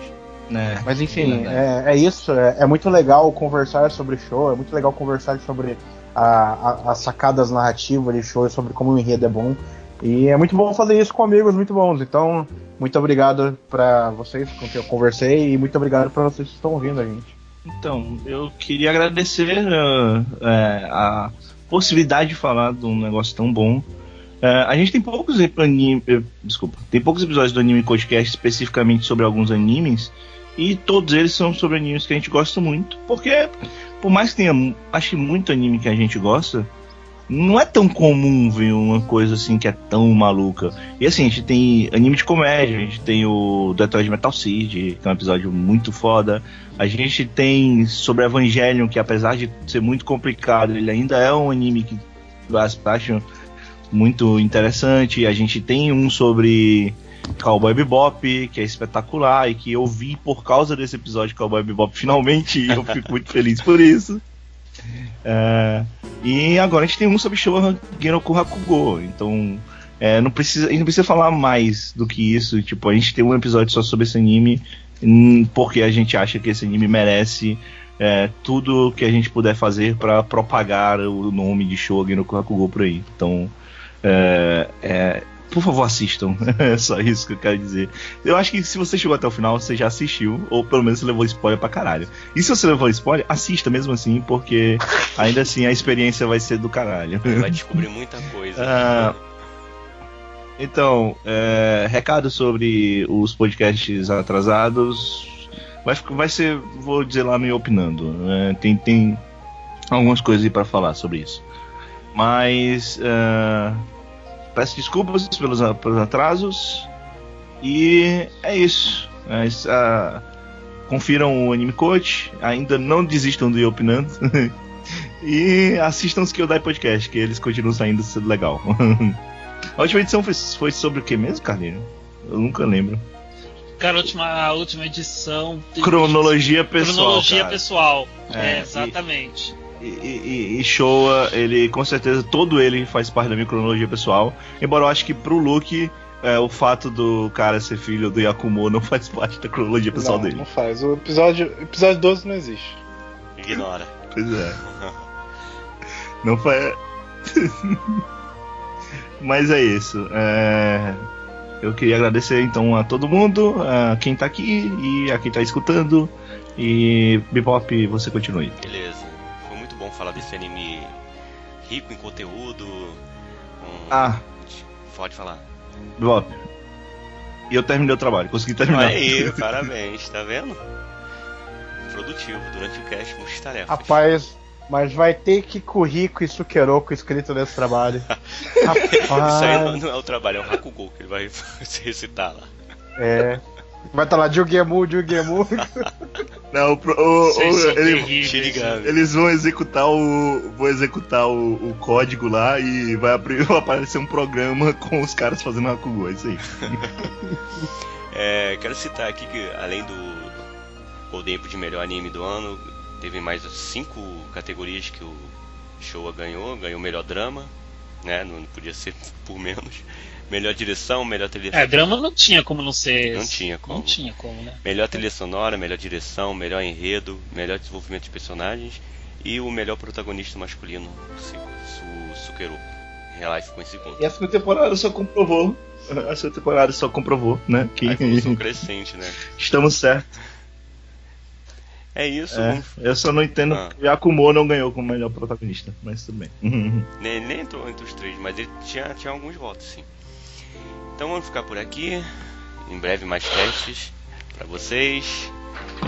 né? Mas enfim, Verdade. é, é isso. É, é muito legal conversar sobre show, é muito legal conversar sobre as sacadas narrativas de show, sobre como o enredo é bom. E é muito bom fazer isso com amigos muito bons. Então, muito obrigado pra vocês com quem eu conversei e muito obrigado pra vocês que estão ouvindo a gente. Então, eu queria agradecer uh, é, a possibilidade de falar de um negócio tão bom. É, a gente tem poucos anime, eh, desculpa, tem poucos episódios do Anime Podcast especificamente sobre alguns animes e todos eles são sobre animes que a gente gosta muito, porque por mais que tenha, acho muito anime que a gente gosta, não é tão comum ver uma coisa assim que é tão maluca. E assim, a gente tem anime de comédia, a gente tem o Detroit Metal City, que é um episódio muito foda. A gente tem sobre Evangelion, que apesar de ser muito complicado, ele ainda é um anime que eu acho muito interessante. A gente tem um sobre Cowboy Bebop, que é espetacular e que eu vi por causa desse episódio de Cowboy Bebop finalmente, e eu fico muito feliz por isso. É, e agora a gente tem um sobre Showa Genoku Hakugo, então é, não precisa, a gente não precisa falar mais do que isso. Tipo, a gente tem um episódio só sobre esse anime, porque a gente acha que esse anime merece é, tudo que a gente puder fazer para propagar o nome de Showa Genoku Hakugo por aí. Então, é, é, por favor, assistam. é só isso que eu quero dizer. Eu acho que se você chegou até o final, você já assistiu, ou pelo menos você levou spoiler pra caralho. E se você levou spoiler, assista mesmo assim, porque ainda assim a experiência vai ser do caralho. Vai descobrir muita coisa. Ah, Então, é, recado sobre os podcasts atrasados. Vai, vai ser, vou dizer lá meio opinando. né? tem, tem algumas coisas pra falar sobre isso. Mas ah, peço desculpas pelos, pelos atrasos. E é isso. É ah, confiram o Anime Coach. Ainda não desistam do Opinando. e assistam os Kyodai Podcast, que eles continuam saindo sendo legal. A última edição foi, foi sobre o que mesmo, Carlinhos? Eu nunca lembro. Cara, a última, a última edição. tem- Cronologia pessoal. Cronologia cara. pessoal. É, É, exatamente. E, e, e Showa, ele com certeza, todo ele faz parte da minha cronologia pessoal. Embora eu acho que pro Luke, é, o fato do cara ser filho do Yakumo não faz parte da cronologia pessoal não, dele. não faz. O episódio, episódio 12 não existe. Ignora. Pois é. Não foi. Mas é isso. É, Eu queria agradecer então a todo mundo, a quem tá aqui e a quem tá escutando. E Bebop, você continue. Beleza. Foi muito bom falar desse anime rico em conteúdo. com- Ah, Pode falar. Bebop. E eu terminei o trabalho, consegui terminar. Aí, parabéns, tá vendo? Produtivo durante o cast, multitarefa. Rapaz, Mas vai ter Kikurico e Sukeroku escrito nesse trabalho. Isso aí não, é o trabalho, é o Hakugou que ele vai se recitar lá. é. Vai estar lá Jugemu, Jugemu. Não, o, o- o- ele- eles vão executar o. vão executar o, o código lá e vai, abrir- vai aparecer um programa com os caras fazendo Hakugou, é isso aí. É, quero citar aqui que além do Golden de melhor anime do ano, teve mais cinco categorias que o Showa ganhou, ganhou melhor drama, né? Não podia ser por menos. Melhor direção, melhor trilha É, drama não tinha como não ser. Não tinha como. Não tinha como, né? Melhor trilha sonora, melhor direção, melhor enredo, melhor desenvolvimento de personagens e o melhor protagonista masculino, Su, Su, Sukeroku. Real Life ficou em segundo. E a segunda temporada só comprovou. A segunda temporada só comprovou, né? Que A crescente, né? estamos certos. É isso, É, eu só não entendo Ah. que Yakumo não ganhou como melhor protagonista, mas tudo bem. nem, nem entrou entre os três, mas ele tinha, tinha alguns votos, sim. Então vamos ficar por aqui. Em breve mais testes pra vocês.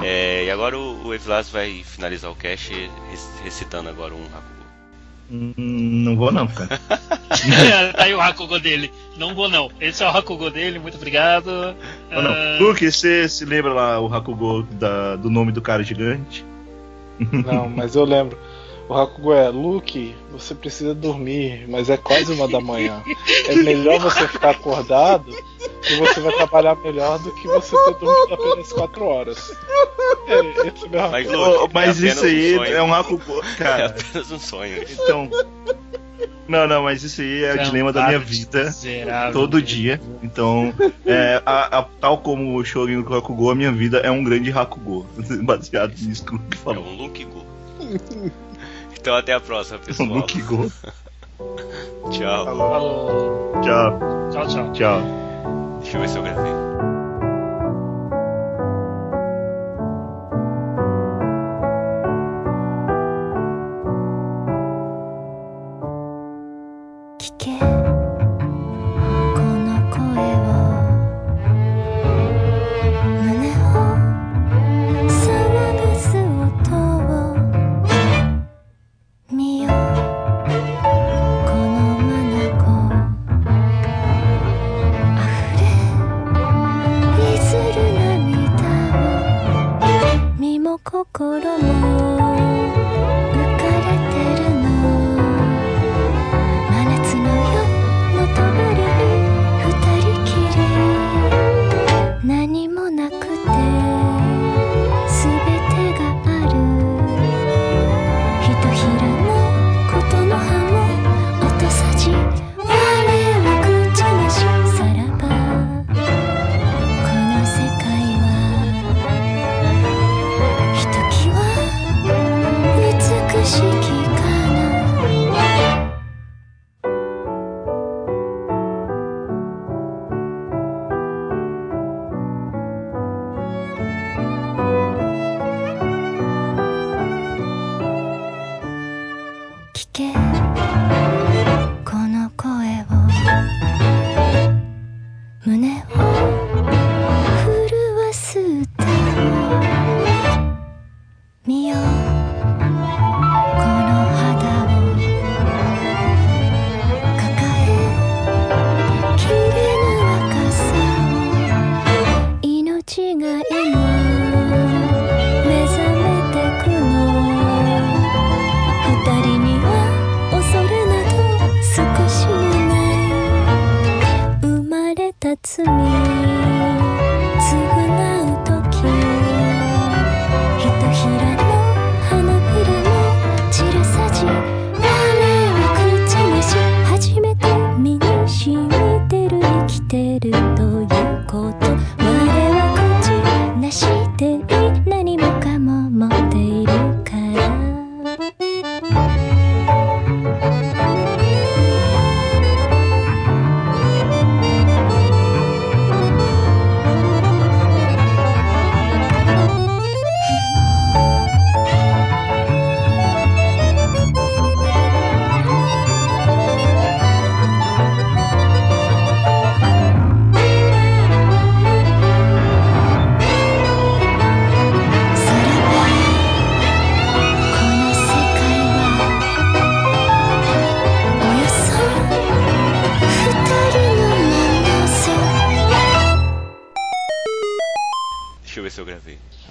É, e agora o, o Evlas vai finalizar o cast rec- recitando agora um Hakugo. Não vou não, cara. tá aí o Hakugo dele. Não vou não. Esse é o Hakugo dele, muito obrigado. Não, não. Ah, Luke, você se lembra lá o Hakugo da- do nome do cara gigante? Não, mas eu lembro. O Hakugo é, Luke, você precisa dormir, mas é quase uma da manhã. É melhor você ficar acordado e você vai trabalhar melhor do que você ter dormido apenas 4 horas. É, esse é meu Mas, Hakugo. Luke, Oh, mas é isso aí sonho. é um Hakugo. É Cara, apenas um sonho. então. Não, não, mas isso aí é o dilema da minha vida. Todo dia. Então, é, a- a- tal como o Shogun do Hakugou, a minha vida é um grande Hakugou. Baseado nisso que o Luke É falou. um Luke Go. Então até a próxima, pessoal. Luke Go. Tchau. Falou. Tchau, Tchau, tchau. tchau. Deixa eu ver se eu gravei. 聞け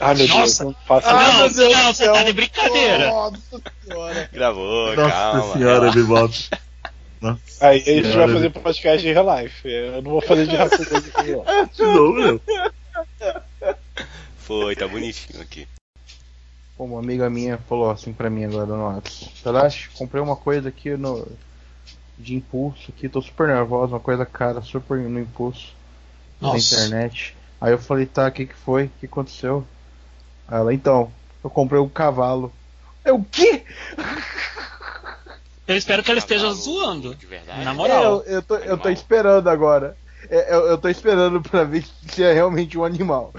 Ah, meu Deus, Nossa. não faça Ah, não, meu Deus não, você tá de brincadeira. Nossa senhora. Gravou, Nossa calma. senhora, me. Nossa Aí a gente vai fazer podcast de real life. Eu não vou fazer de não. De novo, meu. Foi, tá bonitinho aqui. Uma amiga minha falou assim pra mim agora no WhatsApp. Tadashi, comprei uma coisa aqui no. De impulso aqui, tô super nervosa, uma coisa cara, super no impulso. Na Nossa. internet. Aí eu falei, tá, o que que foi? O que aconteceu? Ela, então, eu comprei um cavalo. Eu, o quê? Eu espero que ela esteja Cavalo zoando. De verdade. Na É, moral. eu, eu, tô, eu tô esperando agora. É, Eu, eu tô esperando pra ver se é realmente um animal.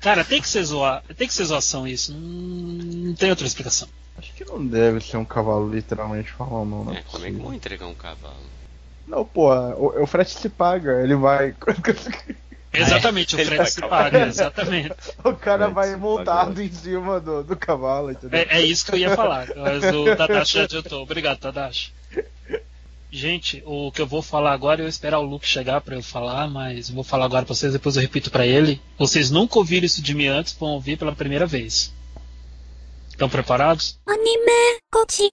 Cara, tem que ser zoar, tem que ser zoação isso. Não, tem outra explicação. Acho que não deve ser um cavalo literalmente falando, não. não É, como é que vão entregar um cavalo? Não, pô, o, o frete se paga, ele vai. Exatamente, é, o frete se paga, exatamente. O cara vai montado em cima do, do cavalo, entendeu? É, é, isso que eu ia falar, mas o Tadashi já adiantou. Obrigado, Tadashi. Gente, o que eu vou falar agora, eu esperar o Luke chegar para eu falar, mas eu vou falar agora pra vocês, depois eu repito para ele. Vocês nunca ouviram isso de mim antes, vão ouvir pela primeira vez. Estão preparados? Anime,